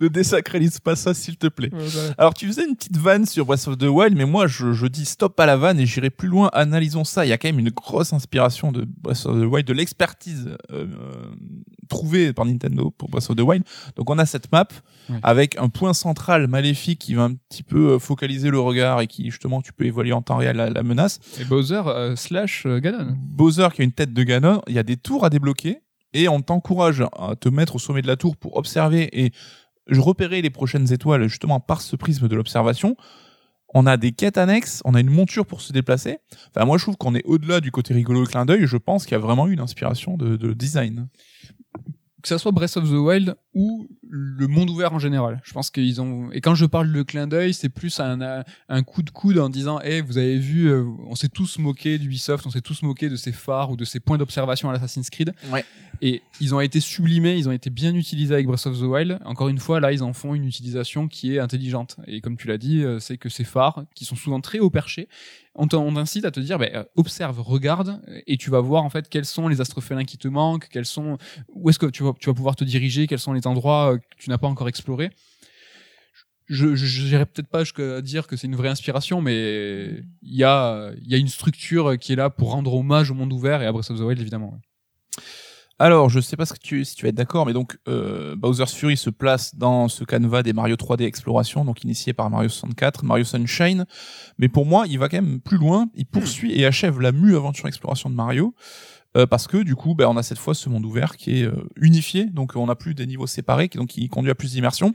Ne désacralise pas ça, s'il te plaît. Alors tu faisais une petite vanne sur Breath of the Wild, mais moi je, je dis stop à la vanne et j'irai plus loin. Analysons ça. Il y a quand même une grosse inspiration de Breath of the Wild, de l'expertise euh, euh, trouvée par Nintendo pour Breath of the Wild. Donc on a cette map Ouais. avec un point central maléfique qui va un petit peu euh, focaliser le regard et qui justement tu peux évaluer en temps réel la, la menace. Et Bowser euh, slash euh, Ganon. Bowser qui a une tête de Ganon, il y a des tours à débloquer et on t'encourage à te mettre au sommet de la tour pour observer et repérer les prochaines étoiles justement par ce prisme de l'observation. On a des quêtes annexes, on a une monture pour se déplacer. Enfin, moi, je trouve qu'on est au-delà du côté rigolo et clin d'œil. Je pense qu'il y a vraiment eu une inspiration de, de design. que ça soit Breath of the Wild ou le monde ouvert en général. Je pense qu'ils ont et quand je parle de clin d'œil, c'est plus un, un coup de coude en disant "Eh, vous avez vu euh, on s'est tous moqué d'Ubisoft, on s'est tous moqué de ces phares ou de ces points d'observation à l'Assassin's Creed." Ouais. Et ils ont été sublimés, ils ont été bien utilisés avec Breath of the Wild. Encore une fois, là, ils en font une utilisation qui est intelligente. Et comme tu l'as dit, euh, c'est que ces phares, qui sont souvent très haut perchés, on t'in- on t'incite à te dire, ben, euh, observe, regarde, et tu vas voir en fait quels sont les astrophélins qui te manquent, quels sont, où est-ce que tu vas, tu vas pouvoir te diriger, quels sont les endroits que tu n'as pas encore explorés. Je, j'irai peut-être pas jusqu'à dire que c'est une vraie inspiration, mais il y a, il y a une structure qui est là pour rendre hommage au monde ouvert et à Breath of the Wild évidemment. ouais. Alors, je sais pas ce que tu, si tu vas être d'accord, mais donc euh, Bowser's Fury se place dans ce canevas des Mario 3D Exploration, donc initié par Mario 64, Mario Sunshine. Mais pour moi, il va quand même plus loin. Il poursuit et achève la mue aventure exploration de Mario. Euh, parce que du coup, ben, on a cette fois ce monde ouvert qui est euh, unifié, donc on n'a plus des niveaux séparés, donc qui conduit à plus d'immersion.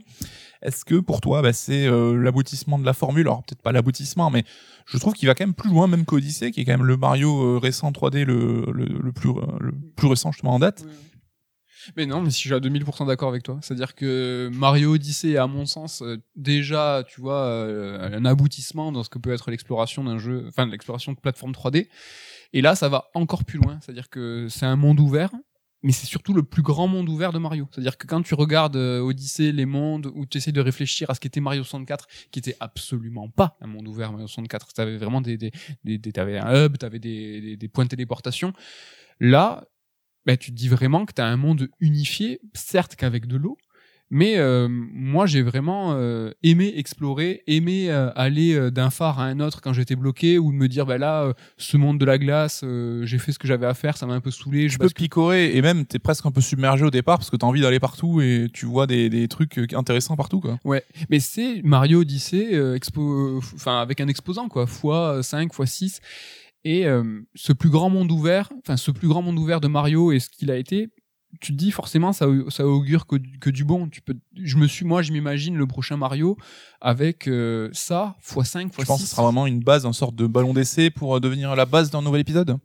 Est-ce que pour toi, ben, c'est euh, l'aboutissement de la formule? Alors peut-être pas l'aboutissement, mais je trouve qu'il va quand même plus loin, même qu'Odyssey, qui est quand même le Mario récent 3D le, plus le plus récent justement en date. Mais non, mais si je suis à 2000% d'accord avec toi. C'est-à-dire que Mario Odyssey est, à mon sens, déjà, tu vois, un aboutissement dans ce que peut être l'exploration d'un jeu, enfin, l'exploration de plateforme 3D. Et là, ça va encore plus loin. C'est-à-dire que c'est un monde ouvert, mais c'est surtout le plus grand monde ouvert de Mario. C'est-à-dire que quand tu regardes euh, Odyssey, les mondes, où tu essaies de réfléchir à ce qu'était Mario 64, qui était absolument pas un monde ouvert, Mario 64, t'avais vraiment des, t'avais un hub, t'avais des, des, points de téléportation. Là, bah, tu te dis vraiment que tu as un monde unifié, certes qu'avec de l'eau, mais euh, moi j'ai vraiment euh, aimé explorer, aimé euh, aller euh, d'un phare à un autre quand j'étais bloqué, ou de me dire bah là, euh, ce monde de la glace, euh, j'ai fait ce que j'avais à faire, ça m'a un peu saoulé. tu je peux bascule. picorer et même t'es presque un peu submergé au départ parce que t'as envie d'aller partout et tu vois des, des trucs intéressants partout quoi. Ouais, mais c'est Mario Odyssey euh, expo, enfin avec un exposant quoi, fois 5, fois 6 et euh, ce plus grand monde ouvert, enfin ce plus grand monde ouvert de Mario et ce qu'il a été, tu te dis forcément ça ça augure que, du- que du bon. Tu peux, je me suis moi je m'imagine le prochain Mario avec euh, ça fois 5, fois Je pense que 6. ce sera vraiment une base, une sorte de ballon d'essai pour euh, devenir la base d'un nouvel épisode?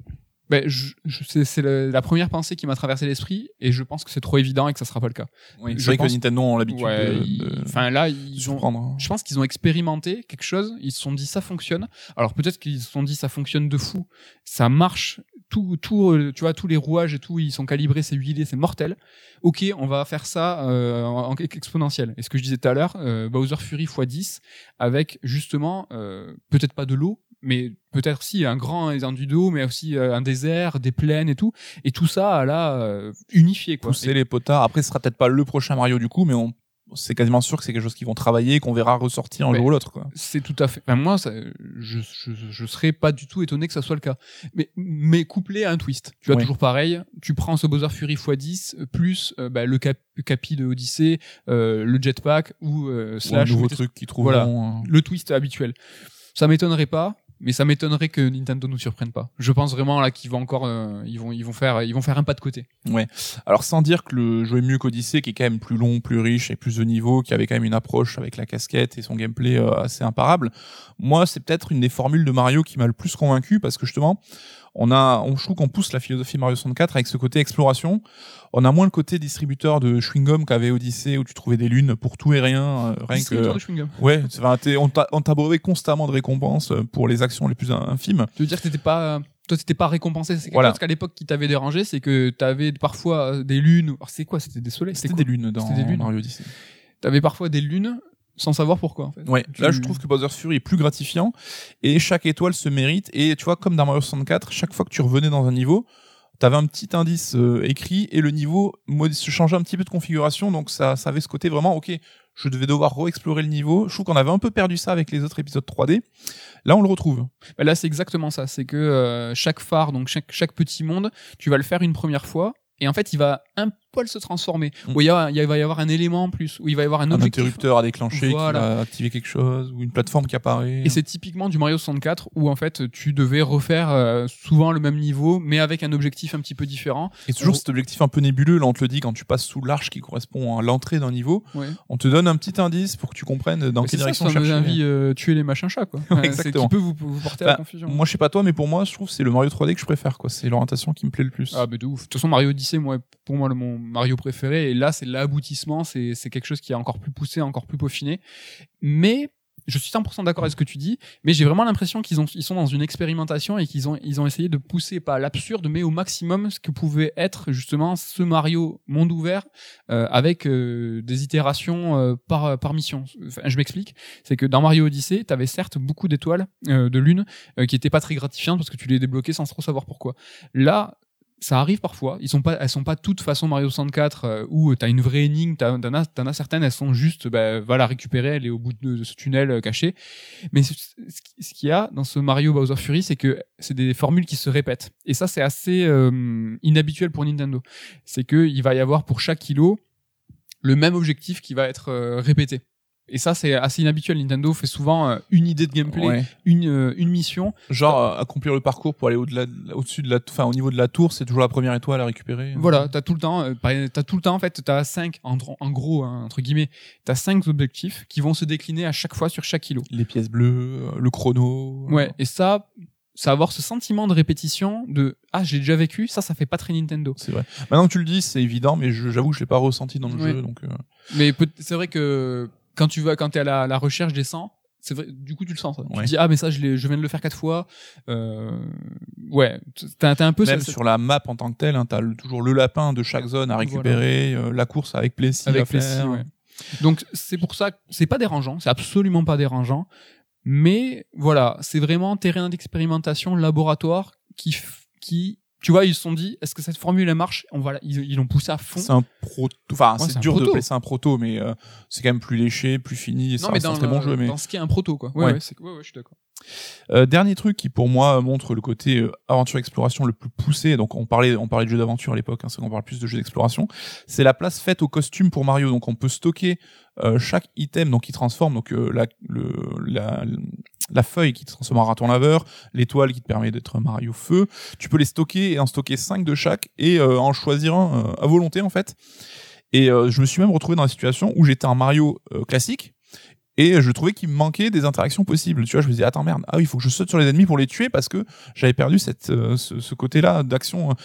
Ben, je, je- c'est la, première pensée qui m'a traversé l'esprit et je pense que c'est trop évident et que ça sera pas le cas. Oui, Je vrai pense- que Nintendo ont l'habitude Ouais, de, enfin là ils ont hein. je pense qu'ils ont expérimenté quelque chose, ils se sont dit ça fonctionne. Alors peut-être qu'ils se sont dit ça fonctionne de fou, ça marche, tout, tout, euh, tu vois, tous les rouages et tout, ils sont calibrés, c'est huilé, c'est mortel. Ok, on va faire ça euh, en, en exponentiel. Et ce que je disais tout à l'heure, euh, Bowser Fury x10 avec justement euh, peut-être pas de l'eau, mais peut-être si un grand étendue d'eau, mais aussi euh, un désert, des plaines et tout, et tout ça là euh, unifié quoi. Pousser les potards. Après, ce sera peut-être pas le prochain Mario du coup, mais on c'est quasiment sûr que c'est quelque chose qu'ils vont travailler, qu'on verra ressortir un Ouais. jour ou l'autre. C'est tout à fait. Enfin, moi, ça, je, je, je serais pas du tout étonné que ça soit le cas. Mais, mais couplé à un twist. Tu vois, Ouais. toujours pareil. Tu prends ce Bowser Fury x10 euh, plus euh, bah, le, cap, le capi de Odyssey, euh, le jetpack ou euh, Ou un slash nouveau ou- truc qu'ils Voilà. trouveront. euh, le twist habituel. Ça m'étonnerait pas. Mais ça m'étonnerait que Nintendo nous surprenne pas. Je pense vraiment là qu'ils vont encore, euh, ils vont, ils vont faire, ils vont faire un pas de côté. Ouais. Alors sans dire que le jeu est mieux qu'Odyssey, qui est quand même plus long, plus riche et plus de niveaux, qui avait quand même une approche avec la casquette et son gameplay euh, assez imparable. Moi, c'est peut-être une des formules de Mario qui m'a le plus convaincu parce que justement, on a, on, je trouve qu'on pousse la philosophie Mario 64 avec ce côté exploration. On a moins le côté distributeur de chewing-gum qu'avait Odyssey où tu trouvais des lunes pour tout et rien, euh, rien que. de. Ouais, on t'a- on constamment de récompenses euh, pour les actions les plus in- infimes. Tu veux dire que t'étais pas, toi t'étais pas récompensé. C'est quelque Voilà. chose qu'à l'époque qui t'avait dérangé, c'est que t'avais parfois euh, des lunes. C'est quoi C'était des soleils. C'était des lunes dans des lunes. Mario Odyssey. T'avais parfois des lunes sans savoir pourquoi. En fait. Ouais, Tu- là je trouve que Bowser's Fury est plus gratifiant et chaque étoile se mérite et tu vois comme dans Mario 64, chaque fois que tu revenais dans un niveau, t'avais un petit indice euh, écrit et le niveau se changeait un petit peu de configuration donc ça, ça avait ce côté vraiment ok, je devais devoir re-explorer le niveau. Je trouve qu'on avait un peu perdu ça avec les autres épisodes 3D. Là on le retrouve. Bah là, c'est exactement ça. C'est que euh, chaque phare, donc chaque, petit monde, tu vas le faire une première fois. Et en fait, il va un poil se transformer. Mm. Où il, y a, il va y avoir un élément en plus, où il va y avoir un, Un interrupteur à déclencher Voilà. qui va activer quelque chose ou une plateforme qui apparaît. Et c'est typiquement du Mario 64 où en fait tu devais refaire euh, souvent le même niveau, mais avec un objectif un petit peu différent. Et toujours on- cet objectif un peu nébuleux, là on te le dit quand tu passes sous l'arche qui correspond à l'entrée d'un niveau, Ouais. on te donne un petit indice pour que tu comprennes dans Mais quelle ça, direction ce fameux chercher. envie euh, tuer les machins chats quoi. <laughs> Ouais, Euh, exactement. qui peut vous, vous porter à la Bah, confusion. Moi, je sais pas toi, mais pour moi, je trouve que c'est le Mario 3D que je préfère, quoi. C'est l'orientation qui me plaît le plus. Ah, mais de ouf. De toute façon, Mario Odyssey, moi, pour moi, le, mon Mario préféré. Et là, c'est l'aboutissement. C'est, quelque chose qui est encore plus poussé, encore plus peaufiné. Mais, je suis 100% d'accord avec ce que tu dis. Mais j'ai vraiment l'impression qu'ils ils sont dans une expérimentation et qu'ils ont, ils ont essayé de pousser pas à l'absurde, mais au maximum ce que pouvait être justement ce Mario monde ouvert euh, avec euh, des itérations euh, par, par mission. Je m'explique. C'est que dans Mario Odyssey, tu avais certes beaucoup d'étoiles, de lunes, euh, qui étaient pas très gratifiantes parce que tu les débloquais sans trop savoir pourquoi. Là, ça arrive parfois. Ils sont pas, elles sont pas toutes façon Mario 64 euh, où t'as une vraie énigme. T'en as, t'en as certaines, elles sont juste, bah, va la récupérer, elle est au bout de, ce tunnel euh, caché. Mais ce qu'il y a dans ce Mario Bowser Fury, c'est que c'est des formules qui se répètent. Et ça, c'est assez euh, inhabituel pour Nintendo. C'est que il va y avoir pour chaque kilo le même objectif qui va être euh, répété. Et ça, c'est assez inhabituel. Nintendo fait souvent euh, une idée de gameplay, Ouais. une, euh, une mission, Genre, euh, accomplir le parcours pour aller au-delà, de- au-dessus de la, enfin, au niveau de la tour, c'est toujours la première étoile à récupérer. Voilà, t'as tout le temps, t'as tout le temps en fait, t'as cinq en, en gros hein, entre guillemets, t'as cinq objectifs qui vont se décliner à chaque fois sur chaque kilo. Les pièces bleues, le chrono. Ouais, et ça, ça avoir ce sentiment de répétition de ah j'ai déjà vécu, ça ça fait pas très Nintendo. C'est vrai. Maintenant que tu le dis, c'est évident, mais j'avoue que je l'ai pas ressenti dans le Ouais. jeu, donc. euh, Mais c'est vrai que quand tu vas, quand t'es à la, la recherche des 100, c'est vrai, du coup tu le sens. Ça. Tu te dis ah mais ça je, viens de le faire quatre fois. Euh, ouais, t'as un peu Même sur la map en tant que telle, hein, t'as toujours le lapin de chaque zone à récupérer, euh, la course avec Plessis à avec faire. Plessis, ouais. Donc c'est pour ça que c'est pas dérangeant, c'est absolument pas dérangeant, mais voilà, c'est vraiment terrain d'expérimentation, laboratoire qui qui tu vois, ils se sont dit est-ce que cette formule elle marche? On va la- ils l'ont poussé à fond. C'est un proto. Enfin, Ouais, c'est dur proto. de placer un proto, mais euh, c'est quand même plus léché, plus fini. Ça non mais dans un très le- bon jeu, mais dans ce qui est un proto quoi. Ouais Ouais. je suis d'accord. Euh, dernier truc qui pour moi montre le côté euh, aventure exploration le plus poussé. Donc on parlait on parlait de jeux d'aventure à l'époque, hein, c'est qu'on parle plus de jeux d'exploration. C'est la place faite au costume pour Mario. Donc on peut stocker chaque item donc qui transforme donc la, le, la la feuille qui te transforme en raton laveur, l'étoile qui te permet d'être Mario feu. Tu peux les stocker et en stocker 5 de chaque et euh, en choisir un euh, à volonté en fait. Et euh, je me suis même retrouvé dans la situation où j'étais un Mario classique et je trouvais qu'il me manquait des interactions possibles. Tu vois, je me disais, attends, merde, ah il faut que je saute sur les ennemis pour les tuer parce que j'avais perdu cette, ce, ce côté-là d'action.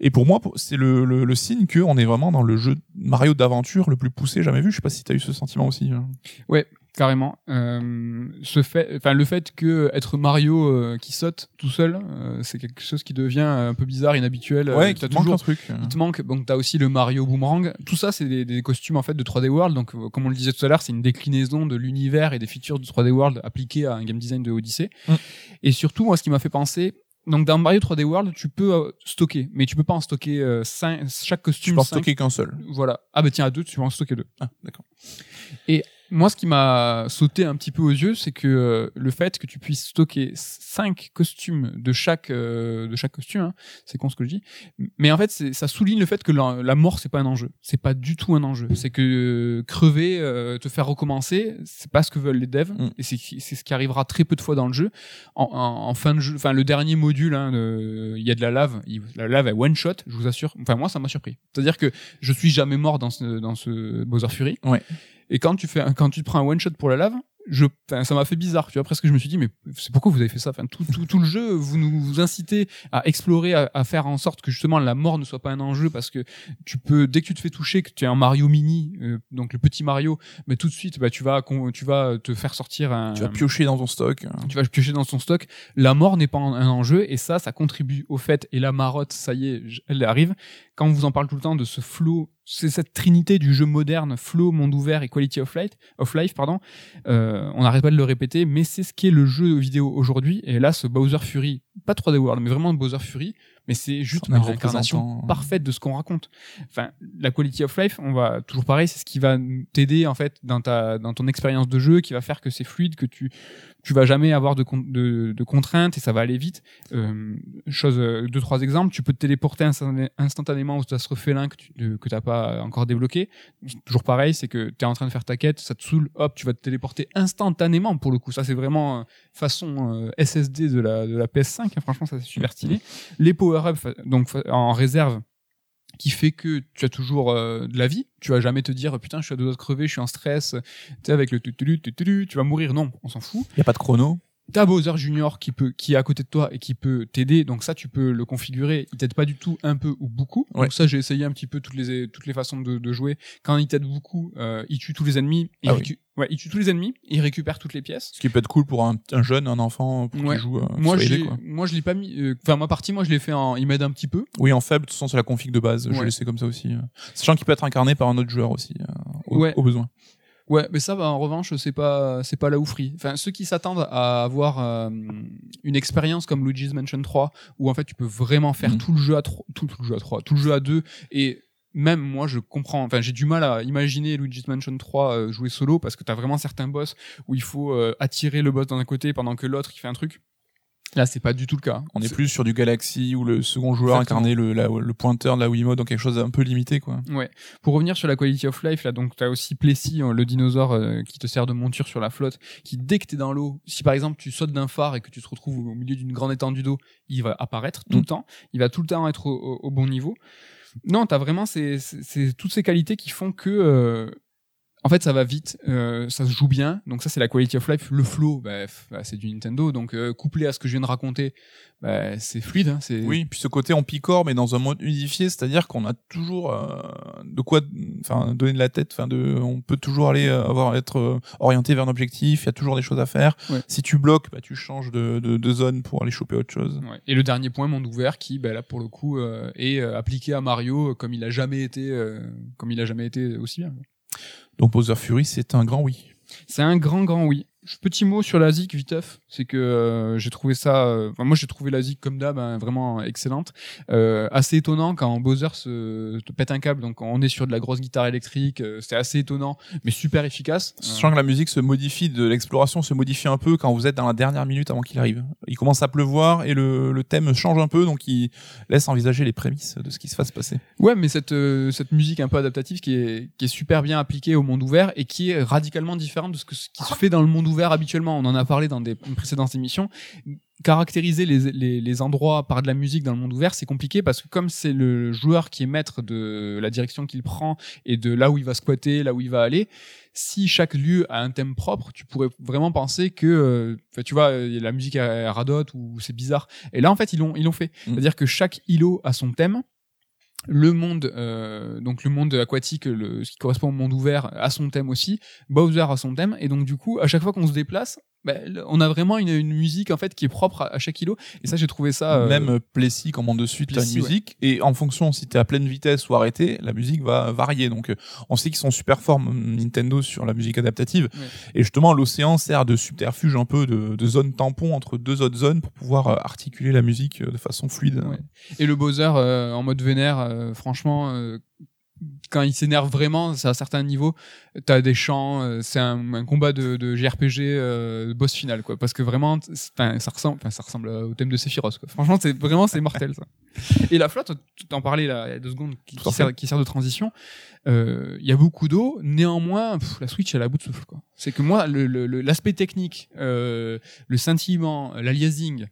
Et pour moi, c'est le, le, le signe qu'on est vraiment dans le jeu Mario d'aventure le plus poussé jamais vu. Je sais pas si tu as eu ce sentiment aussi. hein. Carrément. Euh, ce fait, enfin le fait que être Mario euh, qui saute tout seul, euh, c'est quelque chose qui devient un peu bizarre, inhabituel. Ouais, Euh, qui t'as te manque toujours un truc. Il te manque, donc t'as aussi le Mario Boomerang. Tout ça, c'est des, des costumes en fait de 3D World. Donc, euh, comme on le disait tout à l'heure, c'est une déclinaison de l'univers et des features de 3D World appliquées à un game design de Odyssey. Mm. Et surtout, moi, ce qui m'a fait penser, donc dans Mario 3D World, tu peux euh, stocker, mais tu peux pas en stocker euh, cinq- chaque Tu costume. peux en cinq. stocker qu'un seul. Voilà. Ah bah tiens, à deux, tu peux en stocker deux. Ah, d'accord. Moi, ce qui m'a sauté un petit peu aux yeux, c'est que euh, le fait que tu puisses stocker cinq costumes de chaque euh, de chaque costume, hein, c'est con ce que je dis, mais en fait, ça souligne le fait que la, la mort c'est pas un enjeu, c'est pas du tout un enjeu. C'est que euh, crever, euh, te faire recommencer, c'est pas ce que veulent les devs, Mm. et c'est ce qui arrivera très peu de fois dans le jeu. En, en, en fin de jeu, enfin le dernier module, hein, il y a de la lave, la lave est one shot, je vous assure. Enfin moi, ça m'a surpris. C'est-à-dire que je suis jamais mort dans ce dans ce Bowser Fury. Ouais. Et quand tu fais, un- quand tu te prends un one shot pour la lave, je, ça m'a fait bizarre. Tu vois, presque je me suis dit, mais c'est pourquoi vous avez fait ça? Enfin, tout, tout, tout le jeu, vous nous vous incitez à explorer, à, à faire en sorte que justement la mort ne soit pas un enjeu parce que tu peux, dès que tu te fais toucher, que tu es un Mario mini, euh, donc le petit Mario, mais tout de suite, bah tu vas, tu vas te faire sortir un, Tu vas piocher dans ton stock. tu vas piocher dans son stock. La mort n'est pas un enjeu et ça, ça contribue au fait. Et la marotte, ça y est, elle arrive. Quand on vous en parle tout le temps de ce flow, c'est cette trinité du jeu moderne, flow, monde ouvert et quality of life, of life pardon. Euh, on n'arrête pas de le répéter, mais c'est ce qu'est le jeu vidéo aujourd'hui. Et là, ce Bowser Fury, pas 3D World, mais vraiment Bowser Fury, mais c'est juste C'est un l'incarnation représentant. parfaite de ce qu'on raconte. Enfin, la quality of life, on va toujours pareil, c'est ce qui va t'aider en fait dans ta dans ton expérience de jeu, qui va faire que c'est fluide, que tu tu vas jamais avoir de, de, de contraintes et ça va aller vite. Euh, chose, euh, deux trois exemples, tu peux te téléporter instantané- instantanément au tastre félin que tu que t'as pas encore débloqué. Toujours pareil, c'est que tu es en train de faire ta quête, ça te saoule, hop, tu vas te téléporter instantanément pour le coup. Ça c'est vraiment euh, façon SSD de la de la PS5. hein. franchement, ça c'est super stylé. Les power-ups, donc en réserve qui fait que tu as toujours euh, de la vie. Tu vas jamais te dire putain, je suis à deux doigts de crever, je suis en stress. Tu sais avec le tutulu, tutulu, tu vas mourir. Non, on s'en fout. Il y a pas de chrono. T'as Bowser Junior qui peut, qui est à côté de toi et qui peut t'aider. Donc ça, tu peux le configurer. Il t'aide pas du tout, un peu ou beaucoup. Ouais. Donc ça, j'ai essayé un petit peu toutes les toutes les façons de, de jouer. Quand il t'aide beaucoup, euh, il tue tous les ennemis. Il Ah oui. récu- ouais, il tue tous les ennemis. Il récupère toutes les pièces. Ce qui peut être cool pour un, un jeune, un enfant, pour Ouais. qui joue. euh, Moi, je aidé, l'ai- quoi. moi, je l'ai pas mis. euh, Enfin, ma partie, moi, je l'ai fait en. Il m'aide un petit peu. Oui, en faible, de toute façon, c'est la config de base. Je l'ai laissé comme ça aussi. euh. Sachant qu'il peut être incarné par un autre joueur aussi, au, Ouais. au besoin. Ouais, mais ça, bah, en revanche, c'est pas, c'est pas la oufrie. Enfin, ceux qui s'attendent à avoir euh, une expérience comme Luigi's Mansion 3, où en fait tu peux vraiment faire Mhm. tout le jeu à 3, tout, tout le jeu à 3, tout le jeu à 2, et même moi, je comprends. Enfin, j'ai du mal à imaginer Luigi's Mansion 3 euh, jouer solo parce que t'as vraiment certains boss où il faut euh, attirer le boss d'un côté pendant que l'autre il fait un truc. Là, c'est pas du tout le cas. On est plus sur du Galaxy où le second joueur Exactement. incarnait le, la- le pointeur de la Wiimote dans quelque chose d'un peu limité, quoi. Ouais. Pour revenir sur la quality of life, là, donc t'as aussi Plessis, euh, le dinosaure euh, qui te sert de monture sur la flotte, qui dès que t'es dans l'eau, si par exemple tu sautes d'un phare et que tu te retrouves au milieu d'une grande étendue d'eau, il va apparaître tout Mm. le temps. Il va tout le temps être au, au- au bon niveau. Non, t'as vraiment ces, ces- ces- toutes ces qualités qui font que euh, en fait, ça va vite, euh, ça se joue bien. Donc ça, c'est la quality of life. Le flow, bah, bah, c'est du Nintendo. Donc euh, couplé à ce que je viens de raconter, bah, c'est fluide. hein, c'est Oui, puis ce côté on picore, mais dans un mode unifié, c'est-à-dire qu'on a toujours euh, de quoi, enfin, donner de la tête. Enfin, de, on peut toujours aller euh, avoir être euh, orienté vers un objectif. Il y a toujours des choses à faire. Ouais. Si tu bloques, bah, tu changes de, de, de zone pour aller choper autre chose. Ouais. Et le dernier point, monde ouvert, qui, bah, là, pour le coup, est appliqué à Mario comme il a jamais été, euh, comme il a jamais été aussi bien. Donc Bowser Fury, c'est un grand oui. C'est un grand, grand oui. Petit mot sur la ZIC, viteuf, c'est que euh, j'ai trouvé ça, euh, moi j'ai trouvé la ZIC comme d'hab hein, vraiment excellente, euh, assez étonnant quand Bowser se te pète un câble, donc on est sur de la grosse guitare électrique, c'était assez étonnant, mais super efficace. Sachant que la musique se modifie, de l'exploration se modifie un peu quand vous êtes dans la dernière minute avant qu'il arrive. Il commence à pleuvoir et le, le thème change un peu, donc il laisse envisager les prémices de ce qui se va se passer. Ouais, mais cette cette musique un peu adaptative qui est qui est super bien appliquée au monde ouvert et qui est radicalement différente de ce, que, ce qui se fait dans le monde ouvert habituellement. On en a parlé dans des précédentes émissions. Caractériser les, les, les endroits par de la musique dans le monde ouvert, c'est compliqué parce que comme c'est le joueur qui est maître de la direction qu'il prend et de là où il va squatter, là où il va aller, si chaque lieu a un thème propre, tu pourrais vraiment penser que, euh, tu vois, euh, la musique à radote ou c'est bizarre. Et là, en fait, ils l'ont, ils l'ont fait. Mm. C'est-à-dire que chaque îlot a son thème le monde euh, donc le monde aquatique le, ce qui correspond au monde ouvert a son thème aussi Bowser a son thème et donc du coup à chaque fois qu'on se déplace bah, on a vraiment une, une musique en fait qui est propre à, à chaque îlot et ça j'ai trouvé ça euh, Même Plessis commande dessus, tu as Plessis, une musique, et en fonction si tu es à pleine vitesse ou arrêté, la musique va varier. Donc euh, on sait qu'ils sont super forts, Nintendo, sur la musique adaptative. Ouais. Et justement, l'océan sert de subterfuge un peu, de, de zone tampon entre deux autres zones pour pouvoir euh, articuler la musique euh, de façon fluide. Ouais. et le Bowser euh, en mode vénère euh, franchement euh, quand il s'énerve vraiment, c'est à certains niveaux, t'as des chants, euh, c'est un, un combat de, de JRPG euh, boss final, quoi. Parce que vraiment, ça ressemble, enfin, ça ressemble au thème de Sephiroth, quoi. Franchement, c'est vraiment, c'est mortel, ça. <laughs> Et la flotte, tu t'en parlais là, il y a deux secondes, qui, Tout qui à sert, qui sert de transition. Euh, Il y a beaucoup d'eau, néanmoins, pff, la Switch, elle est à bout de souffle, quoi. C'est que moi, le- le- le- l'aspect technique, euh, le scintillement, l'aliasing,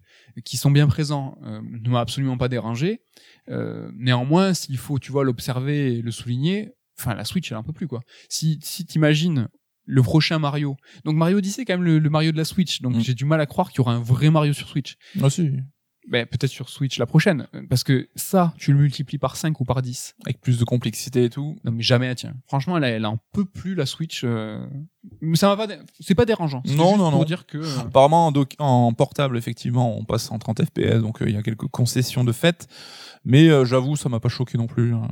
qui sont bien présents, euh, ne m'a absolument pas dérangé. Euh, néanmoins, s'il faut, tu vois, l'observer et le souligner, enfin, la Switch, elle en peut plus, quoi. Si, si t'imagines le prochain Mario. Donc Mario Odyssey, c'est quand même le, le Mario de la Switch. Donc Mm. j'ai du mal à croire qu'il y aura un vrai Mario sur Switch. Ah si. Ben, peut-être sur Switch la prochaine. Parce que ça, tu le multiplies par 5 ou par 10. Avec plus de complexité et tout. Non, mais jamais, tiens. Franchement, elle, elle en peut plus, la Switch. euh, Mais ça m'a pas, c'est pas dérangeant. Non, juste non, pour non. dire que, euh, Apparemment, en, doc- en portable, effectivement, on passe en 30 FPS, donc euh, il y a quelques concessions de fait. Mais j'avoue, ça m'a pas choqué non plus. hein.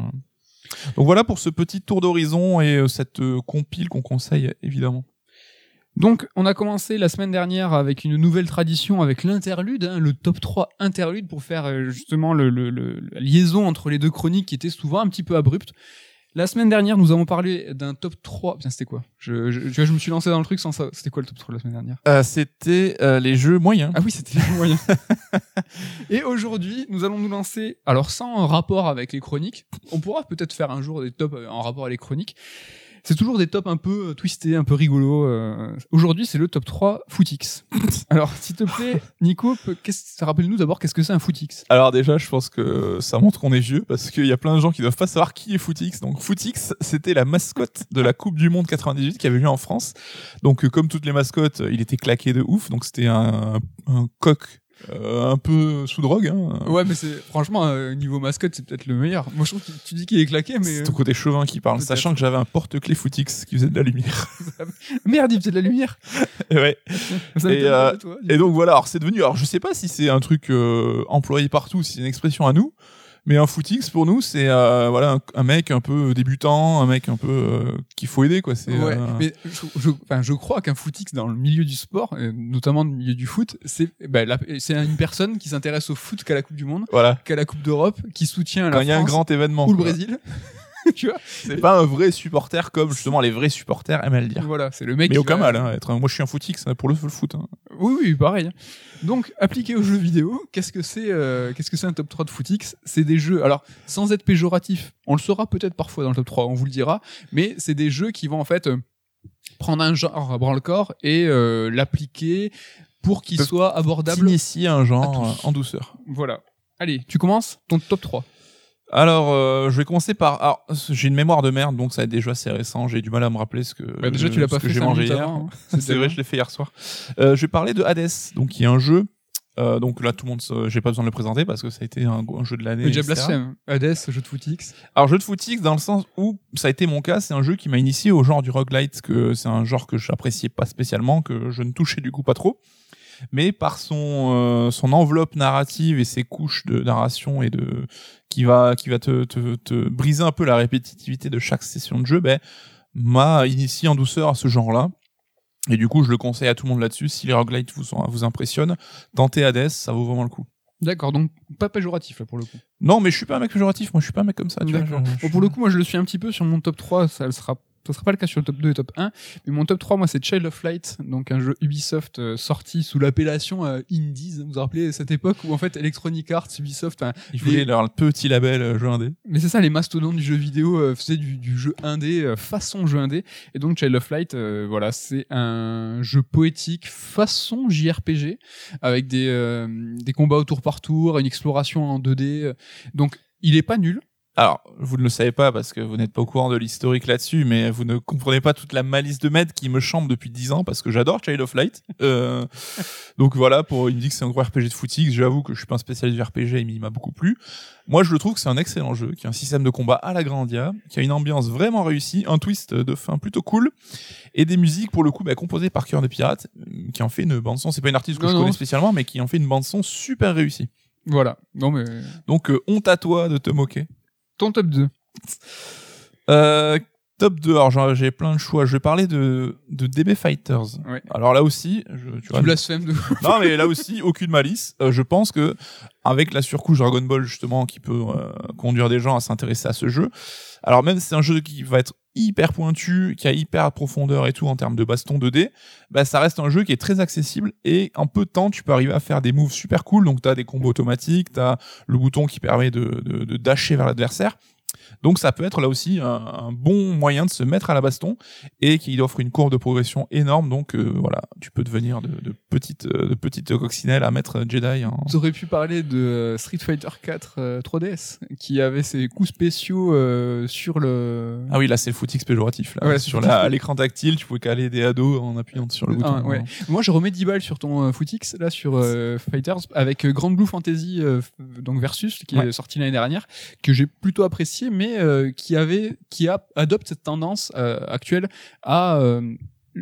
Donc voilà pour ce petit tour d'horizon et cette compile qu'on conseille évidemment. Donc, on a commencé la semaine dernière avec une nouvelle tradition avec l'interlude, hein, le top 3 interlude pour faire euh, justement le, le- le- la liaison entre les deux chroniques qui était souvent un petit peu abrupte. La semaine dernière, nous avons parlé d'un top 3. Putain, c'était quoi? Je, je, me suis lancé dans le truc sans ça. C'était quoi le top 3 de la semaine dernière? Euh, C'était euh, les jeux moyens. Ah oui, c'était les moyens. <laughs> Et aujourd'hui, nous allons nous lancer, alors sans rapport avec les chroniques, on pourra peut-être faire un jour des tops en rapport avec les chroniques. C'est toujours des tops un peu euh, twistés, un peu rigolos. euh. Aujourd'hui, c'est le top 3 Footix. <laughs> Alors, s'il te plaît, Nico, rappelle-nous d'abord qu'est-ce que c'est un Footix? Alors déjà, je pense que ça montre qu'on est vieux parce qu'il y a plein de gens qui doivent pas savoir qui est Footix. Donc Footix, c'était la mascotte de la Coupe du Monde 98 qui avait lieu en France. Donc euh, comme toutes les mascottes, il était claqué de ouf. Donc c'était un, un coq euh, un peu sous drogue. Hein. Ouais, mais c'est franchement euh, niveau mascotte, c'est peut-être le meilleur. Moi, je trouve que tu dis qu'il est claqué, mais C'est ton côté chauvin qui parle, sachant que j'avais un porte-clés Footix qui faisait de la lumière. <laughs> merde, il faisait de la lumière. <laughs> ouais. <laughs> Ça Et, euh, toi, Et donc voilà, alors c'est devenu, alors je sais pas si c'est un truc euh, employé partout, si c'est une expression à nous, mais un footix pour nous c'est euh, voilà un, un mec un peu débutant, un mec un peu euh, qu'il faut aider quoi. C'est Ouais, euh, mais je, je, enfin, je crois qu'un footix dans le milieu du sport, notamment dans le milieu du foot, c'est ben, c'est une personne qui s'intéresse au foot qu'à la Coupe du Monde, voilà. qu'à la Coupe d'Europe, qui soutient Quand la il y a un grand événement, ou le quoi. Brésil. <laughs> tu vois c'est pas un vrai supporter comme justement les vrais supporters aiment à le dire. Voilà, c'est le mec. Mais va- mal, hein, être un- moi je suis un footix hein, pour le, le foot. hein. Oui, oui, pareil. Donc, appliqué aux jeux vidéo, qu'est-ce que c'est euh, Qu'est-ce que c'est un top 3 de footix? C'est des jeux, alors sans être péjoratif, on le saura peut-être parfois dans le top 3, on vous le dira, mais c'est des jeux qui vont en fait euh, prendre un genre à bras le corps et euh, l'appliquer pour qu'il soit abordable. T'inities un genre en douceur. Voilà. Allez, tu commences? Ton top 3. Alors, euh, je vais commencer par. Alors, j'ai une mémoire de merde, donc ça être déjà assez récent. J'ai du mal à me rappeler ce que. Bah, déjà, tu l'as pas fait j'ai mangé hier. hein. <laughs> C'est vrai, je l'ai fait hier soir. Euh, je vais parler de Hades, donc qui est un jeu. euh, donc là, tout le monde, j'ai pas besoin de le présenter parce que ça a été un, un jeu de l'année. Mais déjà blasphème. Hades, jeu de footix. Alors, jeu de footix dans le sens où ça a été mon cas, c'est un jeu qui m'a initié au genre du roguelite, que c'est un genre que j'appréciais pas spécialement, que je ne touchais du coup pas trop. Mais par son euh, son enveloppe narrative et ses couches de narration et de qui va qui va te, te, te briser un peu la répétitivité de chaque session de jeu, ben m'a initié en douceur à ce genre-là. Et du coup, je le conseille à tout le monde là-dessus. Si les roguelites vous, sont- vous impressionnent, tentez Hades, ça vaut vraiment le coup. D'accord, donc pas péjoratif là pour le coup. Non, mais je suis pas un mec péjoratif. Moi, je suis pas un mec comme ça. tu vois, Bon, pour le coup, moi je le suis un petit peu sur mon top 3, ça ne sera ça sera pas le cas sur le top 2 et top 1, mais mon top 3 moi c'est Child of Light, donc un jeu Ubisoft euh, sorti sous l'appellation euh, Indies, vous vous rappelez cette époque où en fait Electronic Arts, Ubisoft, enfin, Ils voulaient les- leur petit label euh, jeu indé. mais c'est ça les mastodontes du jeu vidéo euh, faisaient du, du jeu indé euh, façon jeu indé et donc Child of Light voilà, c'est un jeu poétique façon JRPG avec des des combats au tour par tour, une exploration en 2D. euh, donc il est pas nul, Alors, vous ne le savez pas parce que vous n'êtes pas au courant de l'historique là-dessus, mais vous ne comprenez pas toute la malice de Med qui me chambre depuis 10 ans parce que j'adore Child of Light. Euh, <laughs> donc voilà, pour il me dit que c'est un gros RPG de footix, j'avoue que je suis pas un spécialiste du RPG, mais il m'a beaucoup plu. Moi, je le trouve que c'est un excellent jeu, qui a un système de combat à la Grandia, qui a une ambiance vraiment réussie, un twist de fin plutôt cool, et des musiques pour le coup bah, composées par Cœur de Pirate, qui en fait une bande son. C'est pas une artiste que Non, je non. connais spécialement, mais qui en fait une bande son super réussie. voilà. Non mais Donc euh, honte à toi de te moquer. Ton top 2. Euh, Top 2, alors j'en- j'ai plein de choix. Je vais parler de, de DB Fighters. Ouais. Alors là aussi, je, tu vois, Tu blasphèmes de non mais là aussi aucune malice. Euh, je pense que avec la surcouche Dragon Ball justement qui peut euh, conduire des gens à s'intéresser à ce jeu. Alors même si c'est un jeu qui va être hyper pointu, qui a hyper de profondeur et tout en termes de baston 2D, bah ça reste un jeu qui est très accessible et en peu de temps tu peux arriver à faire des moves super cool. Donc t'as des combos automatiques, t'as le bouton qui permet de, de, de dasher vers l'adversaire. Donc ça peut être là aussi un, un bon moyen de se mettre à la baston et qui offre une courbe de progression énorme. Donc euh, voilà, tu peux devenir de, de petites euh, de petites coccinelles à mettre Jedi. En... Tu aurais pu parler de euh, Street Fighter 4 euh, 3DS qui avait ses coups spéciaux euh, sur le Ah oui, là c'est le footix péjoratif. Là. Ouais, sur l'écran tactile, tu pouvais caler des ados en appuyant sur le bouton. Ah, ouais. Moi, je remets 10 balles sur ton Footix, là, sur Fighters, avec Grand Blue Fantasy, donc Versus, qui Ouais. est sorti l'année dernière, que j'ai plutôt apprécié, mais euh, qui avait, qui a, adopte cette tendance euh, actuelle à euh,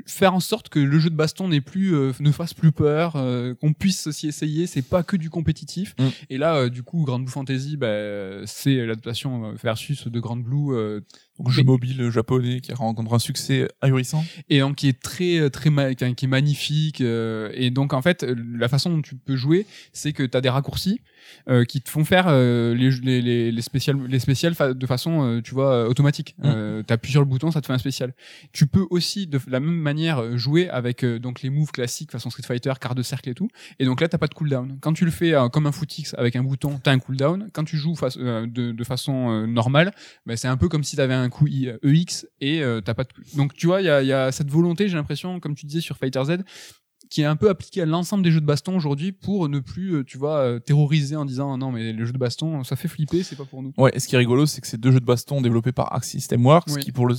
faire en sorte que le jeu de baston n'est plus, euh, ne fasse plus peur, euh, qu'on puisse s'y essayer, c'est pas que du compétitif. Mm. Et là, euh, du coup, Grand Blue Fantasy, bah, c'est l'adaptation Versus de Grand Blue, Donc jeu mobile japonais qui rencontre un succès ahurissant. et donc qui est très très ma- qui est magnifique euh, et donc en fait euh, la façon dont tu peux jouer c'est que tu as des raccourcis euh, qui te font faire euh, les, les les les spéciales les spéciales fa- de façon euh, tu vois euh, automatique. Mm. euh, tu appuies sur le bouton ça te fait un spécial. Tu peux aussi de la même manière euh, jouer avec euh, donc les moves classiques façon Street Fighter quart de cercle et tout et donc là t'as pas de cooldown. Quand tu le fais euh, comme un footix avec un bouton t'as un cooldown. Quand tu joues euh, de, de façon euh, normale bah, c'est un peu comme si t'avais un coup I- EX et euh, t'as pas de... donc tu vois il y a, il y a cette volonté j'ai l'impression comme tu disais sur Fighter Z qui est un peu appliquée à l'ensemble des jeux de baston aujourd'hui pour ne plus euh, tu vois euh, terroriser en disant non mais le jeu de baston ça fait flipper c'est pas pour nous Ouais, et ce qui est rigolo, c'est que c'est deux jeux de baston développés par Arc System Works, Oui. qui pour le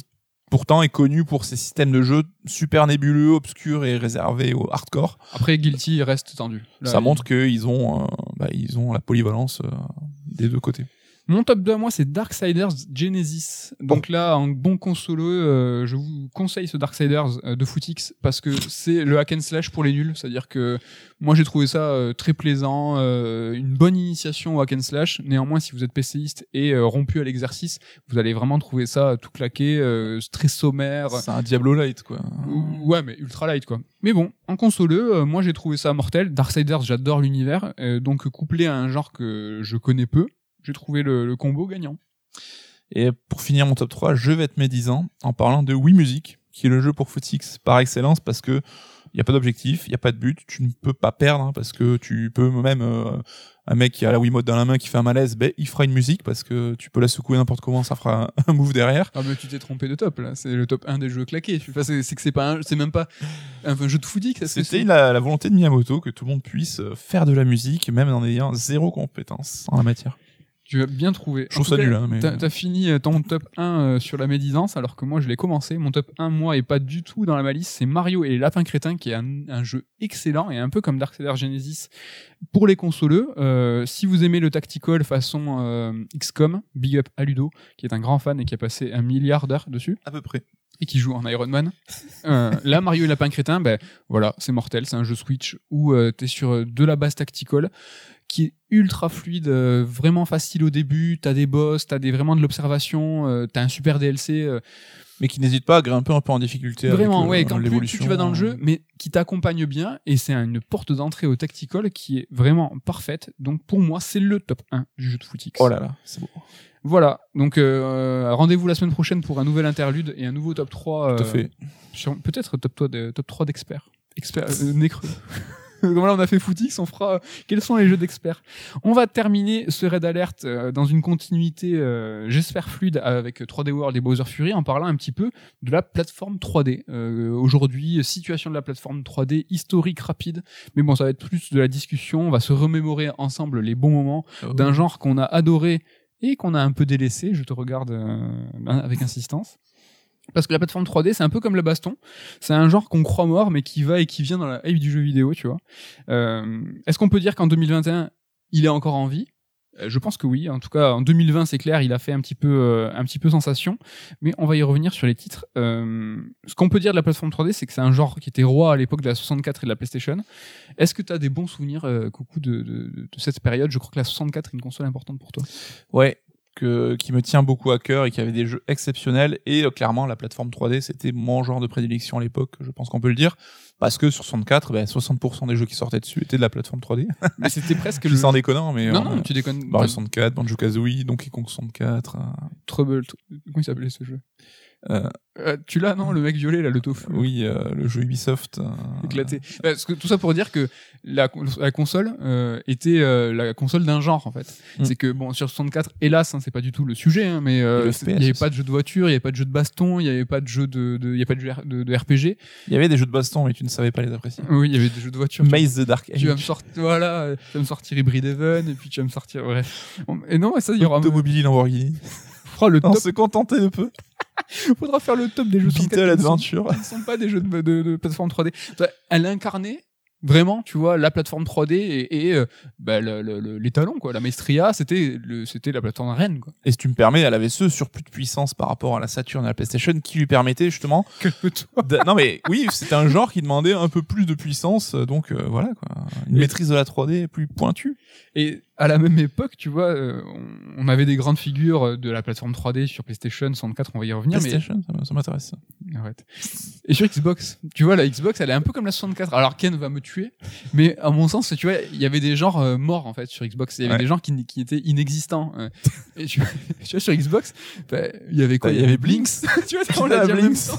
pourtant est connu pour ses systèmes de jeu super nébuleux, obscurs et réservés au hardcore. après Guilty reste tendu Là, Ça il- montre qu'ils ont, euh, bah, ils ont la polyvalence euh, des deux côtés. Mon top 2 à moi, c'est Darksiders Genesis. Donc là, en bon consolo, euh, je vous conseille ce Darksiders euh, de Footix parce que c'est le hack and slash pour les nuls. C'est-à-dire que moi, j'ai trouvé ça euh, très plaisant, euh, une bonne initiation au hack and slash. Néanmoins, si vous êtes PCiste et euh, rompu à l'exercice, vous allez vraiment trouver ça tout claqué, euh, très sommaire. C'est un Diablo Light, quoi. Ou- Ouais, mais ultra light quoi. Mais bon, en consoleux, euh, moi j'ai trouvé ça mortel. Darksiders, j'adore l'univers, euh, donc couplé à un genre que je connais peu, j'ai trouvé le, le combo gagnant. Et pour finir mon top 3, je vais être médisant en parlant de Wii Music, qui est le jeu pour Footix par excellence parce que il y a pas d'objectif, il y a pas de but, tu ne peux pas perdre hein, parce que tu peux même euh, un mec qui a la Wiimote dans la main qui fait un malaise, ben il fera une musique parce que tu peux la secouer n'importe comment, ça fera <laughs> un, move derrière. Ah mais tu t'es trompé de top là, c'est le top 1 des jeux claqués. C'est que c'est pas un- c'est même pas un, un jeu de foodie que ça C'était la, la volonté de Miyamoto que tout le monde puisse faire de la musique même en ayant zéro compétence en la matière. Tu as bien trouvé. Je trouve ça nul, hein, mais- T'as t'as fini euh, ton top 1 euh, sur la médisance, alors que moi je l'ai commencé. Mon top 1, moi, est pas du tout dans la malice. C'est Mario et les Lapins Crétins, qui est un, un jeu excellent et un peu comme Darksiders Genesis pour les consoleux. Euh, si vous aimez le tactical façon euh, XCOM, big up à Ludo, qui est un grand fan et qui a passé un milliard d'heures dessus À peu près. et qui joue en Iron Man. Euh, là, Mario et Lapin Crétin, ben voilà, c'est mortel. C'est un jeu Switch où euh, t'es sur de la base tactical qui est ultra fluide, euh, vraiment facile au début. T'as des boss, t'as des vraiment de l'observation, euh, t'as un super DLC. euh, Mais qui n'hésite pas à grimper un peu en difficulté. vraiment, avec, euh, ouais, quand plus, tu vas dans le jeu, mais qui t'accompagne bien et c'est une porte d'entrée au tactical qui est vraiment parfaite. Donc pour moi, c'est le top 1 du jeu de footix. Oh là là, c'est beau. Voilà, donc euh, rendez-vous la semaine prochaine pour un nouvel interlude et un nouveau top 3. Tout à euh, fait. peut-être top 3 de, top 3 d'experts. Experts euh, nez creux. <laughs> Comme là on a fait Footix, on fera euh, quels sont les jeux d'experts? On va terminer ce raid alert euh, dans une continuité euh, j'espère fluide avec 3D World et Bowser Fury en parlant un petit peu de la plateforme 3D. Euh, Aujourd'hui, situation de la plateforme 3D, historique rapide, mais bon ça va être plus de la discussion, on va se remémorer ensemble les bons moments d'un genre qu'on a adoré et qu'on a un peu délaissé. Je te regarde avec insistance. Parce que la plateforme 3D, c'est un peu comme le baston. C'est un genre qu'on croit mort, mais qui va et qui vient dans la hype du jeu vidéo, tu vois. Euh, Est-ce qu'on peut dire qu'en 2021, il est encore en vie? Euh, Je pense que oui. En tout cas, en 2020, c'est clair, il a fait un petit peu, euh, un petit peu sensation. Mais on va y revenir sur les titres. Euh, ce qu'on peut dire de la plateforme 3D, c'est que c'est un genre qui était roi à l'époque de la 64 et de la PlayStation. Est-ce que tu as des bons souvenirs, euh, Coucou, de, de, de cette période? Je crois que la 64 est une console importante pour toi. Ouais. Que, qui me tient beaucoup à cœur et qui avait des jeux exceptionnels. Et euh, clairement, la plateforme 3D, c'était mon genre de prédilection à l'époque, je pense qu'on peut le dire. Parce que sur 64, ben, 60% des jeux qui sortaient dessus étaient de la plateforme 3D. <laughs> Mais c'était presque le. sans déconnant, mais Non, euh, non, tu déconnes. Mario 64, Banjo-Kazooie, Donkey Kong 64. euh, Trouble. Comment il s'appelait ce jeu? Euh, Euh, Tu l'as, non Le mec violet, là, le tofu? oui, euh, le jeu Ubisoft. euh, éclaté. Parce que tout ça pour dire que la, la console euh, était euh, la console d'un genre en fait. Mm. C'est que bon sur 64, hélas, hein, c'est pas du tout le sujet, hein, mais euh, il y avait pas de jeu de voiture, il y avait pas de jeu de baston, il y avait pas de jeu de, de il y a pas de jeu de, de RPG. Il y avait des jeux de baston, mais tu ne savais pas les apprécier. Oui, il y avait des jeux de voiture. Tu- Maze the Dark Tu vas me Age. sortir, voilà, tu vas me sortir Hybrid Even, et puis tu vas me sortir, bref. Et non, ça, il y aura, Automobile Lamborghini. fera le On top, se contentait de peu. <laughs> faudra faire le top des jeux 64 Beetle sont- Adventure. qui ne sont pas des jeux de, de, de plateforme 3D. Enfin, Elle incarnait vraiment, tu vois, la plateforme 3D et, et euh, bah, le- le- le- les talons, quoi. La Maestria, c'était la plateforme reine, quoi. Et si tu me permets, elle avait ce surplus de puissance par rapport à la Saturn et à la PlayStation qui lui permettait justement. De- Non mais oui, c'était un genre qui demandait un peu plus de puissance, euh, donc euh, voilà quoi. Une Et- maîtrise de la 3D plus pointue. Et à la même époque, tu vois, euh, on, avait des grandes figures euh, de la plateforme 3D sur PlayStation 64, on va y revenir, PlayStation, ça m- ça m'intéresse. mais arrête. Et sur Xbox, tu vois, la Xbox, elle est un peu comme la 64. Alors Ken va me tuer, mais à mon sens, tu vois, il y avait des genres euh, morts en fait sur Xbox. Il y avait Ouais. des genres qui, étaient inexistants. euh. Et tu, <laughs> tu vois, sur Xbox, bah, il y avait quoi? Il y avait Blinks. <laughs> tu vois, on l'a Blinks.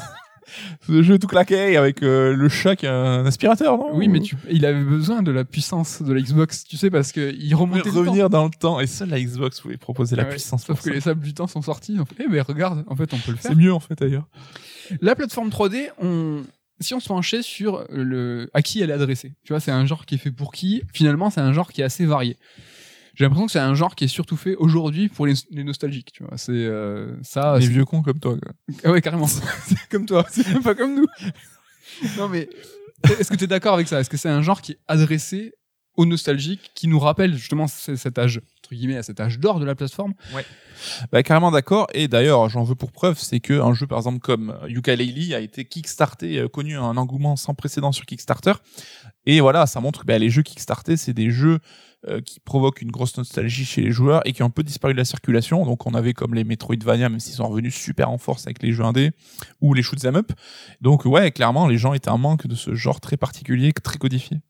<laughs> Ce jeu tout claqué avec euh, le chat qui a un aspirateur, non? Oui, mais tu, il avait besoin de la puissance de la Xbox, tu sais, parce que il remontait le temps. revenir dans le temps et seule la Xbox pouvait proposer la ouais, puissance. Sauf que ça. les sables du temps sont sortis. Fait, eh ben regarde, en fait, on peut le faire. C'est mieux en fait d'ailleurs. La plateforme 3D, on, si on se penchait sur le, à qui elle est adressée. Tu vois, c'est un genre qui est fait pour qui? Finalement, c'est un genre qui est assez varié. J'ai l'impression que c'est un genre qui est surtout fait aujourd'hui pour les, les nostalgiques. Tu vois, c'est euh, ça. Les vieux cons comme toi. Quoi. Ah ouais, carrément. <laughs> c'est comme toi. C'est même pas comme nous. <laughs> non mais, est-ce que tu es d'accord avec ça? Est-ce que c'est un genre qui est adressé aux nostalgiques, qui nous rappelle justement cet âge entre guillemets à cet âge d'or de la plateforme? Bah, carrément d'accord. Et d'ailleurs, j'en veux pour preuve, c'est que un jeu par exemple comme Yooka-Laylee a été kickstarté, euh, connu un engouement sans précédent sur Kickstarter. Et voilà, ça montre que bah, les jeux Kickstarter, c'est des jeux euh, qui provoquent une grosse nostalgie chez les joueurs et qui ont un peu disparu de la circulation. Donc on avait comme les Metroidvania, même s'ils sont revenus super en force avec les jeux indés ou les shoot 'em up. Donc ouais, clairement, les gens étaient en manque de ce genre très particulier, très codifié.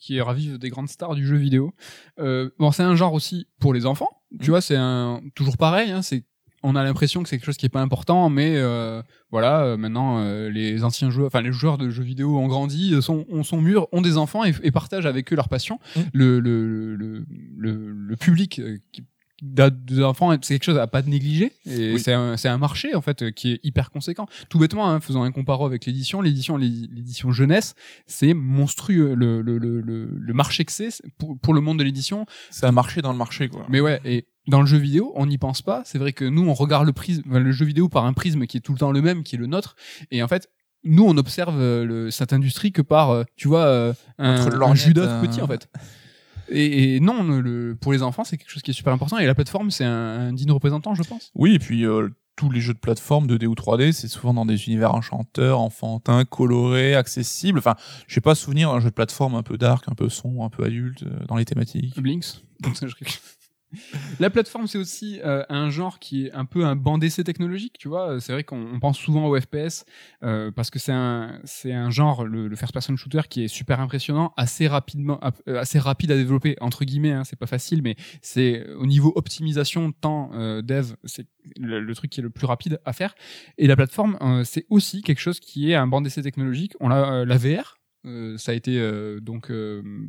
qui ravive des grandes stars du jeu vidéo. Euh, bon, c'est un genre aussi pour les enfants. Tu Mhm. vois, c'est un toujours pareil. Hein, c'est on a l'impression que c'est quelque chose qui est pas important, mais euh, voilà, euh, maintenant euh, les anciens joueurs, enfin les joueurs de jeux vidéo ont grandi, euh, sont, ont- sont mûrs, ont des enfants et, et partagent avec eux leur passion. Mhm. Le, le, le, le, le public euh, qui des enfants, c'est quelque chose à pas négliger. Et Oui. c'est un, c'est un marché en fait qui est hyper conséquent. Tout bêtement, hein, faisant un comparo avec l'édition, l'édition, l'édition jeunesse, c'est monstrueux le, le, le, le, le marché que c'est pour, pour le monde de l'édition. C'est un marché dans le marché, quoi. Mais ouais, et dans le jeu vidéo, on n'y pense pas. C'est vrai que nous, on regarde le prisme, le jeu vidéo par un prisme qui est tout le temps le même, qui est le nôtre. Et en fait, nous, on observe euh, le, cette industrie que par, euh, tu vois, euh, un, un Judas petit en fait. Et, et non, le, pour les enfants, c'est quelque chose qui est super important. Et la plateforme, c'est un, un digne représentant, je pense. Oui, et puis euh, tous les jeux de plateforme 2D ou 3D, c'est souvent dans des univers enchanteurs, enfantins, colorés, accessibles. Enfin, je sais pas souvenir d'un jeu de plateforme un peu dark, un peu sombre, un peu adulte euh, dans les thématiques. Blinks. <laughs> <laughs> La plateforme, c'est aussi euh, un genre qui est un peu un banc d'essai technologique, tu vois. C'est vrai qu'on on pense souvent au FPS euh, parce que c'est un genre le, le first person shooter qui est super impressionnant, assez rapidement euh, assez rapide à développer entre guillemets. Hein, c'est pas facile, mais c'est au niveau optimisation temps dev, c'est le, truc qui est le plus rapide à faire. Et la plateforme, c'est aussi quelque chose qui est un banc d'essai technologique. On a la VR, ça a été donc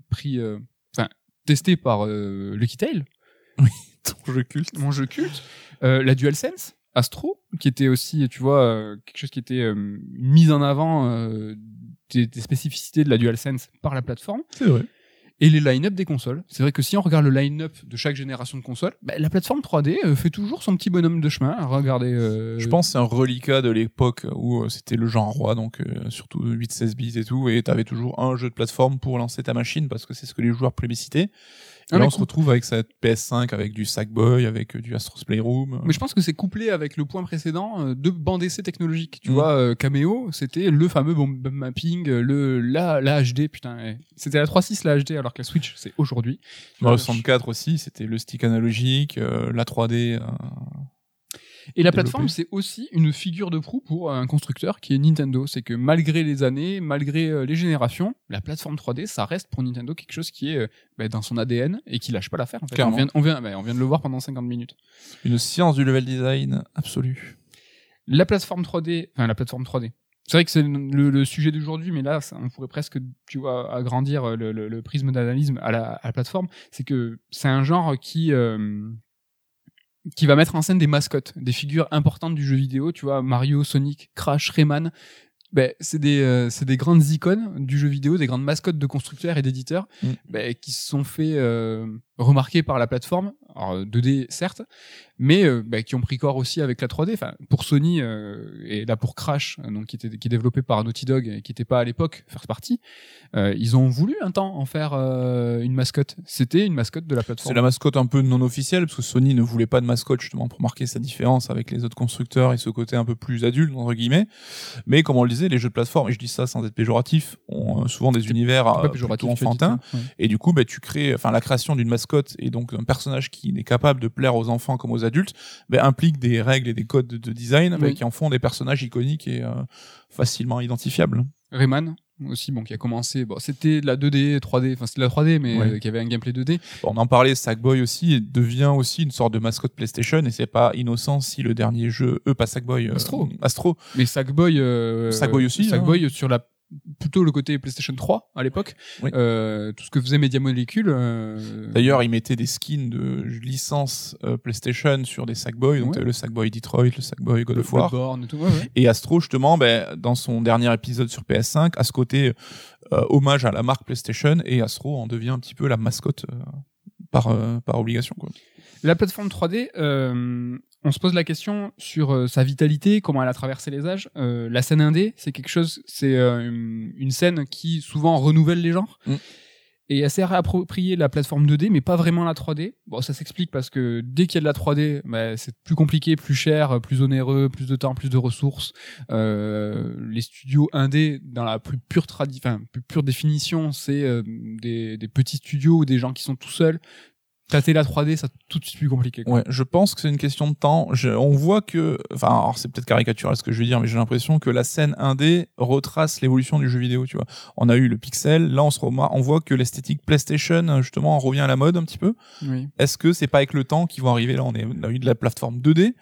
pris, testé par euh, Lucky Tail <laughs> Ton jeu culte. mon jeu culte, euh, la DualSense, Astro, qui était aussi, tu vois, euh, quelque chose qui était euh, une mise en avant euh, des, des spécificités de la DualSense par la plateforme, C'est vrai. et les line-up des consoles. C'est vrai que si on regarde le line-up de chaque génération de consoles, bah, la plateforme 3D euh, fait toujours son petit bonhomme de chemin. Regardez. euh, Je pense que c'est un reliquat de l'époque où c'était le genre roi, donc euh, surtout 8-16 bits et tout, et t'avais toujours un jeu de plateforme pour lancer ta machine parce que c'est ce que les joueurs plébiscitaient. Ah, là, on se retrouve avec cette PS5, avec du Sackboy, avec euh, du Astro's Playroom. Mais je pense que c'est couplé avec le point précédent euh, de bande essai technologique. Tu Mm. vois, euh, Cameo, c'était le fameux bomb mapping, le la, la HD, putain. ouais. C'était la 3.6 la HD, alors que la Switch, c'est aujourd'hui. Mario vois, 64 aussi, c'était le stick analogique, euh, la 3D. euh, Et la plateforme, c'est aussi une figure de proue pour un constructeur qui est Nintendo. C'est que malgré les années, malgré euh, les générations, la plateforme 3D, ça reste pour Nintendo quelque chose qui est euh, bah, dans son ADN et qui lâche pas l'affaire. En fait. Clairement. On, vient, on, vient, bah, on vient de le voir pendant 50 minutes. une science du level design absolue. La plateforme 3D, enfin la plateforme 3D. C'est vrai que c'est le, le sujet d'aujourd'hui, mais là, ça- on pourrait presque, tu vois, agrandir le, le- le prisme d'analyse à la, à la plateforme. C'est que c'est un genre qui euh, qui va mettre en scène des mascottes, des figures importantes du jeu vidéo. Tu vois, Mario, Sonic, Crash, Rayman. Ben, c'est des euh, c'est des grandes icônes du jeu vidéo, des grandes mascottes de constructeurs et d'éditeurs, Mm. ben, qui se sont fait euh, remarquer par la plateforme. Alors euh, 2D certes, mais euh, bah, qui ont pris corps aussi avec la 3D. Enfin, pour Sony euh, et là pour Crash, euh, donc qui était qui est développé par Naughty Dog et qui n'était pas à l'époque first party, euh, ils ont voulu un temps en faire euh, une mascotte. C'était une mascotte de la C'est plateforme. la mascotte un peu non officielle, parce que Sony ne voulait pas de mascotte justement pour marquer sa différence avec les autres constructeurs et ce côté un peu plus adulte, entre guillemets. Mais comme on le disait, les jeux de plateforme, et je dis ça sans être péjoratif, ont euh, souvent des univers C'est euh, plutôt as dit, enfantins. hein. Ouais. Et du coup, bah, tu crées, enfin, la création d'une mascotte et donc un personnage qui est capable de plaire aux enfants comme aux adultes, bah, implique des règles et des codes de, de design bah, Oui. qui en font des personnages iconiques et euh, facilement identifiables. Rayman aussi, bon, qui a commencé. Bon, c'était de la 2D, 3D. Enfin, c'était de la 3D, mais Ouais. euh, qui avait un gameplay 2D. Bon, on en parlait, Sackboy aussi et devient aussi une sorte de mascotte PlayStation et c'est pas innocent si le dernier jeu, eux pas Sackboy, euh, Astro. Astro, Mais Sackboy, euh, Sackboy aussi, hein. Sackboy sur la plutôt le côté PlayStation 3 à l'époque. Oui. Euh, tout ce que faisait Media Molecule. euh, D'ailleurs, ils mettaient des skins de licence euh, PlayStation sur des Sackboy, donc Ouais. le Sackboy Detroit, le Sackboy God of War. Bloodborne et tout. Ouais, ouais. Et Astro, justement, ben, dans son dernier épisode sur PS5, a ce côté hommage à la marque PlayStation, et Astro en devient un petit peu la mascotte par, par obligation. Quoi. La plateforme 3D, euh, on se pose la question sur euh, sa vitalité, comment elle a traversé les âges. Euh, la scène indé, c'est quelque chose, c'est une- scène qui souvent renouvelle les genres. Mm. Et elle s'est réappropriée la plateforme 2D, mais pas vraiment la 3D. Bon, ça s'explique parce que dès qu'il y a de la 3D, bah, c'est plus compliqué, plus cher, plus onéreux, plus de temps, plus de ressources. Les studios indés, dans la plus pure, tradi plus pure définition, c'est des, des petits studios ou des gens qui sont tout seuls. Tâter la 3D, ça tout de suite plus compliqué. quoi. Ouais, je pense que c'est une question de temps. Je- on voit que, enfin, alors c'est peut-être caricatural ce que je vais dire, mais j'ai l'impression que la scène indé retrace l'évolution du jeu vidéo. Tu vois, on a eu le pixel, là on se remar- on voit que l'esthétique PlayStation justement revient à la mode un petit peu. Oui. Est-ce que c'est pas avec le temps qu'ils vont arriver? Là On est- on a eu de la plateforme 2D.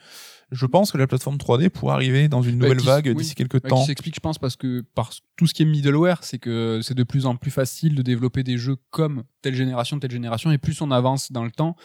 Je pense que la plateforme 3D pourrait arriver dans une Bah, nouvelle vague oui. d'ici quelques Ouais, temps. qui s'explique, je pense, parce que par tout ce qui est middleware, c'est que c'est de plus en plus facile de développer des jeux comme telle génération, telle génération, et plus on avance dans le temps,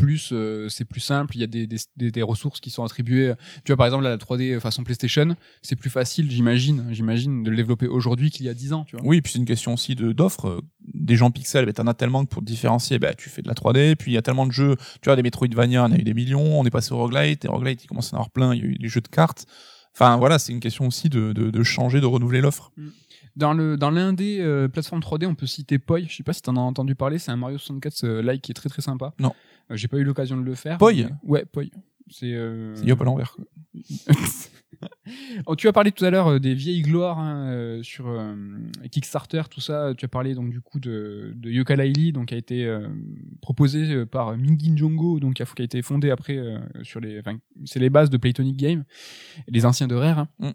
plus euh, c'est plus simple. Il y a des, des, des, des ressources qui sont attribuées. Tu vois, par exemple, la 3D façon PlayStation, c'est plus facile, j'imagine, j'imagine, de le développer aujourd'hui qu'il y a 10 ans. Tu vois. Oui, puis c'est une question aussi de d'offres. Des gens pixels, bah, t'en as tellement que pour te différencier, bah, tu fais de la 3D. Puis il y a tellement de jeux. Tu vois, des Metroidvania, on a eu des millions. On est passé au roguelite. Et roguelite, il commence à en avoir plein. Il y a eu les jeux de cartes. Enfin, voilà, c'est une question aussi de, de, de changer, de renouveler l'offre. Dans le dans l'indé euh, plateforme 3D, on peut citer Poi. Je sais pas si t'en as entendu parler. C'est un Mario 64 euh, like qui est très très sympa. Non. Euh, J'ai pas eu l'occasion de le faire. Poi mais- Ouais, Poi. C'est euh... Yop à l'envers. <laughs> Oh, tu as parlé tout à l'heure euh, des vieilles gloires hein, euh, sur euh, Kickstarter, tout ça. Tu as parlé donc du coup de, de Yooka-Laylee, donc qui a été euh, proposé par Mingin Jongo, donc qui a, qui a été fondé après euh, sur les, c'est les bases de Playtonic Games, les anciens de Rare, hein, Mm.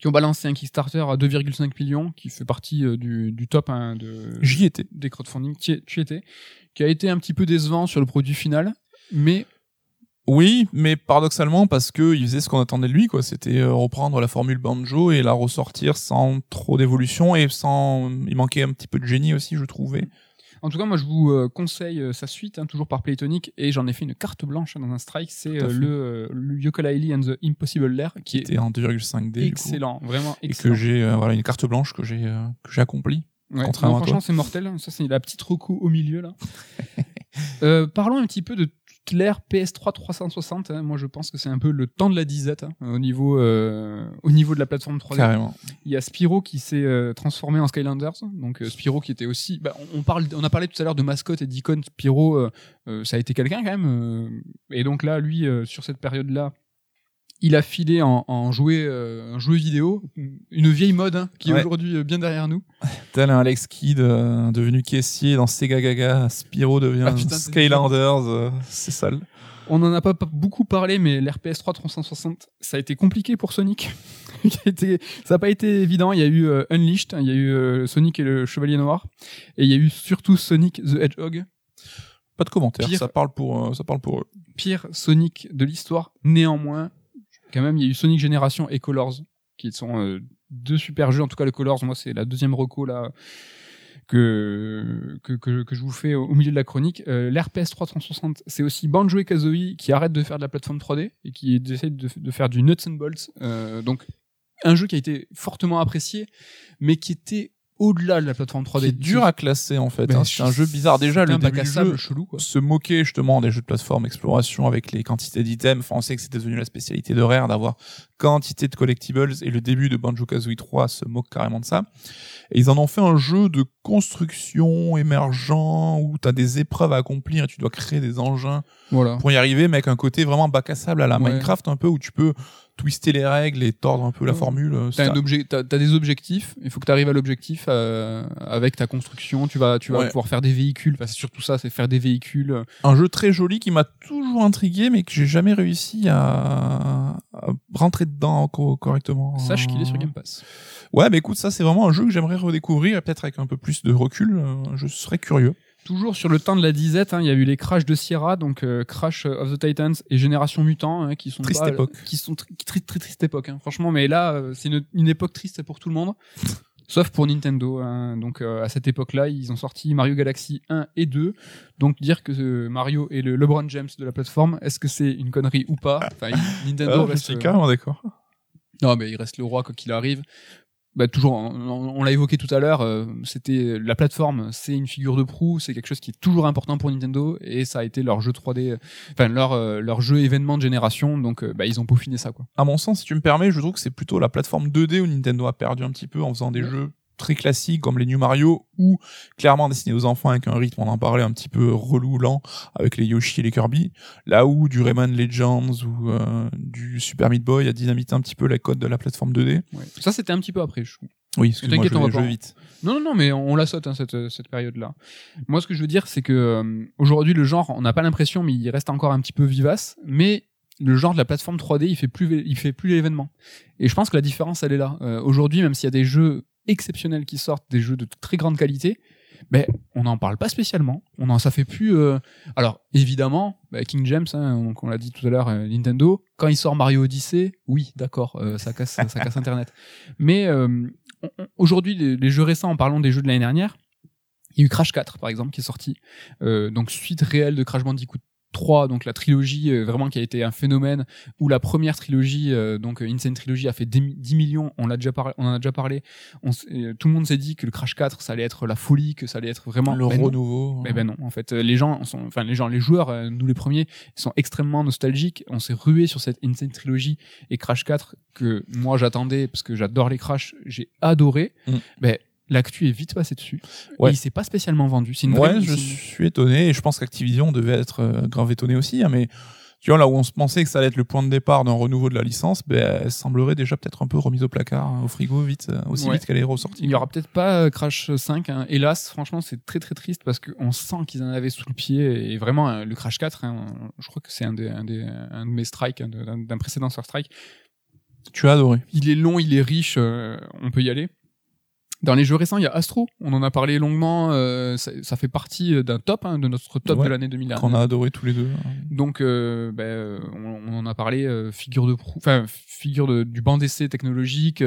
qui ont balancé un Kickstarter à 2,5 millions, qui fait partie euh, du, du top hein, de J'y étais. des crowdfunding. Tu tu y étais, qui a été un petit peu décevant sur le produit final, mais Oui, mais paradoxalement parce que il faisait ce qu'on attendait de lui, quoi. C'était euh, reprendre la formule banjo et la ressortir sans trop d'évolution et sans. Il manquait un petit peu de génie aussi, je trouvais. En tout cas, moi, je vous euh, conseille euh, sa suite, hein, toujours par Playtonic, et j'en ai fait une carte blanche hein, dans un strike. C'est le, le Yooka-Laylee and the Impossible Lair, qui est C'était en 2,5D. du coup. excellent, vraiment Et excellent. que j'ai, euh, voilà, une carte blanche que j'ai, euh, que j'ai accomplie. Ouais, contrairement non, franchement, c'est mortel. Ça, c'est la petite reco au milieu là. <laughs> Euh, parlons un petit peu de t- l'ère PS3 360. hein. Moi, je pense que c'est un peu le temps de la disette hein, au niveau euh, au niveau de la plateforme 3D. Carrément. Il y a Spyro qui s'est euh, transformé en Skylanders. Donc Spyro qui était aussi. Bah, on, parle, on a parlé tout à l'heure de mascotte et d'icône. Spyro, ça a été quelqu'un quand même. et donc là, lui, sur cette période-là, il a filé en, en jouet, euh, un jouet vidéo, une vieille mode hein, qui est aujourd'hui euh, bien derrière nous. Tel un Alex Kidd euh, devenu caissier dans Sega Gaga, Spyro devient Ah, putain, Skylanders, euh, c'est sale. On en a pas, beaucoup parlé, mais l'RPS3 360, ça a été compliqué pour Sonic. <laughs> Ça n'a pas été évident. Il y a eu Unleashed, il y a eu Sonic et le Chevalier Noir, et il y a eu surtout Sonic the Hedgehog, Pas de commentaires, Pire. ça parle pour ça parle pour eux. pire Sonic de l'histoire. Néanmoins, quand même, il y a eu Sonic Generation et Colors, qui sont euh, deux super jeux. En tout cas, le Colors, moi, c'est la deuxième reco là que, que, que, je vous fais au, milieu de la chronique. Euh, L'RPS 360, c'est aussi Banjo et Kazooie qui arrête de faire de la plateforme 3D et qui essaie de, de faire du nuts and bolts. Euh, donc, un jeu qui a été fortement apprécié, mais qui était au-delà de la plateforme 3D. C'est dur à classer en fait. Ben, hein. C'est un jeu bizarre. Déjà, le début du jeu chelou, quoi. se moquer justement des jeux de plateforme exploration avec les quantités d'items. Enfin, on sait que c'était devenu la spécialité de Rare d'avoir quantité de collectibles et le début de Banjo-Kazooie 3 se moque carrément de ça. Et ils en ont fait un jeu de construction émergent où tu as des épreuves à accomplir et tu dois créer des engins Voilà. pour y arriver, mais avec un côté vraiment bac à sable à la Ouais. Minecraft un peu où tu peux twister les règles et tordre un peu la Ouais. formule. euh, T'as c'est un objet, t'as, t'as des objectifs. Il faut que tu arrives à l'objectif euh, avec ta construction. Tu vas, tu vas Ouais. pouvoir faire des véhicules. Enfin, c'est surtout ça, c'est faire des véhicules. un jeu très joli qui m'a toujours intrigué mais que j'ai jamais réussi à, à rentrer dedans co- correctement. Sache qu'il est sur Game Pass. Ouais, mais écoute, ça c'est vraiment un jeu que j'aimerais redécouvrir, et peut-être avec un peu plus de recul. euh, Je serais curieux. Toujours sur le temps de la disette, hein, il y a eu les Crash de Sierra, donc euh, Crash of the Titans et Génération Mutant, hein, qui sont Triste pas- époque. qui sont très très très triste époque. Hein. Franchement, mais là, euh, c'est une, une époque triste pour tout le monde, sauf pour Nintendo. hein. Donc euh, à cette époque-là, ils ont sorti Mario Galaxy 1 et 2. Donc dire que euh, Mario est le LeBron James de la plateforme, est-ce que c'est une connerie ou pas? Enfin, <laughs> Nintendo je reste. suis euh, carrément d'accord. Non, mais il reste le roi quoi qu'il arrive. Bah, toujours, on, on l'a évoqué tout à l'heure, euh, c'était la plateforme, c'est une figure de proue, c'est quelque chose qui est toujours important pour Nintendo et ça a été leur jeu 3D, euh, enfin leur euh, leur jeu événement de génération, donc euh, bah, ils ont peaufiné ça quoi. À mon sens, si tu me permets, je trouve que c'est plutôt la plateforme 2D où Nintendo a perdu un petit peu en faisant des Ouais. jeux très classiques comme les New Mario ou clairement destinés aux enfants avec un rythme, on en parlait un petit peu relou, lent avec les Yoshi et les Kirby. Là où du Rayman Legends ou euh, du Super Meat Boy a dynamité un petit peu la code de la plateforme 2D. Ouais. Ça c'était un petit peu après, je trouve. Oui, T'inquiète, je, on va pas vite. Non, non, non, mais on la saute hein, cette, cette période-là. Moi, ce que je veux dire, c'est que euh, aujourd'hui, le genre, on n'a pas l'impression, mais il reste encore un petit peu vivace. Mais le genre de la plateforme 3D, il fait plus, il fait plus l'événement. Et je pense que la différence, elle est là. Euh, aujourd'hui, même s'il y a des jeux exceptionnels qui sortent, des jeux de très grande qualité, ben on n'en parle pas spécialement. On en, ça fait plus. euh, Alors évidemment, bah, King James, hein, on, on l'a dit tout à l'heure, euh, Nintendo, quand il sort Mario Odyssey, oui, d'accord, euh, ça casse, ça casse Internet. <laughs> Mais euh, aujourd'hui, les, les jeux récents, en parlant des jeux de l'année dernière, il y a eu Crash 4 par exemple qui est sorti, euh, donc suite réelle de Crash Bandicoot 3, donc la trilogie euh, vraiment qui a été un phénomène, où la première trilogie, euh, donc euh, Insane Trilogy a fait 10 10 millions, on l'a déjà parlé, on en a déjà parlé, on euh, tout le monde s'est dit que le Crash 4 ça allait être la folie, que ça allait être vraiment Le Ben renouveau. Mais ben non, en fait, euh, les gens sont, enfin les gens, les joueurs, euh, nous les premiers, sont extrêmement nostalgiques. On s'est rué sur cette Insane Trilogy et Crash 4 que moi j'attendais parce que j'adore les Crash, j'ai adoré. Mm. Ben l'actu est vite passé dessus. Ouais. Et il s'est pas spécialement vendu. Une Ouais, je suis étonné et je pense qu'Activision devait être euh, grave étonné aussi, hein, mais tu vois là où on se pensait que ça allait être le point de départ d'un renouveau de la licence, ben elle semblerait déjà peut-être un peu remise au placard, hein, au frigo vite, euh, aussi Ouais. vite qu'elle est ressortie. Il y aura peut-être pas euh, Crash 5. hein. Hélas, franchement, c'est très très triste parce qu'on sent qu'ils en avaient sous le pied. Et vraiment, le Crash 4, hein, je crois que c'est un, des, un, des, un de mes strikes, d'un précédent sur Strike. Tu as adoré. Il est long, il est riche, euh, on peut y aller. Dans les jeux récents, il y a Astro. On en a parlé longuement. euh, ça, ça fait partie euh, d'un top, hein, de notre top Ouais, de l'année 2000. Qu'on a adoré tous les deux. Donc, euh, ben, on, on en a parlé, euh, figure de prou- enfin figure de, du banc d'essai technologique.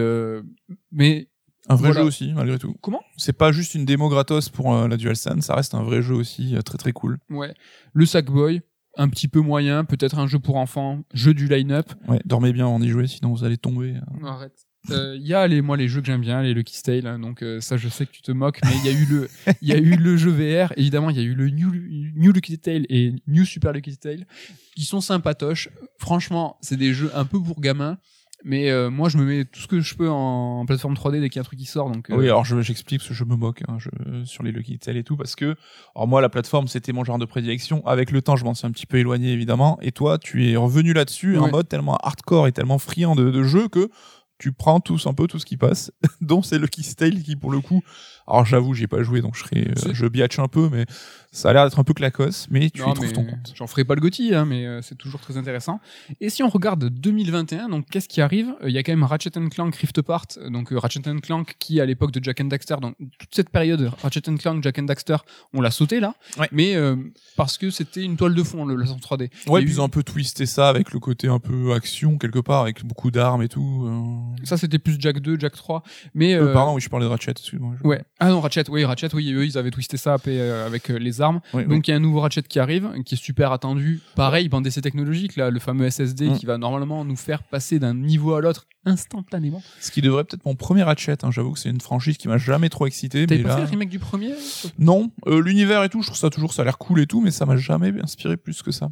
mais Un vrai Voilà. jeu aussi, malgré tout. comment? C'est pas juste une démo gratos pour euh, la DualSense, ça reste un vrai jeu aussi, euh, très très cool. Ouais. Le Sackboy, un petit peu moyen, peut-être un jeu pour enfants, jeu du line-up. Ouais, dormez bien, on y jouait, sinon vous allez tomber. euh. Arrête. Euh, il y a les moi les jeux que j'aime bien, les Lucky Tale. hein, donc euh, ça, je sais que tu te moques, mais il y a eu le, il y a eu le jeu VR. Évidemment, il y a eu le New, New Lucky Tale et New Super Lucky Tale, qui sont sympatoches. Franchement, c'est des jeux un peu pour gamins. Mais euh, moi, je me mets tout ce que je peux en, en plateforme 3D dès qu'il y a un truc qui sort. Donc, euh, Oui, alors je- j'explique parce que je me moque hein, je, sur les Lucky Tale et tout parce que alors moi la plateforme c'était mon genre de prédilection. Avec le temps, je m'en suis un petit peu éloigné évidemment. Et toi, tu es revenu là-dessus en mode tellement hardcore et tellement friand de, de jeu que tu prends tous un peu tout ce qui passe, <laughs> dont c'est Lucky Tale qui pour le coup. Alors j'avoue, j'ai pas joué donc je serais, euh, je biatch un peu, mais ça a l'air d'être un peu clacos, mais tu Non, y trouves mais ton compte. J'en ferai pas le Gotti, hein, mais euh, c'est toujours très intéressant. Et si on regarde 2021, donc qu'est-ce qui arrive? Euh, Il y a quand même Ratchet Clank Rift Apart, donc Ratchet Clank qui à l'époque de Jack and Daxter, donc toute cette période Ratchet Clank, Jack and Daxter, on l'a sauté là, Ouais. mais parce que c'était une toile de fond le, la 3D. Ouais, ils ont un peu twisté ça avec le côté un peu action quelque part, avec beaucoup d'armes et tout. Ça c'était plus Jack 2, Jack 3, mais pardon, oui, je parlais de Ratchet, excuse-moi. je- Ouais. Ah non, Ratchet, oui, Ratchet, oui, eux, ils avaient twisté ça euh, avec euh, les armes. Oui. Donc il y a un nouveau Ratchet qui arrive, qui est super attendu. Pareil, bande d'essai technologique, là, le fameux SSD Mm. qui va normalement nous faire passer d'un niveau à l'autre instantanément. Ce qui devrait peut-être mon premier Ratchet. Hein. J'avoue que c'est une franchise qui m'a jamais trop excité. T'avais pas là... fait le remake du premier? Non, euh, l'univers et tout, je trouve ça toujours, ça a l'air cool et tout, mais ça m'a jamais inspiré plus que ça.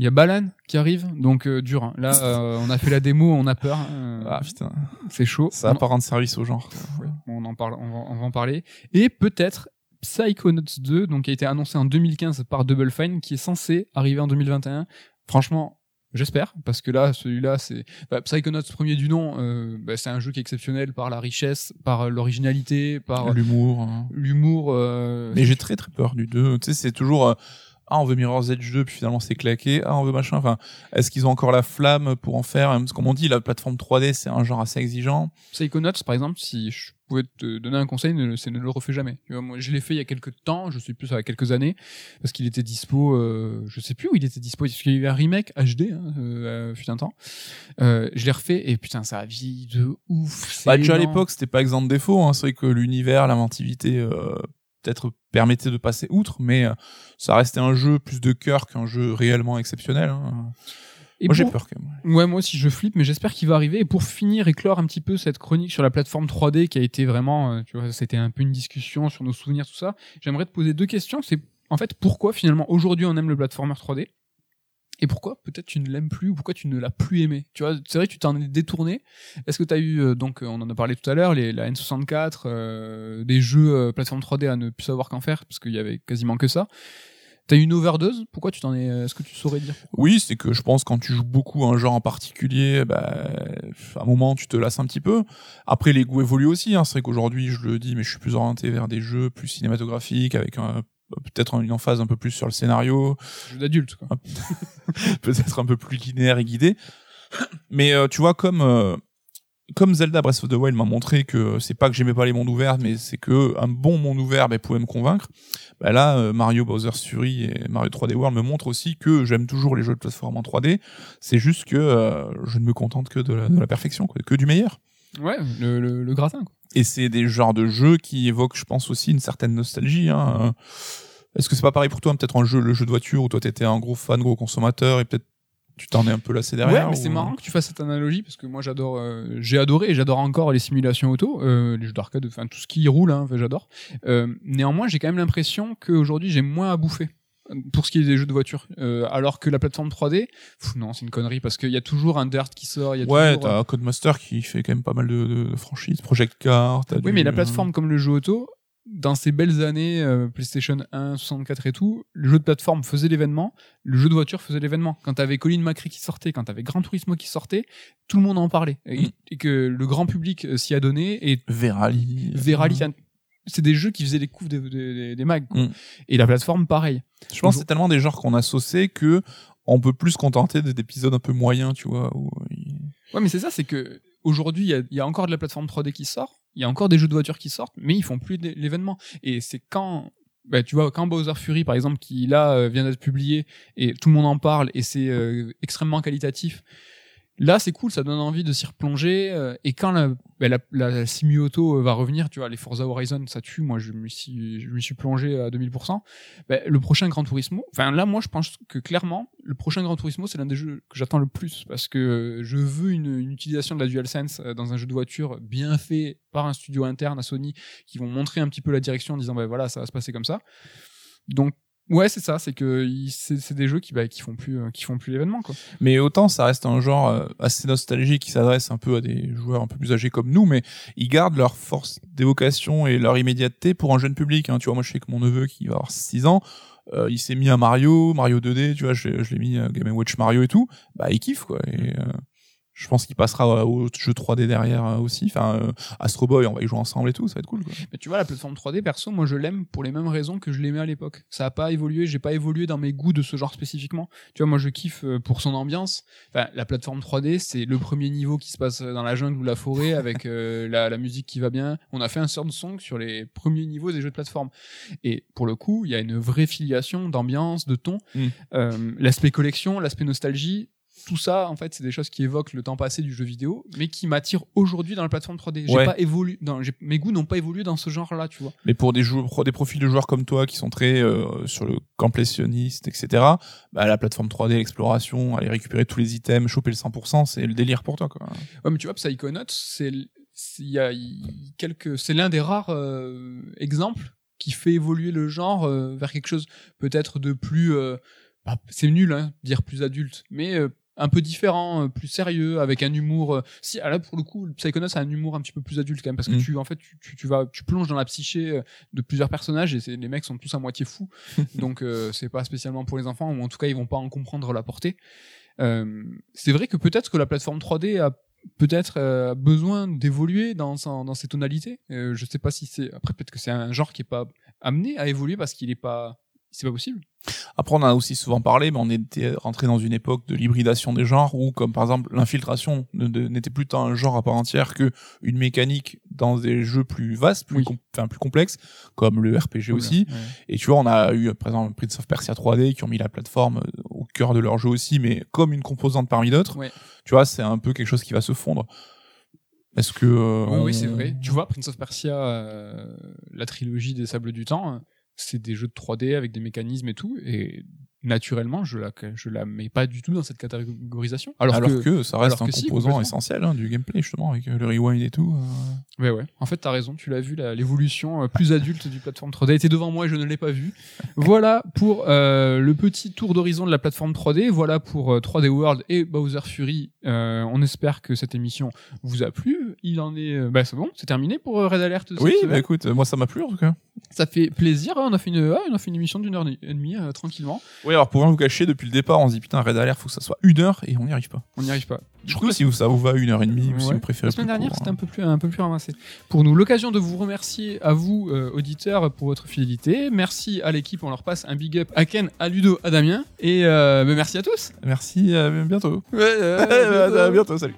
Il y a Balan qui arrive, donc euh, dur. hein. Là, euh, on a fait la démo, on a peur. hein. Euh, Ah putain, c'est chaud. ça va pas rendre service au genre. on en parle, on va, on va en parler. Et peut-être Psychonauts 2, donc qui a été annoncé en 2015 par Double Fine, qui est censé arriver en 2021. Franchement, J'espère, parce que là, celui-là, c'est bah, Psychonauts premier du nom. euh, bah, c'est un jeu qui est exceptionnel par la richesse, par euh, l'originalité, par L'humour. hein. l'humour. euh, Mais j'ai très très peur du 2. Tu sais, c'est toujours. euh, ah, on veut Mirror's Edge 2, puis finalement c'est claqué. Ah, on veut machin. Enfin, est-ce qu'ils ont encore la flamme pour en faire Parce comme on dit, la plateforme 3D, c'est un genre assez exigeant. Psychonauts, par exemple, si je pouvais te donner un conseil, c'est ne le refais jamais. Moi, je l'ai fait il y a quelques temps, je sais plus, ça a quelques années, parce qu'il était dispo, euh, je sais plus où il était dispo, parce qu'il y avait un remake HD, hein, euh, fut un temps. Euh, je l'ai refait, et putain, ça a vieilli de ouf. Bah, déjà à l'époque, c'était pas exempt de défaut. Hein. C'est vrai que l'univers, l'inventivité, euh, peut-être permettait de passer outre, mais euh, ça restait un jeu plus de cœur qu'un jeu réellement exceptionnel. Hein. Et Moi, j'ai peur quand même. Ouais, moi aussi je flippe, mais j'espère qu'il va arriver. Et pour finir et clore un petit peu cette chronique sur la plateforme 3D qui a été vraiment, euh, tu vois, c'était un peu une discussion sur nos souvenirs, tout ça. J'aimerais te poser deux questions. C'est en fait pourquoi finalement aujourd'hui on aime le platformer 3D et pourquoi peut-être tu ne l'aimes plus ou pourquoi tu ne l'as plus aimé? Tu vois, c'est vrai que tu t'en es détourné. Est-ce que tu as eu euh, donc euh, on en a parlé tout à l'heure, les la N64, euh, des jeux euh, plateforme 3D à ne plus savoir qu'en faire parce qu'il y avait quasiment que ça. T'as eu une overdose? Pourquoi tu t'en es Est-ce que tu saurais dire? Oui, c'est que je pense quand tu joues beaucoup un genre en particulier, bah, à un moment tu te lasses un petit peu. Après les goûts évoluent aussi. Hein. C'est vrai qu'aujourd'hui je le dis, mais je suis plus orienté vers des jeux plus cinématographiques avec un peut-être une emphase un peu plus sur le scénario, Jeu d'adulte quoi. <laughs> peut-être un peu plus linéaire et guidé. Mais euh, tu vois comme euh, comme Zelda Breath of the Wild m'a montré que c'est pas que j'aimais pas les mondes ouverts, mais c'est que un bon monde ouvert bah, pouvait me convaincre. Bah là, euh, Mario Bowser's Fury et Mario 3D World me montrent aussi que j'aime toujours les jeux de plateforme en 3D. C'est juste que je ne me contente que de la, de la perfection, quoi, que du meilleur. Ouais, le, le, le gratin quoi. Et c'est des genres de jeux qui évoquent, je pense aussi, une certaine nostalgie. Hein. Est-ce que c'est pas pareil pour toi, peut-être un jeu, le jeu de voiture où toi t'étais un gros fan, gros consommateur et peut-être tu t'en es un peu lassé derrière ouais, mais c'est marrant que tu fasses cette analogie parce que moi j'adore, euh, j'ai adoré et j'adore encore les simulations auto, euh, les jeux d'arcade, enfin tout ce qui roule, hein, j'adore. Euh, néanmoins, j'ai quand même l'impression qu'aujourd'hui j'ai moins à bouffer pour ce qui est des jeux de voiture, Euh, alors que la plateforme 3D, pff, non, c'est une connerie parce qu'il y a toujours un Dirt qui sort, il y a Ouais, toujours, euh, t'as Codemaster qui fait quand même pas mal de, franchises, Project Car. t'as Oui, du- mais la plateforme comme le jeu auto, dans ces belles années euh, PlayStation 1, 64 et tout, le jeu de plateforme faisait l'événement, le jeu de voiture faisait l'événement. Quand t'avais Colin McRae qui sortait, quand t'avais Gran Turismo qui sortait, tout le monde en parlait. Et, Mm. et que le grand public s'y a donné, et Verali. Verali, enfin, c'est des jeux qui faisaient les coups des, des, des- des mags. quoi. Mm. Et la plateforme, pareil. Je pense que c'est tellement des genres qu'on a saucé que on peut plus se contenter d'épisodes un peu moyens, tu vois. Où Ouais, mais c'est ça, c'est que aujourd'hui, il y a, il y a encore de la plateforme 3D qui sort, il y a encore des jeux de voiture qui sortent, mais ils font plus l'événement. Et c'est quand, bah, tu vois, quand Bowser Fury, par exemple, qui là euh, vient d'être publié et tout le monde en parle et c'est euh, extrêmement qualitatif. Là, c'est cool, ça donne envie de s'y replonger. euh, et quand la, ben, la, la semi-auto euh, va revenir, tu vois, les Forza Horizon, ça tue. Moi, je me suis, je me suis plongé à 2000%. Ben, le prochain Gran Turismo, enfin là, moi, je pense que clairement, le prochain Gran Turismo, c'est l'un des jeux que j'attends le plus parce que euh, je veux une, utilisation de la DualSense dans un jeu de voiture bien fait par un studio interne à Sony qui vont montrer un petit peu la direction en disant, ben voilà, ça va se passer comme ça. Donc, ouais, c'est ça, c'est que c'est des jeux qui, bah, qui font plus, euh, qui font plus l'événement, quoi. Mais autant ça reste un genre euh, assez nostalgique qui s'adresse un peu à des joueurs un peu plus âgés comme nous, mais ils gardent leur force d'évocation et leur immédiateté pour un jeune public. Hein. Tu vois, moi je sais que mon neveu qui va avoir 6 ans, euh, il s'est mis à Mario, Mario 2D, tu vois, je, l'ai- mis à Game Watch Mario et tout, bah il kiffe quoi. Euh, je pense qu'il passera au jeu 3D derrière euh, aussi. Enfin, euh, Astro Boy, on va y jouer ensemble et tout, ça va être cool. Quoi. Mais tu vois, la plateforme 3D, perso, moi je l'aime pour les mêmes raisons que je l'aimais à l'époque. Ça a pas évolué, j'ai pas évolué dans mes goûts de ce genre spécifiquement. Tu vois, moi je kiffe euh, pour son ambiance. Enfin, la plateforme 3D, c'est le premier niveau qui se passe dans la jungle ou la forêt <laughs> avec euh, la, la musique qui va bien. On a fait un sort song sur les premiers niveaux des jeux de plateforme. Et pour le coup, il y a une vraie filiation d'ambiance, de ton. Mm. Euh, l'aspect collection, l'aspect nostalgie. Tout ça, en fait, c'est des choses qui évoquent le temps passé du jeu vidéo, mais qui m'attirent aujourd'hui dans la plateforme 3D. J'ai Ouais. pas évolué, dans, j'ai- mes goûts n'ont pas évolué dans ce genre-là, tu vois. Mais pour des pour des profils de joueurs comme toi qui sont très euh, sur le complétionniste, etc. Bah, la plateforme 3D, l'exploration, aller récupérer tous les items, choper le 100%, c'est le délire pour toi. Quoi. Ouais, mais tu vois, Psychonauts, c'est l- c'est- il y a il- quelques, c'est l'un des rares euh, exemples qui fait évoluer le genre euh, vers quelque chose peut-être de plus, euh, bah, c'est nul, hein, dire plus adulte, mais euh, un peu différent, euh, plus sérieux, avec un humour. euh, si, ah là pour le coup, Psychonauts a un humour un petit peu plus adulte quand même, parce que Mm. tu, en fait, tu, tu, tu vas, tu plonges dans la psyché euh, de plusieurs personnages et les mecs sont tous à moitié fous, <laughs> donc euh, c'est pas spécialement pour les enfants, ou en tout cas ils vont pas en comprendre la portée. Euh, c'est vrai que peut-être que la plateforme 3D a peut-être euh, besoin d'évoluer dans, dans ses tonalités. Euh, je sais pas si c'est après peut-être que c'est un genre qui est pas amené à évoluer parce qu'il est pas c'est pas possible. Après, on en a aussi souvent parlé, mais on était rentré dans une époque de l'hybridation des genres où, comme par exemple, l'infiltration n'était plus tant un genre à part entière que une mécanique dans des jeux plus vastes, plus, Oui. com- enfin, plus complexes, comme le RPG aussi. Ouais. Et tu vois, on a eu, par exemple, Prince of Persia 3D qui ont mis la plateforme euh, au cœur de leur jeu aussi, mais comme une composante parmi d'autres. Ouais. Tu vois, c'est un peu quelque chose qui va se fondre. Est-ce que... euh, Oui, on- oui, c'est vrai. Tu vois, Prince of Persia, euh, la trilogie des Sables du Temps, c'est des jeux de 3D avec des mécanismes et tout, et naturellement, je la, je la mets pas du tout dans cette catégorisation. Alors, Alors, que, que, ça reste un si, composant essentiel hein, du gameplay, justement, avec euh, le rewind et tout. euh. Ouais, ouais. En fait, t'as raison, tu l'as vu, l'évolution euh, plus adulte du plateforme 3D était devant moi et je ne l'ai pas vu. <laughs> voilà pour euh, le petit tour d'horizon de la plateforme 3D. Voilà pour euh, 3D World et Bowser Fury. On espère que cette émission vous a plu. Il en est, bah c'est bon, c'est terminé pour Red Alert. Oui, bah écoute, moi ça m'a plu en tout cas. ça fait plaisir. hein, On a fait une, ah, on a fait une émission d'une heure et demie tranquillement. Oui, alors pour rien vous cacher, depuis le départ, on se dit putain, Red Alert, faut que ça soit une heure et on n'y arrive pas. On n'y arrive pas. Du coup, si vous, ça vous va une heure et demie, ou si vous préférez La semaine plus dernière, c'était hein. un peu plus un peu plus ramassé. Pour nous, l'occasion de vous remercier à vous euh, auditeurs pour votre fidélité. Merci à l'équipe, on leur passe un big up à Ken, à Ludo, à Damien et euh, bah, merci à tous. Merci, à bientôt. Ouais, <laughs> à bientôt, salut.